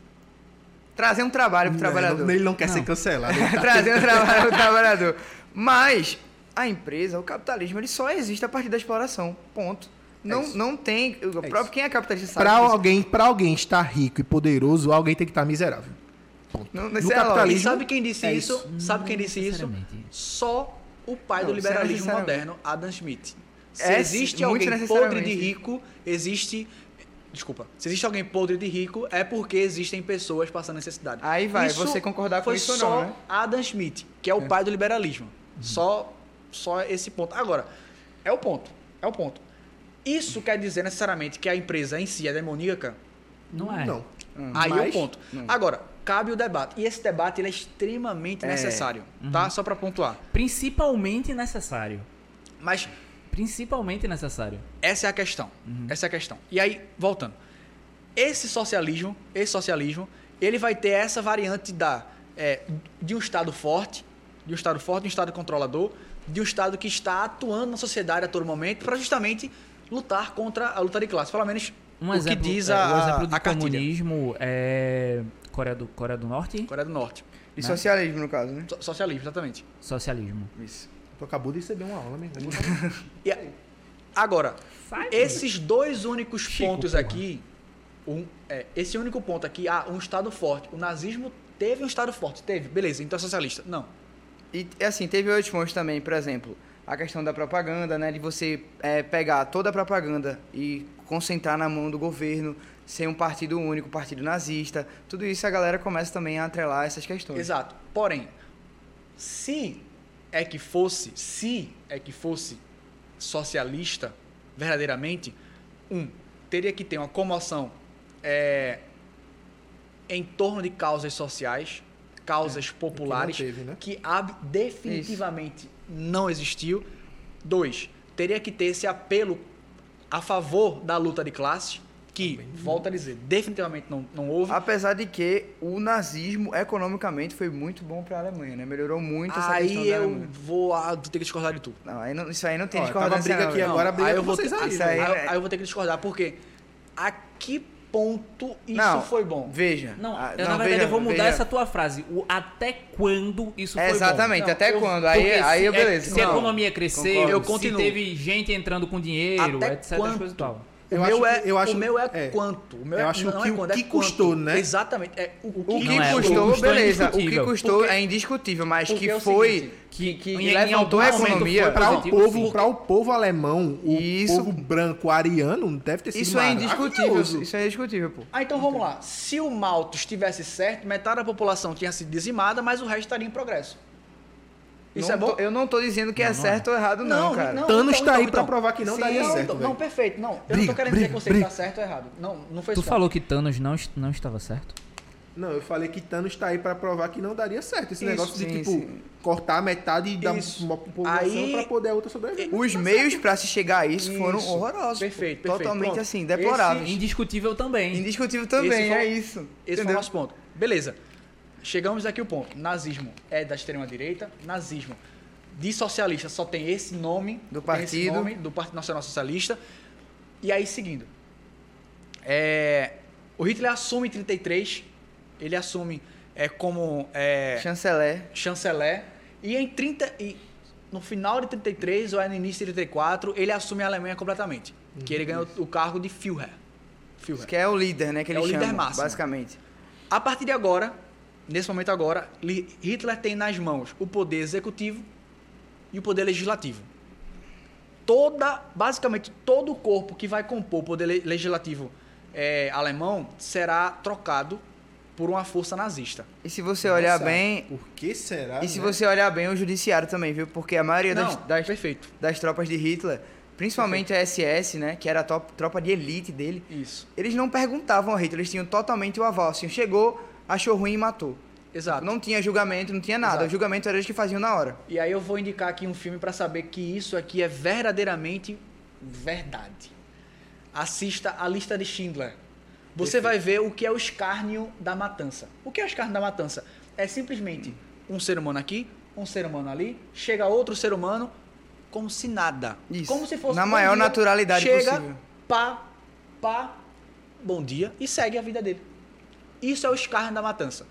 trazer um trabalho pro Não, trabalhador. Ele não quer Não. ser cancelado. Tá- trazer um trabalho pro trabalhador. Mas a empresa, o capitalismo, ele só existe a partir da exploração. Ponto. Não, isso. não tem. O próprio isso. quem é capitalista sabe. Pra disso. alguém, pra alguém estar rico e poderoso, alguém tem que estar miserável. Não, No isso é E capitalismo- sabe quem disse É isso? isso. Sabe quem disse isso? Só o pai Não, do isso é liberalismo moderno, Adam Smith. Se É, existe alguém podre de rico, existe. Desculpa. Se existe alguém podre de rico, é porque existem pessoas passando necessidade. Aí vai, você concordar com foi isso ou não, né? Adam Smith, que é o pai do liberalismo. Só, só esse ponto. Agora, é o ponto. É o ponto. Isso quer dizer necessariamente que a empresa em si é demoníaca? Não é. Não. Aí é o Mas- ponto. Não. Agora, cabe o debate. E esse debate ele é extremamente É. necessário, tá? Só para pontuar. Principalmente necessário. Mas Principalmente necessário. essa é a questão. Essa é a questão. E aí, voltando. Esse socialismo, esse socialismo, ele vai ter essa variante da é, de um estado forte, de um estado forte, de um estado controlador, de um estado que está atuando na sociedade a todo momento para justamente lutar contra a luta de classe. Pelo menos Um o exemplo, que diz é, a, o exemplo de a cartilha. comunismo é Coreia do, Coreia do Norte, Coreia do Norte. E socialismo, no caso, né? So- Socialismo, exatamente. socialismo. Isso. Tu acabou de receber uma aula, mesmo. E a- agora, Sai, esses dois únicos Chico, pontos porra. aqui, um, é, esse único ponto aqui, ah, um Estado forte. O nazismo teve um Estado forte, teve, beleza, então é socialista. Não. E assim, teve outros pontos também, por exemplo, a questão da propaganda, né? De você é, pegar toda a propaganda e concentrar na mão do governo, ser um partido único, partido nazista. Tudo isso a galera começa também a atrelar essas questões. Exato. Porém, se é que fosse, se é que fosse socialista, verdadeiramente, um, teria que ter uma comoção é, em torno de causas sociais, causas populares, teve, né? que definitivamente não existiu. Dois, teria que ter esse apelo a favor da luta de classe, que, volto a dizer, definitivamente não, não houve. Apesar de que o nazismo, economicamente, foi muito bom para a Alemanha, né? Melhorou muito essa questão Aí da eu Alemanha. vou ah, ter que discordar de tudo. Não, aí não- isso aí não tem Ó, discordância tava briga não, aqui velho. agora, briga aí eu vou vocês ter, aí, aí- aí, é- aí eu vou ter que discordar, porque a que ponto isso Não, foi bom? Veja. Não, Ah, eu, na verdade veja, eu vou mudar veja. essa tua frase. O até quando isso É, foi bom. exatamente, Não, até eu- quando? Aí, aí se, eu, beleza. é- se a Não. economia cresceu. Eu se continuo. teve gente entrando com dinheiro, Até etc. quanto? Coisa e tal. O Eu meu, acho é, que- eu acho- o meu é, é. quanto. O meu Eu é, acho não que é o quando, é que quanto. custou, né? Exatamente. É, o, o que O é, o custou, custou é beleza. O que indiscutível. custou Porque- é indiscutível, mas que é o foi. seguinte, que, que em- em levantou a algum momento economia. Para o povo, para o povo alemão, o Isso- povo branco ariano deve ter sido Isso é indiscutível. Isso é indiscutível, pô. Ah, então vamos lá. Se o Malthus estivesse certo, metade da população tinha sido dizimada, mas o resto estaria em progresso. Isso Não é bom? tô- eu não tô dizendo que é certo ou errado, não, cara. Thanos tá aí então, pra então. provar que não Sim, daria não, certo, então-. Não, perfeito. Não, eu não Briga, tô querendo dizer briga, que você briga. tá certo ou errado. Não, não foi Tu isso. falou que Thanos não, não estava certo? Não, eu falei que Thanos tá aí pra provar que não daria certo. Esse Isso, negócio de, sim, tipo, sim. cortar metade da Isso. uma população Aí- pra poder a outra sobreviver. Os meios pra se chegar a isso, foram Isso. horrorosos. pô. Perfeito, perfeito. Totalmente Pronto. assim, deploráveis. Indiscutível também. Indiscutível também, foi- é isso. Esse foi o nosso ponto. Beleza. Chegamos aqui o ponto. Nazismo é da extrema-direita. Nazismo de socialista só tem esse nome. Do partido. nome, do Partido Nacional Socialista. E aí, seguindo. É, o Hitler assume em 33. Ele assume é, como é, Chanceler. chanceler. E em 30. E no final de 33 ou é no início de 34, ele assume a Alemanha completamente. Que ele ganhou o cargo de Führer. Führer. Que é o líder, né? Que É ele o líder chama, máximo. basicamente. A partir de agora, nesse momento agora, Hitler tem nas mãos o poder executivo e o poder legislativo. Toda, basicamente, todo o corpo que vai compor o poder le- legislativo eh, alemão será trocado por uma força nazista. E se você olhar Nossa, bem. Por que será? E se né? você olhar bem, o judiciário também, viu? Porque a maioria das, Não, das, perfeito. das tropas de Hitler, principalmente a SS, né? Que era a tropa de elite dele, Isso. eles não perguntavam ao Hitler, eles tinham totalmente o aval. Assim, chegou, achou ruim e matou. Exato. Não tinha julgamento, não tinha nada. Exato. O julgamento era eles que faziam na hora. E aí eu vou indicar aqui um filme para saber que isso aqui é verdadeiramente verdade. Assista a lista de Schindler. Você vai ver o que é o escárnio da matança. O que é o escárnio da matança? É simplesmente um ser humano aqui, um ser humano ali, chega outro ser humano como se nada. Isso. Como se fosse Na maior dia, naturalidade chega, possível. Pá, pá, bom dia e segue a vida dele. Isso é o escárnio da matança.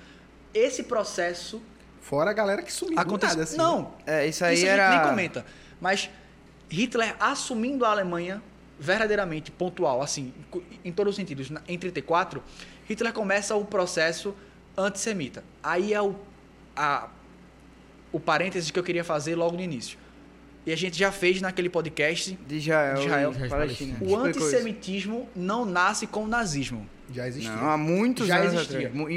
Esse processo Fora a galera que sumiu acontece. assim. não, É, isso aí isso a era. gente nem comenta. Mas Hitler assumindo a Alemanha verdadeiramente pontual, assim, em todos os sentidos, em 34, Hitler começa o processo antissemita. Aí é o, a, o parênteses que eu queria fazer logo no início. E a gente já fez naquele podcast. De Israel, De Israel. e Palestina. O antissemitismo não nasce com o nazismo. Já existia. Não, há muitos já anos existia. atrás. O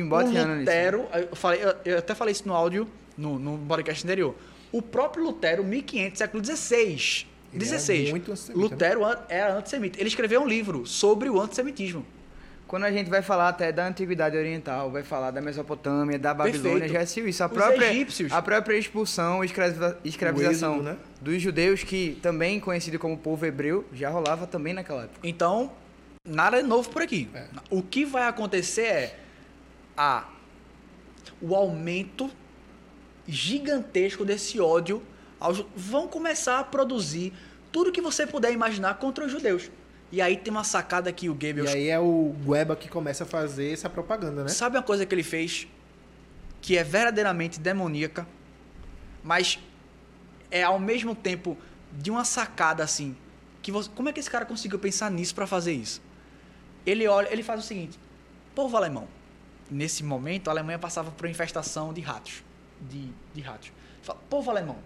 nisso. Lutero, eu, falei, eu, eu até falei isso no áudio, no, no podcast anterior. O próprio Lutero, 1500, século XVI. Ele era 16. muito antissemita, Lutero era antissemita. Ele escreveu um livro sobre o antissemitismo. Quando a gente vai falar até da Antiguidade Oriental, vai falar da Mesopotâmia, da Babilônia, Perfeito. já assistiu isso. A Os própria, egípcios. a própria expulsão, escraviza- escravização êxodo, né? dos judeus, que também conhecido como povo hebreu, já rolava também naquela época. Então, nada é novo por aqui. É. O que vai acontecer é a, o aumento gigantesco desse ódio. Aos, vão começar a produzir tudo que você puder imaginar contra os judeus. E aí tem uma sacada que o E Goebbels aí é o Gueba que começa a fazer essa propaganda, né? Sabe uma coisa que ele fez que é verdadeiramente demoníaca, mas é ao mesmo tempo de uma sacada assim, que você, como é que esse cara conseguiu pensar nisso pra fazer isso? Ele olha, ele faz o seguinte: povo alemão. Nesse momento, a Alemanha passava por uma infestação de ratos, de, de ratos. Fala, povo alemão,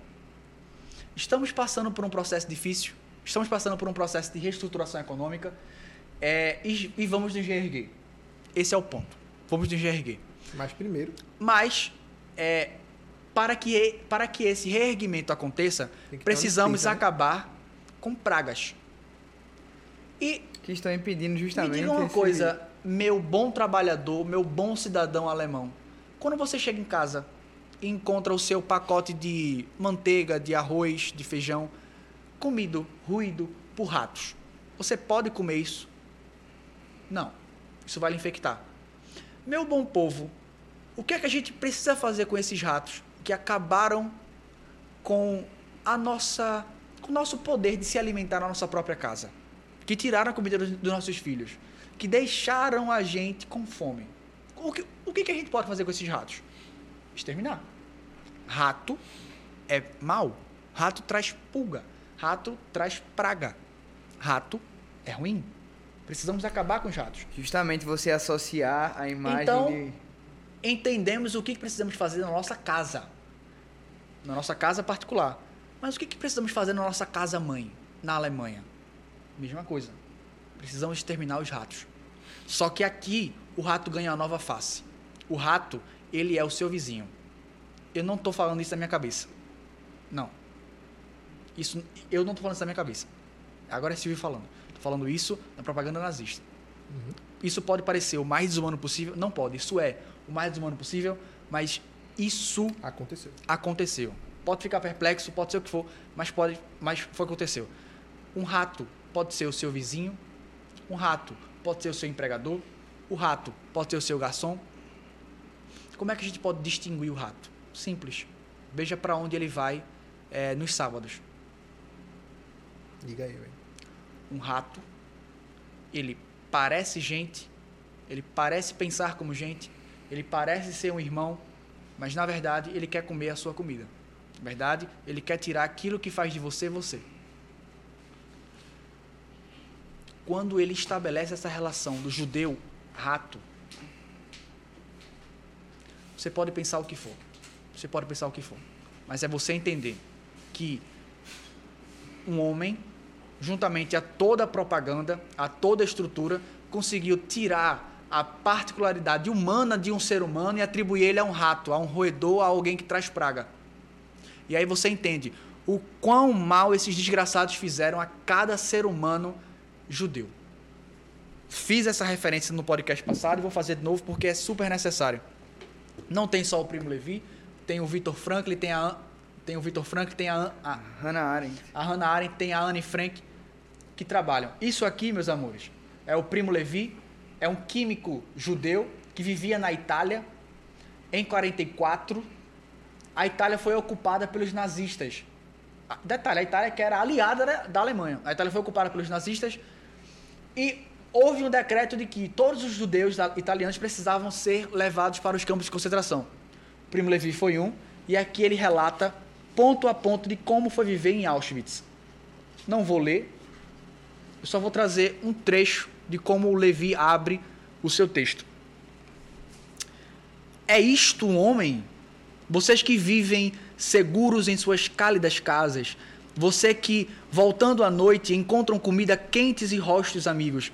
estamos passando por um processo difícil, estamos passando por um processo de reestruturação econômica é, e, e vamos nos reerguer. Esse é o ponto. Vamos nos reerguer. Mas primeiro, Mas, é, para, que, para que esse reerguimento aconteça, precisamos né? acabar com pragas. E Que estão impedindo me justamente. diga uma esse- coisa, meu bom trabalhador, meu bom cidadão alemão. Quando você chega em casa e encontra o seu pacote de manteiga, de arroz, de feijão, comido, ruído por ratos, você pode comer isso? Não. Isso vai lhe infectar. Meu bom povo, o que é que a gente precisa fazer com esses ratos que acabaram com a nossa com o nosso poder de se alimentar na nossa própria casa? Que tiraram a comida dos, dos nossos filhos, que deixaram a gente com fome. O que, o que que a gente pode fazer com esses ratos? Exterminar. Rato é mal. Rato traz pulga. Rato traz praga. Rato é ruim. Precisamos acabar com os ratos. Justamente você associar a imagem Então- de. Entendemos o que precisamos fazer na nossa casa. Na nossa casa particular. Mas o que precisamos fazer na nossa casa mãe, na Alemanha? Mesma coisa. Precisamos exterminar os ratos. Só que aqui o rato ganha uma nova face. O rato, ele é o seu vizinho. Eu não estou falando isso da minha cabeça. Não. Isso, eu não estou falando isso da minha cabeça. Agora é Silvio falando. Estou falando isso na propaganda nazista. Isso pode parecer o mais desumano possível. Não pode. Isso é o mais desumano possível, mas isso Aconteceu. aconteceu. Pode ficar perplexo, pode ser o que for, mas pode, mas foi aconteceu. Um rato pode ser o seu vizinho, um rato pode ser o seu empregador, o rato pode ser o seu garçom. Como é que a gente pode distinguir o rato? Simples. Veja para onde ele vai eh, nos sábados. Diga aí, velho. Um rato, ele parece gente, ele parece pensar como gente, ele parece ser um irmão, mas na verdade ele quer comer a sua comida. Na verdade, ele quer tirar aquilo que faz de você você. Quando ele estabelece essa relação do judeu rato, você pode pensar o que for. Você pode pensar o que for. Mas é você entender que um homem, juntamente a toda a propaganda, a toda a estrutura, conseguiu tirar a particularidade humana de um ser humano e atribuir ele a um rato, a um roedor, a alguém que traz praga. E aí você entende o quão mal esses desgraçados fizeram a cada ser humano judeu. Fiz essa referência no podcast passado e vou fazer de novo porque é super necessário. Não tem só o Primo Levi, tem o Victor Franklin, tem a tem o Victor Franklin, tem a, a Hannah Arendt. a Hannah Arendt, tem a Anne Frank, que trabalham. Isso aqui, meus amores, é o Primo Levi, é um químico judeu que vivia na Itália em 44. A Itália foi ocupada pelos nazistas. Ah, Detalhe, a Itália que era aliada da- da Alemanha. A Itália foi ocupada pelos nazistas e houve um decreto de que todos os judeus italianos precisavam ser levados para os campos de concentração. Primo Levi foi um, e aqui ele relata ponto a ponto de como foi viver em Auschwitz. Não vou ler, eu só vou trazer um trecho de como o Levi abre o seu texto. É isto um homem? Vocês que vivem seguros em suas cálidas casas, você que, voltando à noite, encontram comida quentes e rostos amigos.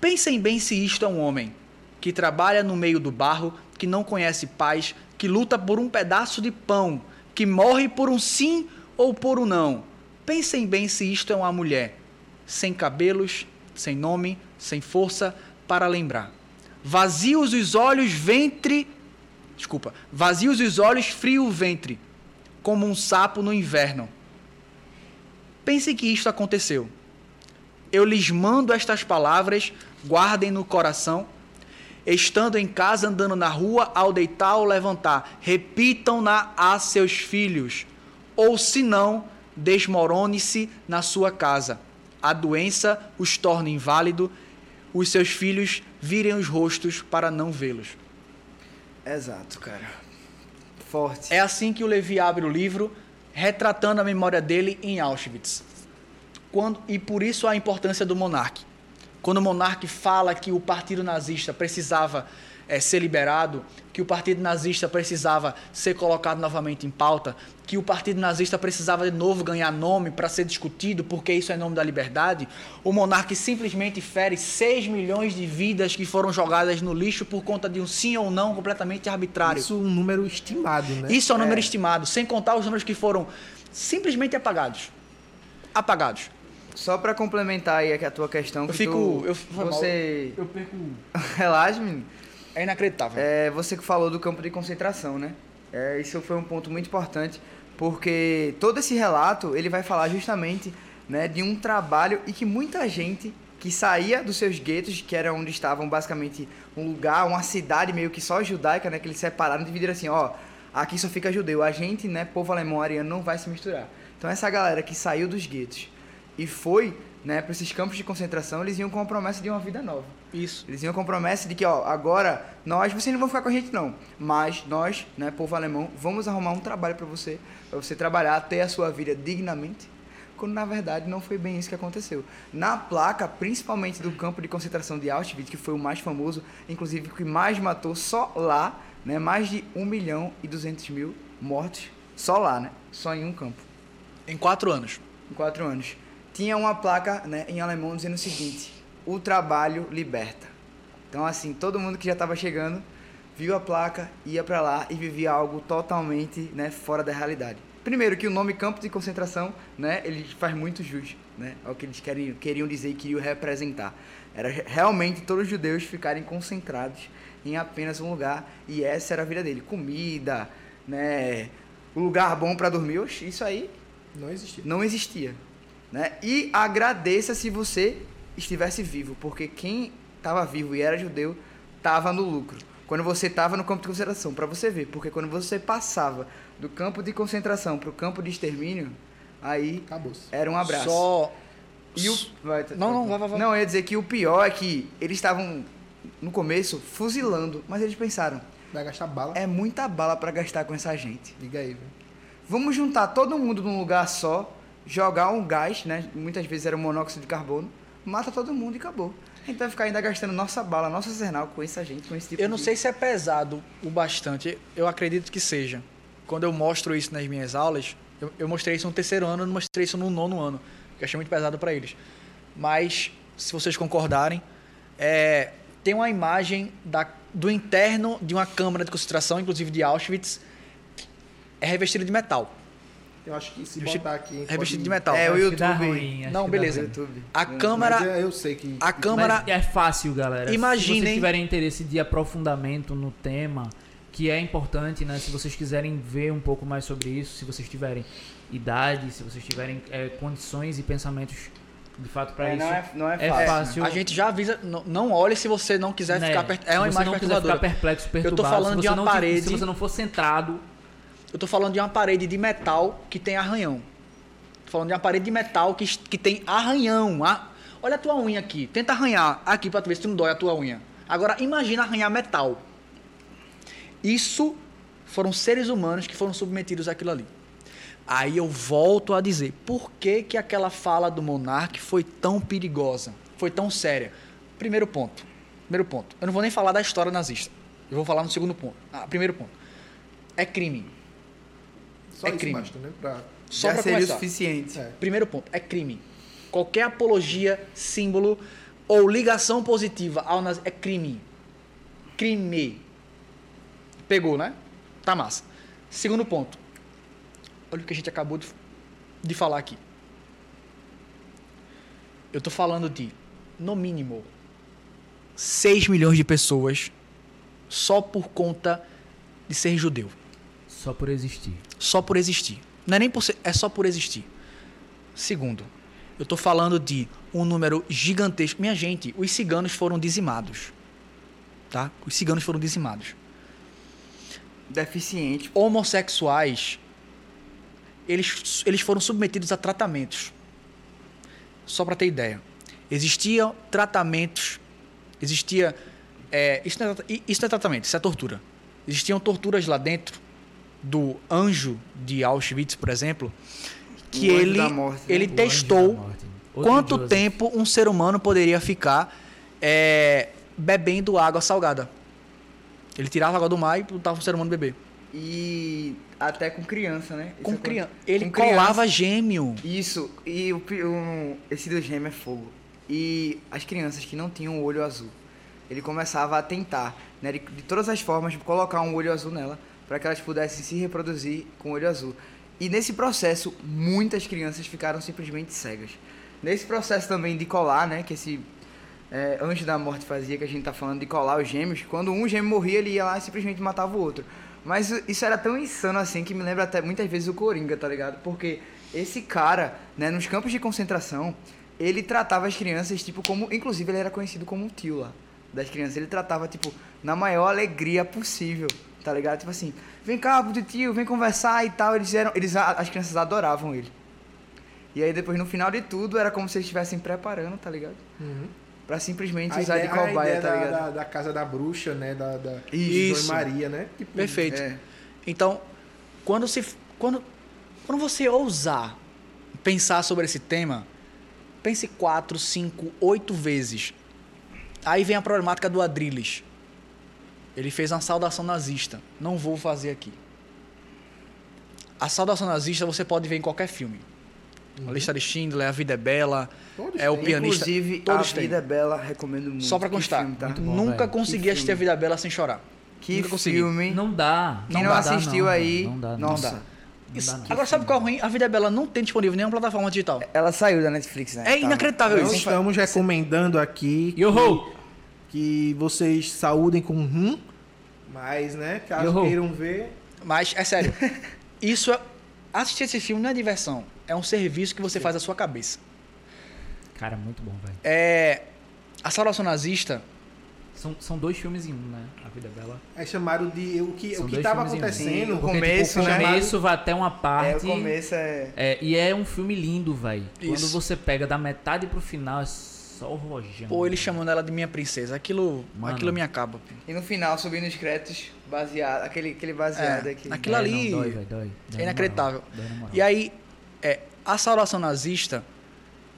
Pensem bem se isto é um homem que trabalha no meio do barro, que não conhece paz, que luta por um pedaço de pão, que morre por um sim ou por um não. Pensem bem se isto é uma mulher, sem cabelos, sem nome, sem força para lembrar. Vazios os olhos, ventre. Desculpa. Vazios os olhos, frio o ventre, como um sapo no inverno. Pense que isto aconteceu. Eu lhes mando estas palavras, guardem no coração. Estando em casa, andando na rua, ao deitar ou levantar, repitam-na a seus filhos. Ou se não, desmorone-se na sua casa. A doença os torna inválido, os seus filhos virem os rostos para não vê-los. Exato, cara. Forte. É assim que o Levi abre o livro, retratando a memória dele em Auschwitz. Quando, e por isso a importância do monarca. Quando o monarca fala que o partido nazista precisava eh, ser liberado, que o partido nazista precisava ser colocado novamente em pauta, que o partido nazista precisava de novo ganhar nome para ser discutido, porque isso é nome da liberdade, o monarca simplesmente fere 6 milhões de vidas que foram jogadas no lixo por conta de um sim ou não completamente arbitrário. Isso é um número estimado, né? Isso é um número estimado, sem contar os números que foram simplesmente apagados. Apagados. Só pra complementar aí a tua questão. Eu que fico. tu- eu, mal. você. eu perco. Relaxa, menino. É inacreditável. É, você que falou do campo de concentração, né? É, isso foi um ponto muito importante, porque todo esse relato ele vai falar justamente né, de um trabalho e que muita gente que saía dos seus guetos, que era onde estavam basicamente um lugar, uma cidade meio que só judaica, né? Que eles separaram, dividiram assim, ó, aqui só fica judeu, a gente, né, povo alemão, ariano, não vai se misturar. Então essa galera que saiu dos guetos e foi, né, para esses campos de concentração, eles iam com a promessa de uma vida nova. Isso. Eles iam com a promessa de que, ó, agora nós, vocês não vão ficar com a gente não, mas nós, né, povo alemão, vamos arrumar um trabalho para você, para você trabalhar, ter a sua vida dignamente, quando na verdade não foi bem isso que aconteceu. Na placa, principalmente do campo de concentração de Auschwitz, que foi o mais famoso, inclusive o que mais matou só lá, né, mais de 1 milhão e 200 mil mortos só lá, né, só em um campo Em quatro anos. em quatro anos. Tinha uma placa né, em alemão dizendo o seguinte: o trabalho liberta. Então, assim, todo mundo que já estava chegando viu a placa, ia para lá e vivia algo totalmente né, fora da realidade. Primeiro, que o nome campo de concentração, né, ele faz muito jus né, ao que eles queriam, queriam dizer e queriam representar. Era re- realmente todos os judeus ficarem concentrados em apenas um lugar e essa era a vida dele. Comida, né, o lugar bom para dormir, isso aí Não existia. não existia. Né? E agradeça se você estivesse vivo, porque quem estava vivo e era judeu estava no lucro. Quando você estava no campo de concentração, para você ver, porque quando você passava do campo de concentração para o campo de extermínio, aí era um abraço. Só. E o... vai, Não, não, vai, vai, vai. Não, eu ia dizer que o pior é que eles estavam, no começo, fuzilando, mas eles pensaram, Vai gastar bala. é muita bala para gastar com essa gente. Diga aí, velho. Vamos juntar todo mundo num lugar só, jogar um gás, né? Muitas vezes era um monóxido de carbono, mata todo mundo e acabou. A gente vai ficar ainda gastando nossa bala, nosso arsenal com essa gente, com esse tipo Eu não de... sei se é pesado o bastante. Eu acredito que seja. Quando eu mostro isso nas minhas aulas, eu, eu mostrei isso no terceiro ano, eu não mostrei isso no nono ano, porque eu achei muito pesado para eles. Mas, se vocês concordarem, é, tem uma imagem da, do interno de uma câmara de concentração, inclusive de Auschwitz, é revestida de metal. Eu acho que se Revesti- botar aqui. Revestido pode- de metal. É, o YouTube. ruim, Não, beleza. YouTube. A Mas câmara, eu, eu sei que. a câmara Mas é fácil, galera. Se Imaginem- vocês tiverem interesse de aprofundamento no tema, que é importante, né? Se vocês quiserem ver um pouco mais sobre isso, se vocês tiverem idade, se vocês tiverem é, condições e pensamentos de fato para É, isso. não é, não é é fácil. fácil. a gente já avisa, não, não olhe se você não quiser né? ficar per- É uma se você imagem não quiser ficar perturbadora. perplexo, perturbado, tô falando se de você uma não parede- Se você não for centrado, Eu tô falando de uma parede de metal que tem arranhão. Tô falando de uma parede de metal que, que tem arranhão. Olha a tua unha aqui. Tenta arranhar aqui pra tu ver se não dói a tua unha. Agora imagina arranhar metal. Isso foram seres humanos que foram submetidos àquilo ali. Aí eu volto a dizer, por que, que aquela fala do monarca foi tão perigosa? Foi tão séria? Primeiro ponto. Primeiro ponto. Eu não vou nem falar da história nazista. Eu vou falar no segundo ponto. Ah, primeiro ponto. É crime. Só é crime. basta, né? Pra... Só Já seria o começar. suficiente. É. Primeiro ponto, é crime. Qualquer apologia, símbolo ou ligação positiva ao nazi é crime. Crime. Pegou, né? Tá massa. Segundo ponto. Olha o que a gente acabou de, de falar aqui. Eu tô falando de, no mínimo, 6 milhões de pessoas só por conta de ser judeu. Só por existir. Só por existir. Não é nem por ser, é só por existir. Segundo, eu tô falando de um número gigantesco. Minha gente, os ciganos foram dizimados. Tá? Os ciganos foram dizimados. Deficiente. Homossexuais, eles, eles foram submetidos a tratamentos. Só para ter ideia. Existiam tratamentos. Existia. é, isso, não é, isso não é tratamento, isso é tortura. Existiam torturas lá dentro do anjo de Auschwitz, por exemplo, que O anjo ele, da morte, né? ele O anjo testou da morte. Outro quanto Joseph. tempo um ser humano poderia ficar é, bebendo água salgada. Ele tirava água do mar e botava o ser humano beber. E até com criança, né? Isso Com é criança. quando- Ele com criança. colava gêmeo. Isso, e o, um, esse do gêmeo é fogo. E as crianças que não tinham o olho azul, ele começava a tentar, né, de, de todas as formas, colocar um olho azul nela, para que elas pudessem se reproduzir com o olho azul. E nesse processo, muitas crianças ficaram simplesmente cegas. Nesse processo também de colar, né, que esse é, anjo da morte fazia, que a gente tá falando de colar os gêmeos, quando um gêmeo morria, ele ia lá e simplesmente matava o outro. Mas isso era tão insano assim que me lembra até muitas vezes o Coringa, tá ligado? Porque esse cara, né, nos campos de concentração, ele tratava as crianças, tipo, como. Inclusive, ele era conhecido como um tio lá das crianças. Ele tratava, tipo, na maior alegria possível, tá ligado? Tipo assim, vem cá, pro tio, vem conversar e tal. Eles eram. Eles, as crianças adoravam ele. E aí depois, no final de tudo, era como se eles estivessem preparando, tá ligado? Uhum. Pra simplesmente A usar ideia, de cobaia, tá da, ligado? da, da casa da bruxa, né? Da, da de Isso. Maria, né? Tipo, Perfeito. É. Então, quando se quando quando você ousar pensar sobre esse tema, pense quatro, cinco, oito vezes. Aí vem a problemática do Adrilles. Ele fez uma saudação nazista. Não vou fazer aqui. A saudação nazista você pode ver em qualquer filme. A lista de Schindler, A Vida é Bela, Todos é o têm. pianista. Inclusive, todos A têm. Vida é Bela, recomendo muito. Só pra Que constar, filme, tá? Bom, nunca velho. consegui Que assistir A. Vida é Bela sem chorar. Que Nunca consegui. filme. Não dá. Quem não não dá, assistiu não, aí, Não dá, não nossa. dá. Isso- não. Agora sabe qual é ruim? A Vida é Bela não tem disponível em nenhuma plataforma digital. Ela saiu da Netflix, né? É inacreditável Não isso. estamos recomendando aqui que, que vocês saúdem com rum, mas, né, caso queiram ver, Mas, é sério. Isso é. Assistir esse filme não é diversão. É um serviço que você faz à sua cabeça. Cara, muito bom, velho. É. A saudação nazista. São, são dois filmes em um, né? A Vida é Bela. é chamado de o que São o que um. acontecendo. Sim, Porque, começo, tipo, o né? começo vai até uma parte. É, o começo é... É, e é um filme lindo, velho. Quando você pega da metade pro final, é só o rojão. Pô, ele chamando ela de minha princesa. Aquilo, Mano. aquilo me acaba. E no final, subindo os créditos, baseado, aquele, aquele baseado É, aqui. aquilo É, ali Não, dói, velho, dói. Dói é na inacreditável. moral. E aí, é, a saudação nazista,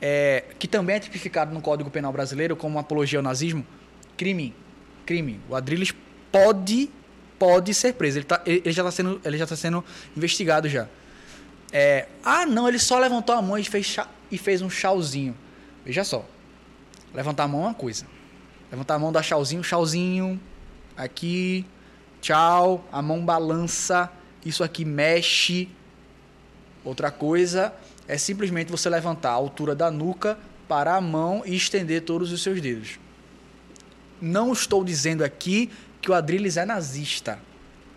é, que também é tipificado no Código Penal Brasileiro como apologia ao nazismo, crime. Crime. O Adrilles pode, pode ser preso. Ele, tá- ele- ele já está sendo, ele já tá sendo investigado já. É, ah, não, ele só levantou a mão e fez, chá- e fez um chauzinho. Veja só. Levantar a mão é uma coisa. Levantar a mão, dar chauzinho, chauzinho. Aqui, tchau. A mão balança. Isso aqui mexe. Outra coisa é simplesmente você levantar a altura da nuca para a mão e estender todos os seus dedos. Não estou dizendo aqui que o Adrilles é nazista.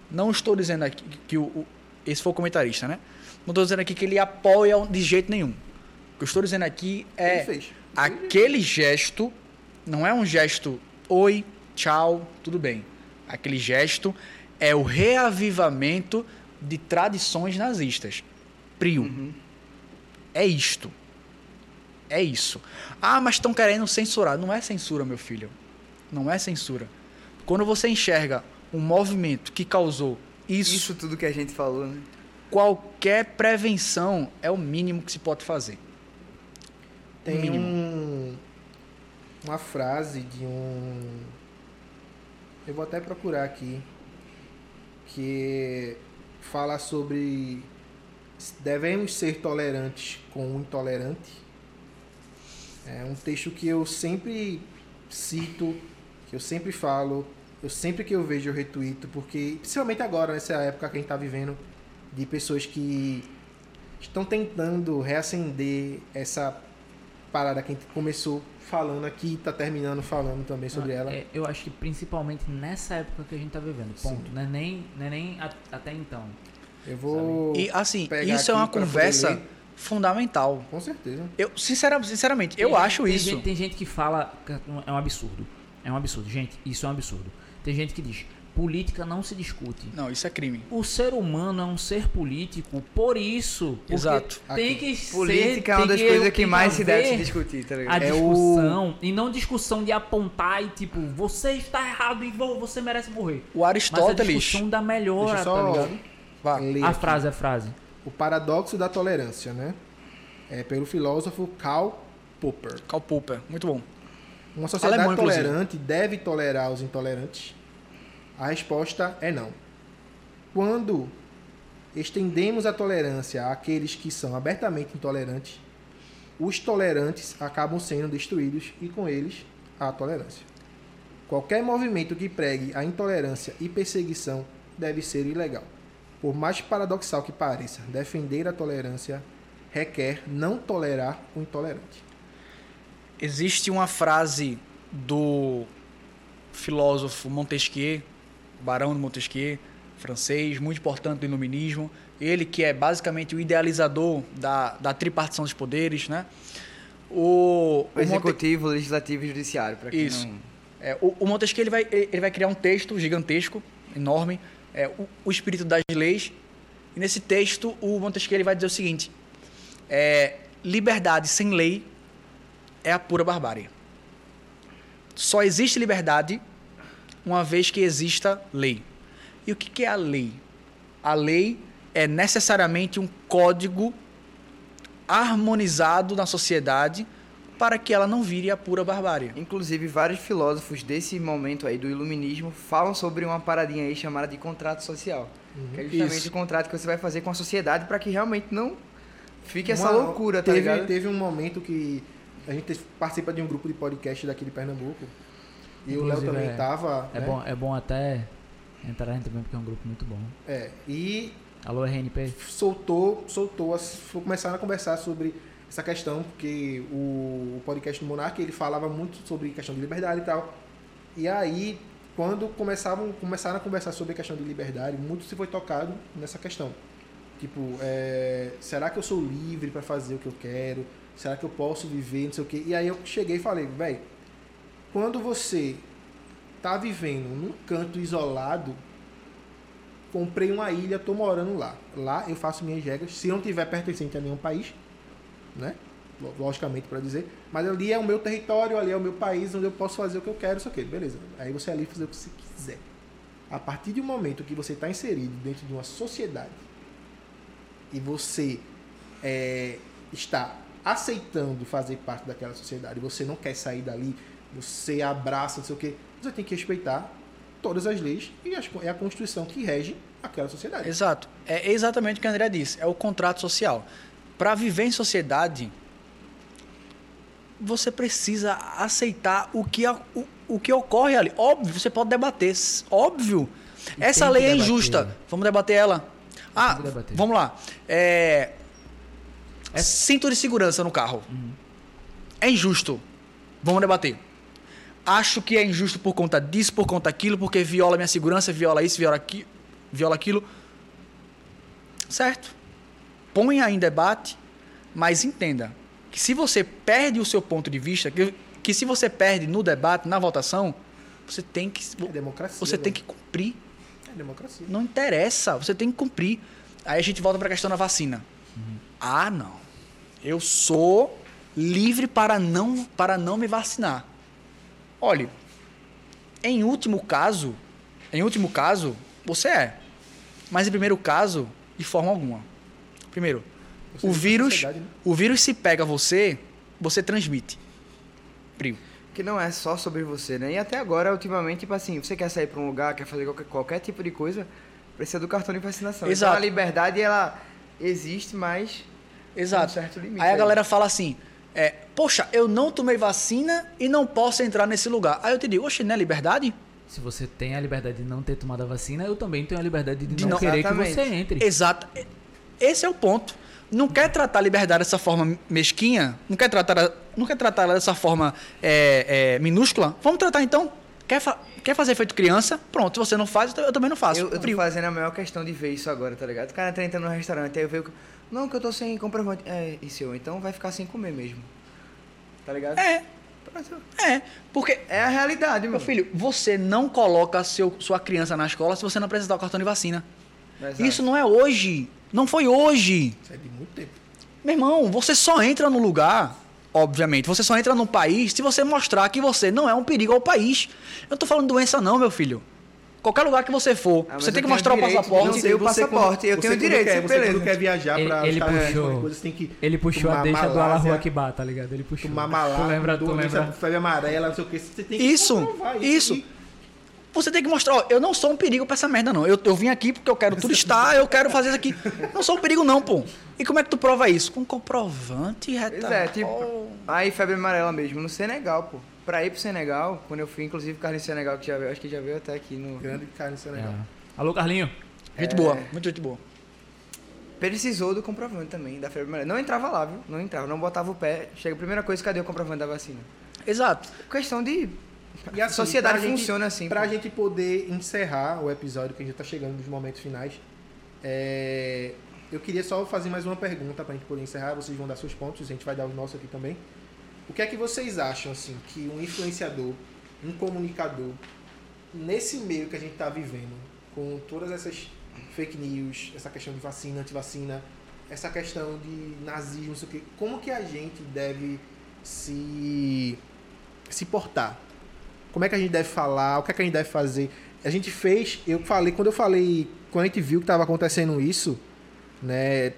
Não estou dizendo aqui que o, o- esse foi o comentarista, né? Não estou dizendo aqui que ele apoia de jeito nenhum. O que eu estou dizendo aqui é aquele gesto não é um gesto oi, tchau, tudo bem. Aquele gesto é o reavivamento de tradições nazistas. Prio. É isto. É isso. Ah, mas estão querendo censurar. Não é censura, meu filho. Não é censura. Quando você enxerga um movimento que causou isso, Isso tudo que a gente falou, né? qualquer prevenção é o mínimo que se pode fazer. Tem Mínimo. um, uma frase de um. Eu vou até procurar aqui. Que fala sobre. Devemos ser tolerantes com o intolerante. É um texto que eu sempre cito, que eu sempre falo, eu sempre que eu vejo eu retuito, porque, principalmente agora, nessa época que a gente está vivendo, de pessoas que estão tentando reacender essa parada que a gente começou falando aqui e tá terminando falando também sobre Ah, ela. é, eu acho que principalmente nessa época que a gente tá vivendo. Ponto. Sim. Não é nem, não é nem a- até então. Eu vou. E assim, isso é uma poder conversa fundamental. Com certeza. Eu, sincera- sinceramente, eu Tem gente- acho tem isso. Gente, tem gente que fala que é um absurdo. É um absurdo. Gente, isso é um absurdo. Tem gente que diz, política não se discute. Não, isso é crime. O ser humano é um ser político, por isso. Exato. Tem Aqui. que ser. Política é uma das que- coisas que mais se deve se discutir, tá A ligado? É o- discussão, e não discussão de apontar e tipo, você está errado e vo- você merece morrer. O Mas a Aristóteles. discussão da melhora, tá só ligado? Vá. A aqui. frase, a frase. O paradoxo da tolerância, né? É pelo filósofo Karl Popper. Karl Popper, muito bom. Uma sociedade Alemão, inclusive. tolerante deve tolerar os intolerantes? A resposta é não. Quando estendemos a tolerância àqueles que são abertamente intolerantes, os tolerantes acabam sendo destruídos e com eles a tolerância. Qualquer movimento que pregue a intolerância e perseguição deve ser ilegal. Por mais paradoxal que pareça, defender a tolerância requer não tolerar o intolerante. Existe uma frase do filósofo Montesquieu, Barão de Montesquieu, francês, muito importante do iluminismo. Ele que é basicamente o idealizador da, da tripartição dos poderes, né? O, O o Monte- executivo, legislativo e judiciário, pra quem Isso. não... É, o, o Montesquieu ele vai, ele vai criar um texto gigantesco, enorme, é, o, o espírito das leis. E nesse texto, o Montesquieu ele vai dizer o seguinte: é, liberdade sem lei é a pura barbárie. Só existe liberdade uma vez que exista lei. E o que, é a lei? A lei é necessariamente um código harmonizado na sociedade para que ela não vire a pura barbárie. Inclusive, vários filósofos desse momento aí do iluminismo falam sobre uma paradinha aí chamada de contrato social. Que é justamente Isso. o contrato que você vai fazer com a sociedade para que realmente não fique essa Uma- loucura, tá teve, ligado? Teve um momento que a gente participa de um grupo de podcast daqui de Pernambuco. E o Léo também é- tava. É, né? bom, é bom até entrar também, porque é um grupo muito bom. É, e Alô, RNP. soltou, soltou, começaram a conversar sobre essa questão, porque o, o podcast do Monark ele falava muito sobre questão de liberdade e tal. E aí, quando começavam, começaram a conversar sobre a questão de liberdade, muito se foi tocado nessa questão. Tipo, é, será que eu sou livre para fazer o que eu quero? Será que eu posso viver, não sei o quê? E aí eu cheguei e falei, velho, quando você tá vivendo num canto isolado, comprei uma ilha, tô morando lá. Lá eu faço minhas regras, se não tiver pertencente a nenhum país, né? Lo- Logicamente para dizer, mas ali é o meu território, ali é o meu país, onde eu posso fazer o que eu quero, isso aqui, beleza. Aí você é livre fazer o que você quiser. A partir do momento que você está inserido dentro de uma sociedade e você é, está aceitando fazer parte daquela sociedade, você não quer sair dali, você abraça, não sei o quê, você tem que respeitar todas as leis e as- é a Constituição que rege aquela sociedade. Exato. É exatamente o que a André disse. É o contrato social. Para viver em sociedade, você precisa aceitar o que, o, o que ocorre ali. Óbvio, você pode debater. Óbvio. E Essa lei é injusta. Vamos debater ela. Ah, debater. vamos lá. É, É- Cinto de segurança no carro. É injusto. Vamos debater. Acho que é injusto por conta disso, por conta daquilo, porque viola minha segurança, viola isso, viola, aqui, viola aquilo. Certo. Ponha em debate, mas entenda que se você perde o seu ponto de vista, que, que se você perde no debate, na votação, você tem que, É democracia. você tem velho. que cumprir. É democracia. Não interessa, você tem que cumprir. Aí a gente volta para a questão da vacina. Ah, não. Eu sou livre para não, para não me vacinar. Olhe, em último caso, em último caso, você é. Mas em primeiro caso, de forma alguma. Primeiro, Você o vírus, né? o vírus se pega você, você transmite. Prio. Que não é só sobre você, né? E até agora, ultimamente, tipo assim, você quer sair pra um lugar, quer fazer qualquer, qualquer tipo de coisa, precisa do cartão de vacinação. Exato. Então a liberdade, ela existe, mas Exato. tem um certo limite. Aí a galera fala assim: é, poxa, eu não tomei vacina e não posso entrar nesse lugar. Aí eu te digo, oxe, não é liberdade? Se você tem a liberdade de não ter tomado a vacina, eu também tenho a liberdade de, De não, não- querer Exatamente. que você entre. Exato. Esse é o ponto. Não quer tratar a liberdade dessa forma mesquinha? Não quer tratar, não quer tratar ela dessa forma é, é, minúscula? Vamos tratar então. Quer, fa- quer fazer feito criança? Pronto. Se você não faz, eu também não faço. Eu, eu tô Frio. fazendo a maior questão de ver isso agora, tá ligado? O cara tá entrando no restaurante, aí eu vejo. Não, que eu tô sem comprovante. É, e seu? Então vai ficar sem comer mesmo. Tá ligado? É, é. Porque, É a realidade, meu meu filho, você não coloca seu, sua criança na escola se você não apresentar o cartão de vacina. Exato. Isso não é hoje. Não foi hoje. Isso é de muito tempo. Meu irmão, você só entra no lugar, obviamente, você só entra no país se você mostrar que você não é um perigo ao país. Eu não tô falando doença não, meu filho. Qualquer lugar que você for, Ah, você eu tem que tenho mostrar o passaporte. não ter o passaporte, eu tenho direito, Quer, você beleza. quando quer viajar Ele- para ele puxou- qualquer coisa, você tem que Ele puxou a deixa do malásia, Alahuaquibá, tá ligado? Ele puxou. tomar Tu malária, lembra, tu lembra? febre amarela, não sei o que. Você tem que Isso, isso. Você tem que mostrar, ó, eu não sou um perigo pra essa merda, não. Eu, eu vim aqui porque eu quero turistar, eu quero fazer isso aqui. Não sou um perigo, não, pô. E como é que tu prova isso? Com comprovante, Pois reta. é, tipo, aí febre amarela mesmo, no Senegal, pô. Pra ir pro Senegal, quando eu fui, inclusive, Carlinhos Senegal, que já veio, acho que já veio até aqui no. Grande carne Senegal. É. Alô, Carlinho. Gente É. boa, muito gente boa. Precisou do comprovante também, da febre amarela. Não entrava lá, viu? Não entrava, não botava o pé. Chega, a primeira coisa, cadê o comprovante da vacina? Exato. Questão de. E a sociedade pra gente- funciona assim. Pra pô. gente poder encerrar o episódio, que a gente tá chegando nos momentos finais, é, eu queria só fazer mais uma pergunta pra gente poder encerrar. Vocês vão dar seus pontos, a gente vai dar os nossos aqui também. O que é que vocês acham, assim, que um influenciador, um comunicador, nesse meio que a gente tá vivendo, com todas essas fake news, essa questão de vacina, antivacina, essa questão de nazismo, não sei o quê, como que a gente deve se, se portar? como é que a gente deve falar, o que é que a gente deve fazer. A gente fez, eu falei, quando eu falei, quando a gente viu que estava acontecendo isso, né,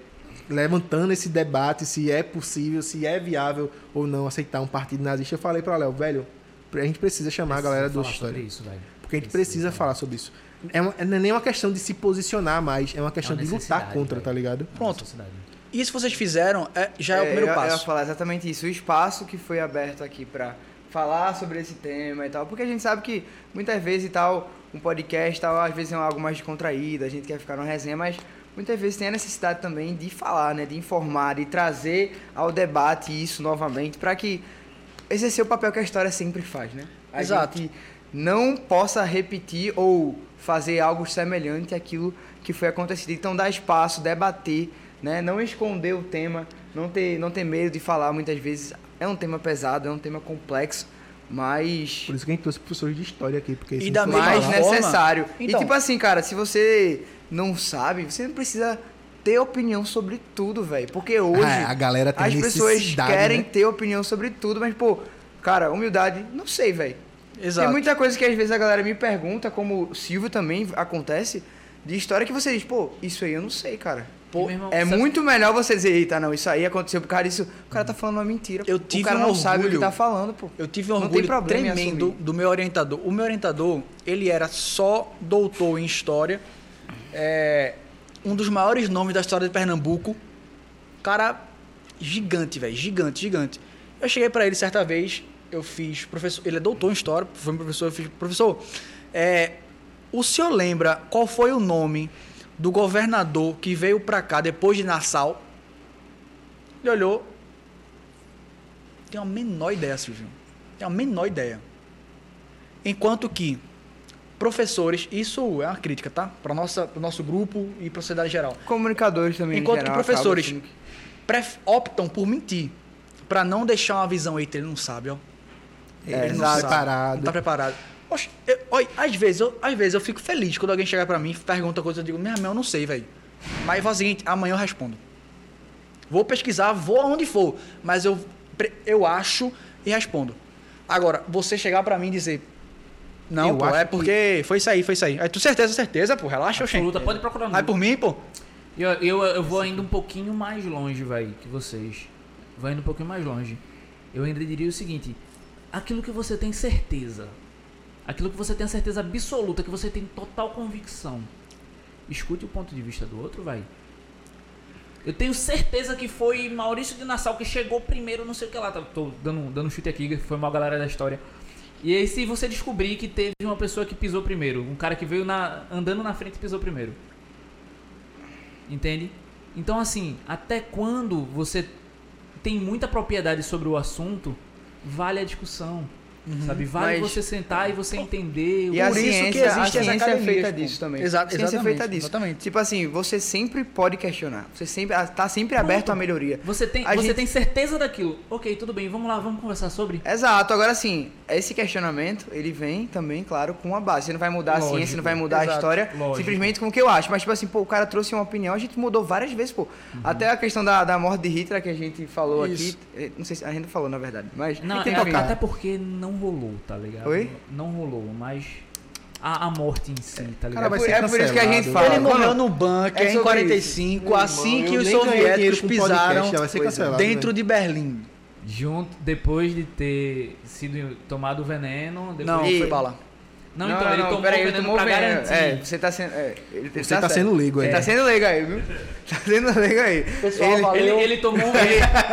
levantando esse debate se é possível, se é viável ou não aceitar um partido nazista, eu falei pra Léo, velho, a gente precisa chamar a galera do Precisa História. sobre isso, velho. Porque a gente precisa falar sobre isso. É uma- não é nem uma questão de se posicionar mais, é uma questão É uma de lutar contra, velho. tá ligado? Pronto. Necessidade. Isso vocês fizeram é, já é, o primeiro eu, Eu ia passo. falar exatamente isso. O espaço que foi aberto aqui pra falar sobre esse tema e tal. Porque a gente sabe que muitas vezes e tal, um podcast tal, às vezes é algo mais descontraído, a gente quer ficar numa resenha, mas muitas vezes tem a necessidade também de falar, né? De informar, de trazer ao debate isso novamente, para que exercer o papel que a história sempre faz, né? A Exato. gente não possa repetir ou fazer algo semelhante àquilo que foi acontecido. Então, dar espaço, debater, né? Não esconder o tema, não ter, não ter medo de falar muitas vezes. É um tema pesado, é um tema complexo, mas Por isso que a gente trouxe professores de história aqui, porque for mesma mais necessário. Então- E tipo assim, cara, se você não sabe, você não precisa ter opinião sobre tudo, velho. Porque hoje Ah, a galera tem as pessoas necessidade, querem né? ter opinião sobre tudo, mas pô, cara, humildade, não sei, velho. Exato. Tem muita coisa que às vezes a galera me pergunta, como o Silvio também acontece, de história que você diz, pô, isso aí eu não sei, cara. Pô, irmão, É sabe- muito melhor você dizer, eita, não, isso aí aconteceu por causa disso. O cara tá falando uma mentira. Eu tive o cara um não sabe o que orgulho. tá falando, pô. Eu tive um Não tem orgulho tremendo do meu orientador. O meu orientador, ele era só doutor em história. É, um dos maiores nomes da história de Pernambuco. Cara gigante, velho. Gigante, gigante. Eu cheguei pra ele certa vez, eu fiz professor. Ele é doutor em história, foi meu professor, eu fiz. Professor, é, o senhor lembra qual foi o nome do governador que veio pra cá depois de Nassau? Ele olhou. Tem a menor ideia, Silvio. Tem a menor ideia. Enquanto que professores, isso é uma crítica, tá? Para pro nosso grupo e para a sociedade geral. Comunicadores também. Enquanto geral, que professores pref- optam por mentir, para não deixar uma visão, eita, ele não sabe, ó. É, Ele não tá preparado. Não tá preparado. Oxe, eu- olha, às vezes, eu, às vezes eu fico feliz quando alguém chega pra mim e pergunta coisa, eu digo, minha irmã, eu não sei, velho. Mas faz o seguinte, amanhã eu respondo. Vou pesquisar, vou aonde for, mas eu, eu acho e respondo. Agora, você chegar pra mim e dizer, não, Eu pô, é que- porque foi isso aí, foi isso aí. Aí tu certeza, certeza, pô, relaxa, oxente. Absoluta, pode procurar no Aí por mim, pô. Eu, eu, eu vou ainda um pouquinho mais longe, velho, que vocês. Vou ainda um pouquinho mais longe. Eu ainda diria o seguinte: aquilo que você tem certeza, aquilo que você tem a certeza absoluta, que você tem total convicção, escute o ponto de vista do outro, vai. Eu tenho certeza que foi Maurício de Nassau que chegou primeiro, não sei o que lá. Tô dando, dando um chute aqui, foi mal galera da história. E aí, se você descobrir que teve uma pessoa que pisou primeiro, um cara que veio na, andando na frente e pisou primeiro. Entende? Então, assim, até quando você tem muita propriedade sobre o assunto, vale a discussão. Sabe? Vale Mas- você sentar e você entender. E o- a Por isso que ciência, existe a as ciência é feita disso também. Exa- a ciência é exatamente, feita disso. exatamente. Tipo assim, você sempre pode questionar. Você sempre tá sempre aberto à melhoria. Você tem, A você gente- tem certeza daquilo. Ok, tudo bem, vamos lá, vamos conversar sobre. Exato. Agora sim, esse questionamento, ele vem também, claro, com uma base. Você não vai mudar a Lógico, ciência, não vai mudar a exato, história, lógico. simplesmente com o que eu acho. Mas, tipo assim, pô, o cara trouxe uma opinião, a gente mudou várias vezes, pô. Uhum. Até a questão da, da morte de Hitler que a gente falou Isso. aqui. eh, Não sei se a gente falou, na verdade. Mas. Não, é, até porque não rolou, tá ligado? Oi? Não rolou, mas a, a morte em si, tá Cara, ligado? vai por- ser é por isso que a gente fala. Ele morreu no bunker É em sobre 45, Meu assim irmão, que os soviéticos podcast, pisaram é. dentro né? de Berlim. Junto, depois de ter sido tomado o veneno. Depois Não, foi bala. Não, então, ele tomou peraí, veneno tomou pra veneno. garantir. É, você tá sendo. é, ele, ele Você tá certo. sendo leigo aí. Ele tá sendo leigo aí, viu? Tá sendo leigo aí. Pessoal, ele, valeu. Ele, ele tomou,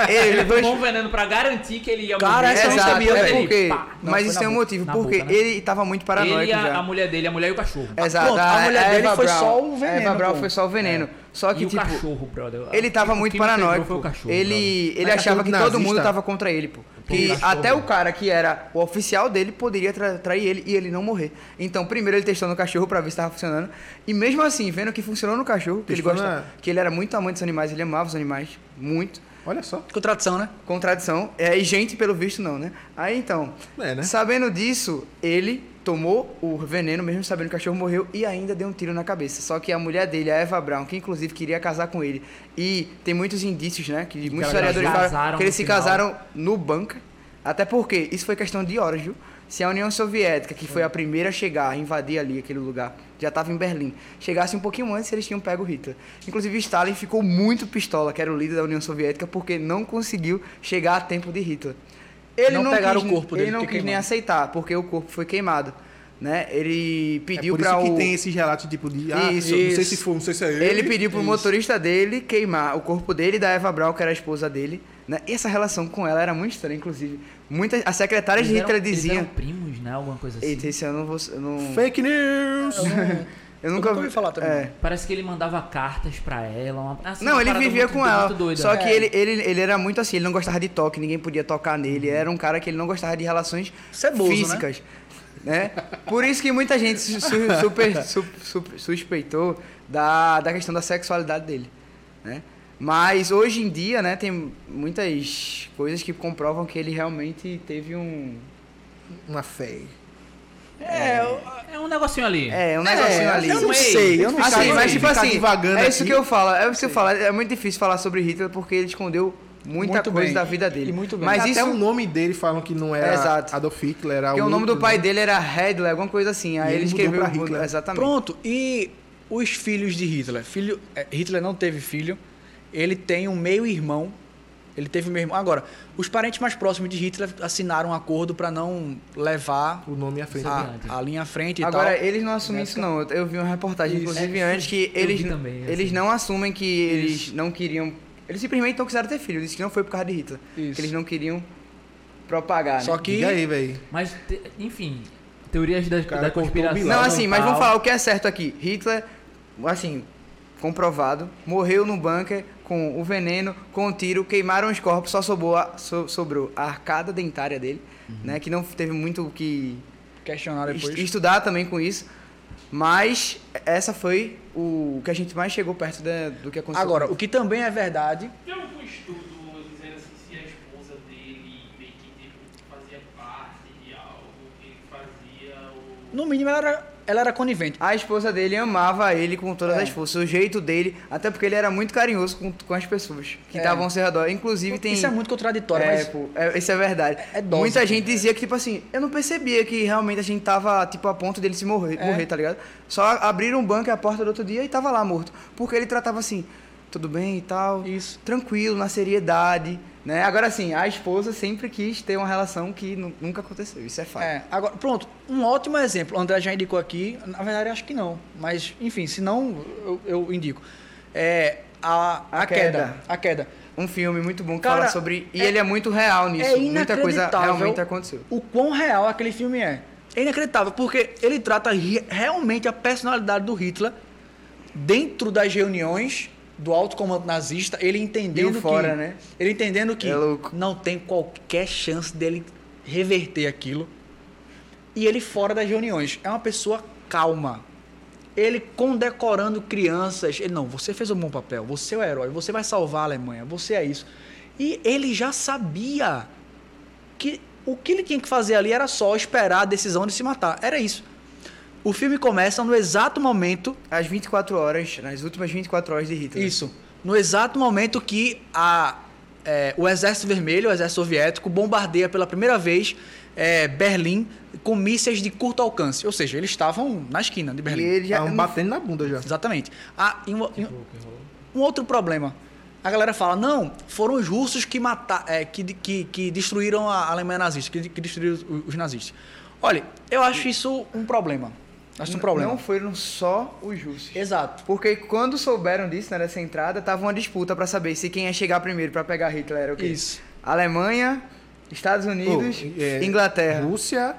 ele, ele, tomou o veneno pra garantir que ele ia Cara, morrer. essa eu não Exato, sabia, é velho. porque, Pá. Não, mas isso tem um boca. motivo, porque boca, né? ele tava muito paranoico Ele e a, já. a mulher dele, a mulher e o cachorro. Exato, Pronto, a mulher dele Eva foi só o A veneno, Eva Braun pô. foi só o veneno. Só que, e tipo, o cachorro, brother. ele tava O muito paranoico. Ele ele achava que todo mundo tava contra ele, pô. Que até o cara que era o oficial dele poderia tra trair ele e ele não morrer. Então, primeiro ele testou no cachorro pra ver se tava funcionando. E mesmo assim, vendo que funcionou no cachorro, que ele gosta, na- que ele era muito amante dos animais, ele amava os animais muito. Olha só. Contradição, né? Contradição. É, e gente, pelo visto, não, né? Aí então, É, né? sabendo disso, ele tomou o veneno, mesmo sabendo que o cachorro morreu, e ainda deu um tiro na cabeça. Só que a mulher dele, a Eva Brown, que inclusive queria casar com ele, e tem muitos indícios, né? Que muitos elas historiadores falam que eles se final. casaram no bunker. Até porque isso foi questão de horas, viu? Se a União Soviética, que foi a primeira a chegar, a invadir ali aquele lugar, já estava em Berlim, chegasse um pouquinho antes, eles tinham pego Hitler. Inclusive, Stalin ficou muito pistola, que era o líder da União Soviética, porque não conseguiu chegar a tempo de Hitler. Ele Não não, pegaram quis, o corpo dele, Ele não porque quis nem queimaram. aceitar, porque o corpo foi queimado. Né? Ele É pediu por isso para que o tem esses relatos tipo de. Ah, Isso, não sei isso. se foi, não sei se é ele. ele pediu pro Isso. motorista dele queimar o corpo dele e da Eva Braun, que era a esposa dele. Né? E essa relação com ela era muito estranha, inclusive. Muita, a secretária de Eles Hitler eram- eles dizia. eram primos, né? Alguma coisa assim. Eita, esse eu não vou. Eu, não, Fake news! Eu, nunca ouvi falar também. É. Parece que ele mandava cartas pra ela. Uma... assim, Não, uma ele vivia muito- com ela. muito doida. Só que É. ele, ele, ele era muito assim, ele não gostava de toque, ninguém podia tocar nele. Ele era um cara que ele não gostava de relações Ceboso, né? físicas. Né? Por isso que muita gente su- su- super, su- su- suspeitou da, da questão da sexualidade dele. Né? Mas hoje em dia, né, tem muitas coisas que comprovam que ele realmente teve um. Uma fé. É, eu- É um negocinho ali. É, um negocinho ali. Eu não sei, eu não Assim, sei. mas tipo assim, divagando é isso aqui. que eu falo, é isso que eu falo, é muito difícil falar sobre Hitler porque ele escondeu muita Muito coisa bem. da vida dele. E muito bem. Mas Até isso, o nome dele falam que não era Exato. Adolf Hitler, era porque o nome do pai né? dele era Hedler, alguma coisa assim. Aí E ele ele mudou escreveu pra Hitler. exatamente. Pronto, e os filhos de Hitler? Filho, é, Hitler não teve filho, ele tem um meio-irmão. Ele teve meio-irmão. Agora, os parentes mais próximos de Hitler assinaram um acordo para não levar O nome à frente. a, a linha à frente e Agora, tal. eles não assumem isso não. Eu- vi uma reportagem, Isso. inclusive, É, antes, que eles, também, eles assim. não assumem que eles Isso. não queriam... Eles simplesmente não quiseram ter filho. Disse que não foi por causa de Hitler. Isso. Que eles não queriam propagar, Só né? que Diga aí, velho. Mas, te- enfim, teorias da, da conspiração. Não, assim, mas vamos falar o que é certo aqui. Hitler, assim, comprovado, morreu no bunker com o veneno, com o tiro, queimaram os corpos, só sobrou a, so- sobrou a arcada dentária dele, né? Que não teve muito o que questionar est- depois. estudar também com isso. Mas essa foi o que a gente mais chegou perto da- do que aconteceu. Agora, o que também é verdade, Tem algum estudo dizendo assim se a esposa dele meio que tipo, fazia parte de algo que fazia o. no mínimo, ela era, ela era conivente. A esposa dele amava ele com todas É. as forças, o jeito dele, até porque ele era muito carinhoso com, com as pessoas que É. estavam ao seu redor. Inclusive tem. Isso é muito contraditório, É, mas pô, é, isso é verdade. É dose, Muita gente dizia que, tipo assim, eu não percebia que realmente a gente tava, tipo, a ponto dele se morrer, É. morrer, tá ligado? Só abriram um banco a porta do outro dia e tava lá morto. Porque ele tratava assim, tudo bem e tal, Isso. tranquilo, na seriedade, né? Agora, assim, a esposa sempre quis ter uma relação que nu- nunca aconteceu, isso é fato. É, agora, pronto, um ótimo exemplo. O André já indicou aqui, na verdade acho que não, mas enfim, se não, eu, eu indico. É a, a, A queda. Queda. A queda. Um filme muito bom que Cara, fala sobre. E é- ele é muito real nisso. é Muita coisa realmente aconteceu. O quão real aquele filme é. É inacreditável, porque ele trata realmente a personalidade do Hitler dentro das reuniões do alto comando nazista, ele entendendo fora, que né? ele entendendo que É não tem qualquer chance dele reverter aquilo. E ele fora das reuniões, é uma pessoa calma. Ele condecorando crianças, ele não, você fez um bom papel, você é o herói, você vai salvar a Alemanha, você é isso. E ele já sabia que o que ele tinha que fazer ali era só esperar a decisão de se matar. Era isso. O filme começa no exato momento Às 24 horas, nas últimas 24 horas de Hitler. isso. No exato momento que a, é, o Exército Vermelho, o Exército Soviético, bombardeia pela primeira vez é, Berlim com mísseis de curto alcance. Ou seja, eles estavam na esquina de E Berlim. ele já. Estavam batendo na bunda já. Exatamente. Ah, e um, e um- um outro problema. A galera fala, não, foram os russos que, mata, é, que, que, que destruíram a Alemanha nazista, que, que destruíram os, os nazistas. Olha, eu acho isso um problema. Acho um problema. Não foram só os russos. Exato. Porque quando souberam disso, né, dessa entrada, tava uma disputa pra saber se quem ia chegar primeiro pra pegar Hitler era o quê? Isso. Alemanha, Estados Unidos, Oh, é, Inglaterra. Rússia.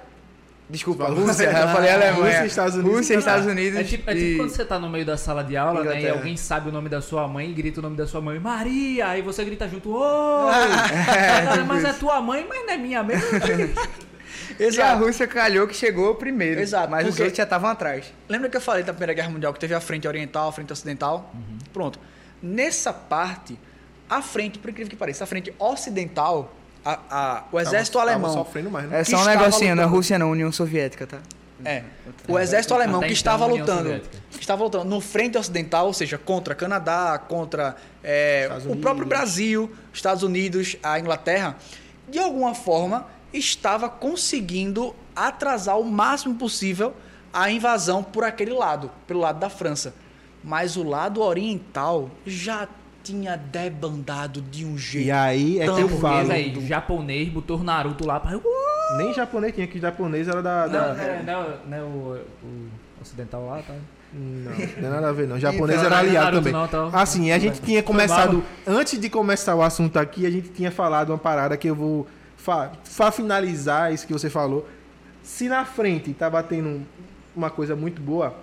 Desculpa, Rússia. Eu falei Alemanha. Rússia, Estados Unidos Rússia, e Estados Unidos. É tipo, é e- tipo quando você tá no meio da sala de aula, né? E Inglaterra. alguém sabe o nome da sua mãe e grita o nome da sua mãe, Maria! Aí você grita junto, oi! Cara, mas é tua mãe, mas não é minha mesmo. E a Exato. Rússia calhou que chegou primeiro. Exato, Mas os porque- outros já estavam atrás. Lembra que eu falei da Primeira Guerra Mundial que teve a frente oriental, a frente ocidental? Pronto. Nessa parte, a frente, por incrível que pareça, a frente ocidental, a- a- o exército Tava- alemão. Tava sofrendo mais, né? É Que só um estava negocinho, não é lutando. Rússia não, União Soviética, tá? É. O exército alemão que então, estava lutando, Soviética. estava lutando no frente ocidental, ou seja, contra Canadá, contra é, o próprio. Brasil, Estados Unidos, a Inglaterra, de alguma forma, estava conseguindo atrasar o máximo possível a invasão por aquele lado, pelo lado da França. Mas o lado oriental já tinha debandado de um jeito. E aí é que eu Tão falo. Aí, japonês, botou o Naruto lá pra. Nem japonês tinha, que japonês era da. da- Não, é, não, não é o, o ocidental lá, tá? Não, não tem nada a ver, não. Japonês Então, era não é aliado Naruto também. não, tá? Assim, a gente tinha começado. Antes de começar o assunto aqui, a gente tinha falado uma parada que eu vou. Fa, fa finalizar isso que você falou. Se na frente tá batendo uma coisa muito boa,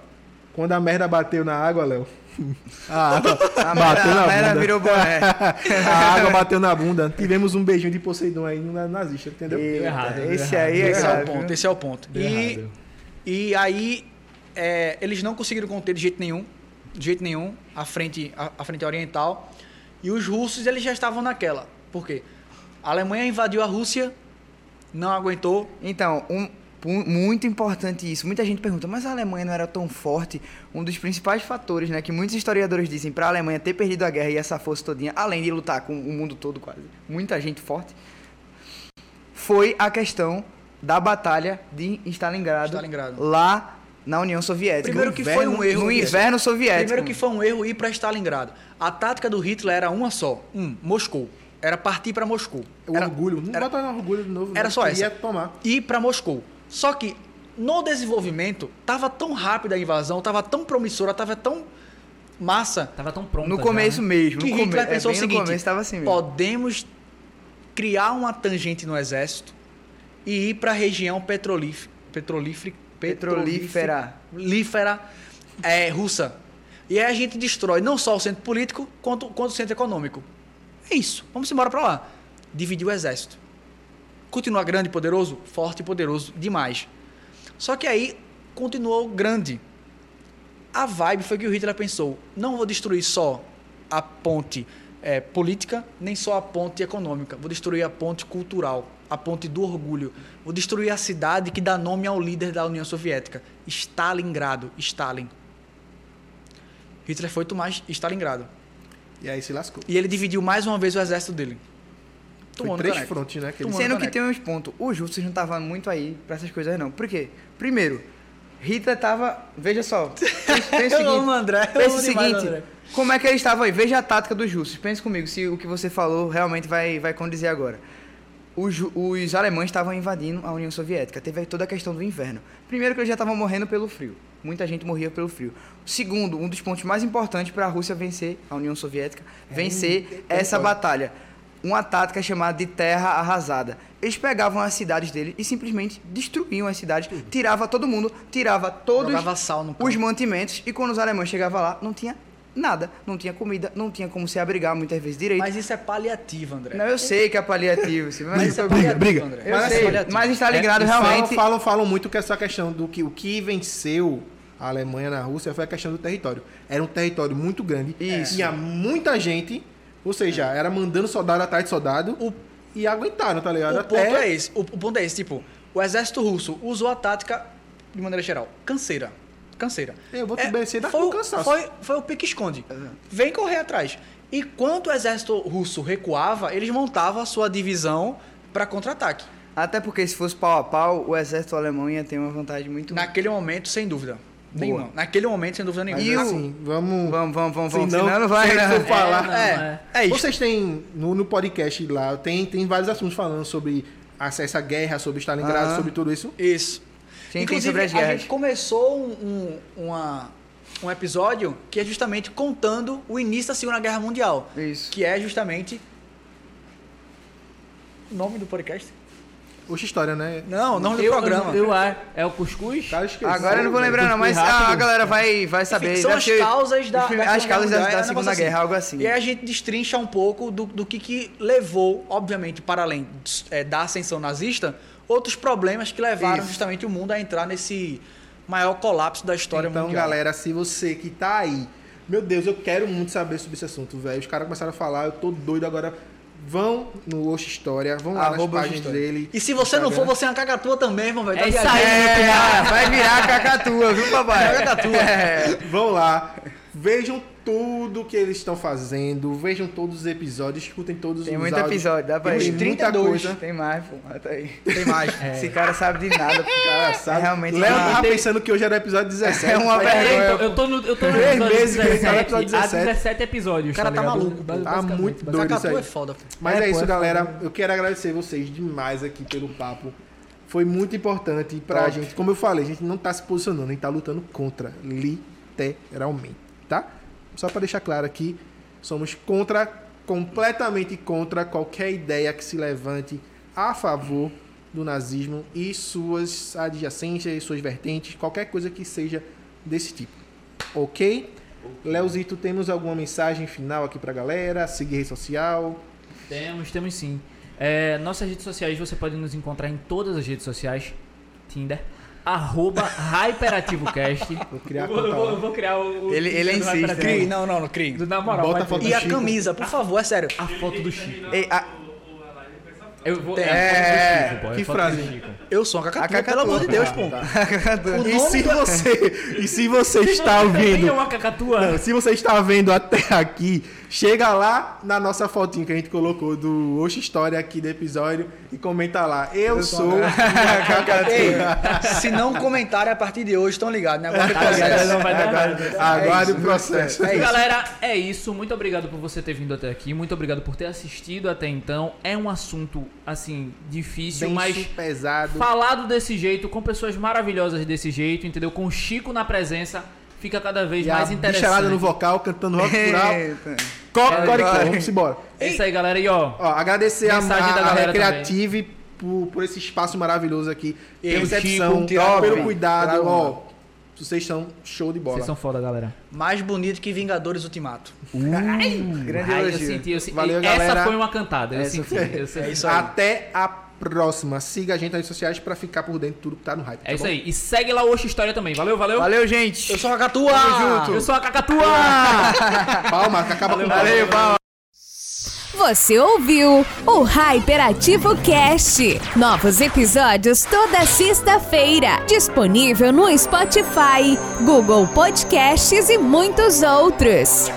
quando a merda bateu na água, Léo. A água A bateu merda, na a merda bunda. virou boné. A água bateu na bunda. Tivemos um beijinho de Poseidon aí no nazista, entendeu? Eita, errado, deu esse errado. aí é Esse é o ponto, esse é o ponto. Deu E, errado. e aí, é, eles não conseguiram conter de jeito nenhum, de jeito nenhum, a frente, a, a frente oriental. E os russos, eles já estavam naquela. Por quê? A Alemanha invadiu a Rússia, não aguentou. Então, um, muito importante isso. Muita gente pergunta, mas a Alemanha não era tão forte? Um dos principais fatores, né, que muitos historiadores dizem para a Alemanha ter perdido a guerra e essa força todinha, além de lutar com o mundo todo quase, muita gente forte, foi a questão da batalha de Stalingrado, Stalingrado. lá na União Soviética. Primeiro que inverno- foi um erro No inverno soviético. Primeiro que foi um erro ir para Stalingrado. A tática do Hitler era uma só. Um, Moscou. Era partir para Moscou. O Era- orgulho. Não era- bota no orgulho de novo. Era não. só Queria essa. tomar. ir para Moscou. Só que no desenvolvimento tava tão rápida a invasão, tava tão promissora, tava tão massa Tava tão pronto. no já, começo né? mesmo. que no come- Hitler é, pensou o bem seguinte: começo tava assim mesmo. podemos criar uma tangente no exército e ir para a região petrolífera, petrolífera, Petrolífera. petrolífera é, russa. E aí a gente destrói não só o centro político, quanto, quanto o centro econômico. É isso. Vamos embora para lá. Dividir o exército. Continua grande e poderoso? Forte e poderoso demais. Só que aí continuou grande. A vibe foi que o Hitler pensou: não vou destruir só a ponte eh, política, nem só a ponte econômica. Vou destruir a ponte cultural, a ponte do orgulho. Vou destruir a cidade que dá nome ao líder da União Soviética, Stalingrado. Stalin. Hitler foi tomar Stalingrado. E aí se lascou. E ele dividiu mais uma vez o exército dele. Foi três caneco. frontes, né? Que ele... Sendo que tem uns pontos. Os russos não estavam muito aí pra essas coisas, não. Por quê? Primeiro, Hitler tava. Veja só. Pensa, o Eu amo seguinte. o André. eu Pensa o o seguinte. André. Como é que eles estavam aí? Veja a tática dos russos. Pense comigo se o que você falou realmente vai, vai condizer agora. Os, os alemães estavam invadindo a União Soviética. Teve toda a questão do inverno. Primeiro que eles já estavam morrendo pelo frio. Muita gente morria pelo frio. Segundo, um dos pontos mais importantes para a Rússia vencer a União Soviética, vencer essa batalha. Uma tática chamada de terra arrasada. Eles pegavam as cidades deles e simplesmente destruíam as cidades, tirava todo mundo, tirava todos os mantimentos e quando os alemães chegavam lá, não tinha nada, não tinha comida, não tinha como se abrigar muitas vezes direito. Mas isso é paliativo, André. Não, eu sei que é paliativo, mas, Mas isso é Briga, briga. André. eu Mas sei, assim, paliativo. mas está ligado É, realmente. Falam, falam, falam muito que essa questão do que o que venceu a Alemanha na Rússia foi a questão do território. Era um território muito grande. Isso. Tinha muita gente, ou seja, era mandando soldado atrás de soldado O- e aguentaram, tá ligado? O Até ponto é esse. O, o ponto é esse, tipo, o exército russo usou a tática de maneira geral. Canseira. Canseira. Eu vou te vencer da foi, o- cansaço. foi, foi o pique-esconde. Vem correr atrás. E quando o exército russo recuava, eles montavam a sua divisão para contra-ataque. Até porque se fosse pau a pau, o exército alemão ia ter uma vantagem muito Naquele momento, sem dúvida. Nenhuma. Naquele momento, sem dúvida nenhuma. E o- assim, vamos. Vamos, vamos, vamos, vamos. Senão- Senão não vai, se a gente né? for falar- não, É, é isso. Vocês têm no, no podcast lá, tem, tem vários assuntos falando sobre essa, essa guerra, sobre Stalingrado, Aham. sobre tudo isso. Isso. Sim, Inclusive, a gente começou um, um, uma- um episódio que é justamente contando o início da Segunda Guerra Mundial. Isso. Que é justamente. O nome do podcast? Oxa, história, né? Não, o nome do Eu- programa. Eu, é, é o cuscuz? Cara, esqueci. Agora eu não vou lembrar não, mas a, rápido. a galera vai, vai saber. Enfim, são as causas da, da as causas da, da é Segunda Guerra, algo assim. E aí a gente destrincha um pouco do, do que, que levou, obviamente, para além é, da ascensão nazista, outros problemas que levaram Isso. justamente o mundo a entrar nesse maior colapso da história Então, mundial. galera, se você que tá aí, meu Deus, eu quero muito saber sobre esse assunto, velho. Os caras começaram a falar, eu tô doido agora. Vão no Oxa História, vão lá nas Arroba Oxa páginas dele. E se você não for, Instagram. você é uma cacatua também, irmão, velho. Tá É isso aí, É, vai virar cacatua, viu, papai? Cacatua. É. Vão lá, vejam tudo que eles estão fazendo, vejam todos os episódios, escutem todos Tem os muito áudios. episódio, dá pra Tem ir. muita 32, coisa. Tem mais, pô. Até aí. Tem mais. Esse cara sabe de nada, pô. Cara, sabe? É realmente Léo tava pensando que hoje era o episódio 17. É uma vergonha. É, então, eu tô no, eu tô no Três episódio meses que ele tá no 17, episódio há 17. 17 episódios. O cara tá ligado? maluco, pô. Tá muito doido isso aí. é foda, pô. Mas É, é, pô, isso, é galera. Eu quero agradecer vocês demais aqui pelo papo. Foi muito importante pra Top. gente. Como eu falei, a gente não tá se posicionando, a gente tá lutando contra, literalmente, tá? Só pra deixar claro aqui, somos contra, completamente contra qualquer ideia que se levante a favor do nazismo e suas adjacências, suas vertentes, qualquer coisa que seja desse tipo. Ok? Leozito, temos alguma mensagem final aqui pra galera? Seguir rede social. Temos, temos sim. É, nossas redes sociais, você pode nos encontrar em todas as redes sociais. Tinder. Arroba HyperativoCast. Vou criar a Eu vou, conta eu vou- eu vou criar o... o Ele- ele do insiste, Hyperativo. né? Cri, não, não, não, Cri. Na moral, Bota a foto E a do Chico. camisa, por favor, é sério. A foto do Chico. Ei, a- Eu vou... É, a foto É, do Chico, pô, é que frase? do Chico. Eu sou uma A cacatua, cacatua, pelo amor de Deus, pô. O E nome se do- você, e se você está é ouvindo, uma cacatua. não, se você está vendo até aqui, chega lá na nossa fotinha que a gente colocou do Oxe História aqui do episódio e comenta lá. Eu, sou a Ei, se não comentarem a partir de hoje, estão ligados, né? Agora o processo. Não vai dar nada. Aguarde isso, o processo. É isso. Galera, é isso. Muito obrigado por você ter vindo até aqui. Muito obrigado por ter assistido até então. É um assunto, assim, difícil, Denso, mas pesado. falado desse jeito, com pessoas maravilhosas desse jeito, entendeu? Com o Chico na presença, fica cada vez E a mais interessante. bicharada no vocal, cantando rock rural. Eita. Coque, Vai, coricó. vai. Vamos embora. É isso aí, galera. E ó, Ó, agradecer a, a, a galera Recreative por, por esse espaço maravilhoso aqui. E Pela recepção, pelo cuidado. Ó, vocês são show de bola. vocês são foda, galera. Mais bonito que Vingadores Ultimato. Grande Ai, eu senti, eu senti. Valeu, Essa galera. foi uma cantada. Eu Essa senti. foi. Eu senti. É isso aí. Até a próxima. Siga a gente nas redes sociais pra ficar por dentro de tudo que tá no hype. É isso aí. E segue lá o Oxo História também. Valeu, valeu. Valeu, gente. Eu sou a cacatua! Eu sou a Cacatua! Palma, que acaba com Valeu, palma. Você ouviu o Hyperativo Cast. Novos episódios toda sexta-feira. Disponível no Spotify, Google Podcasts e muitos outros.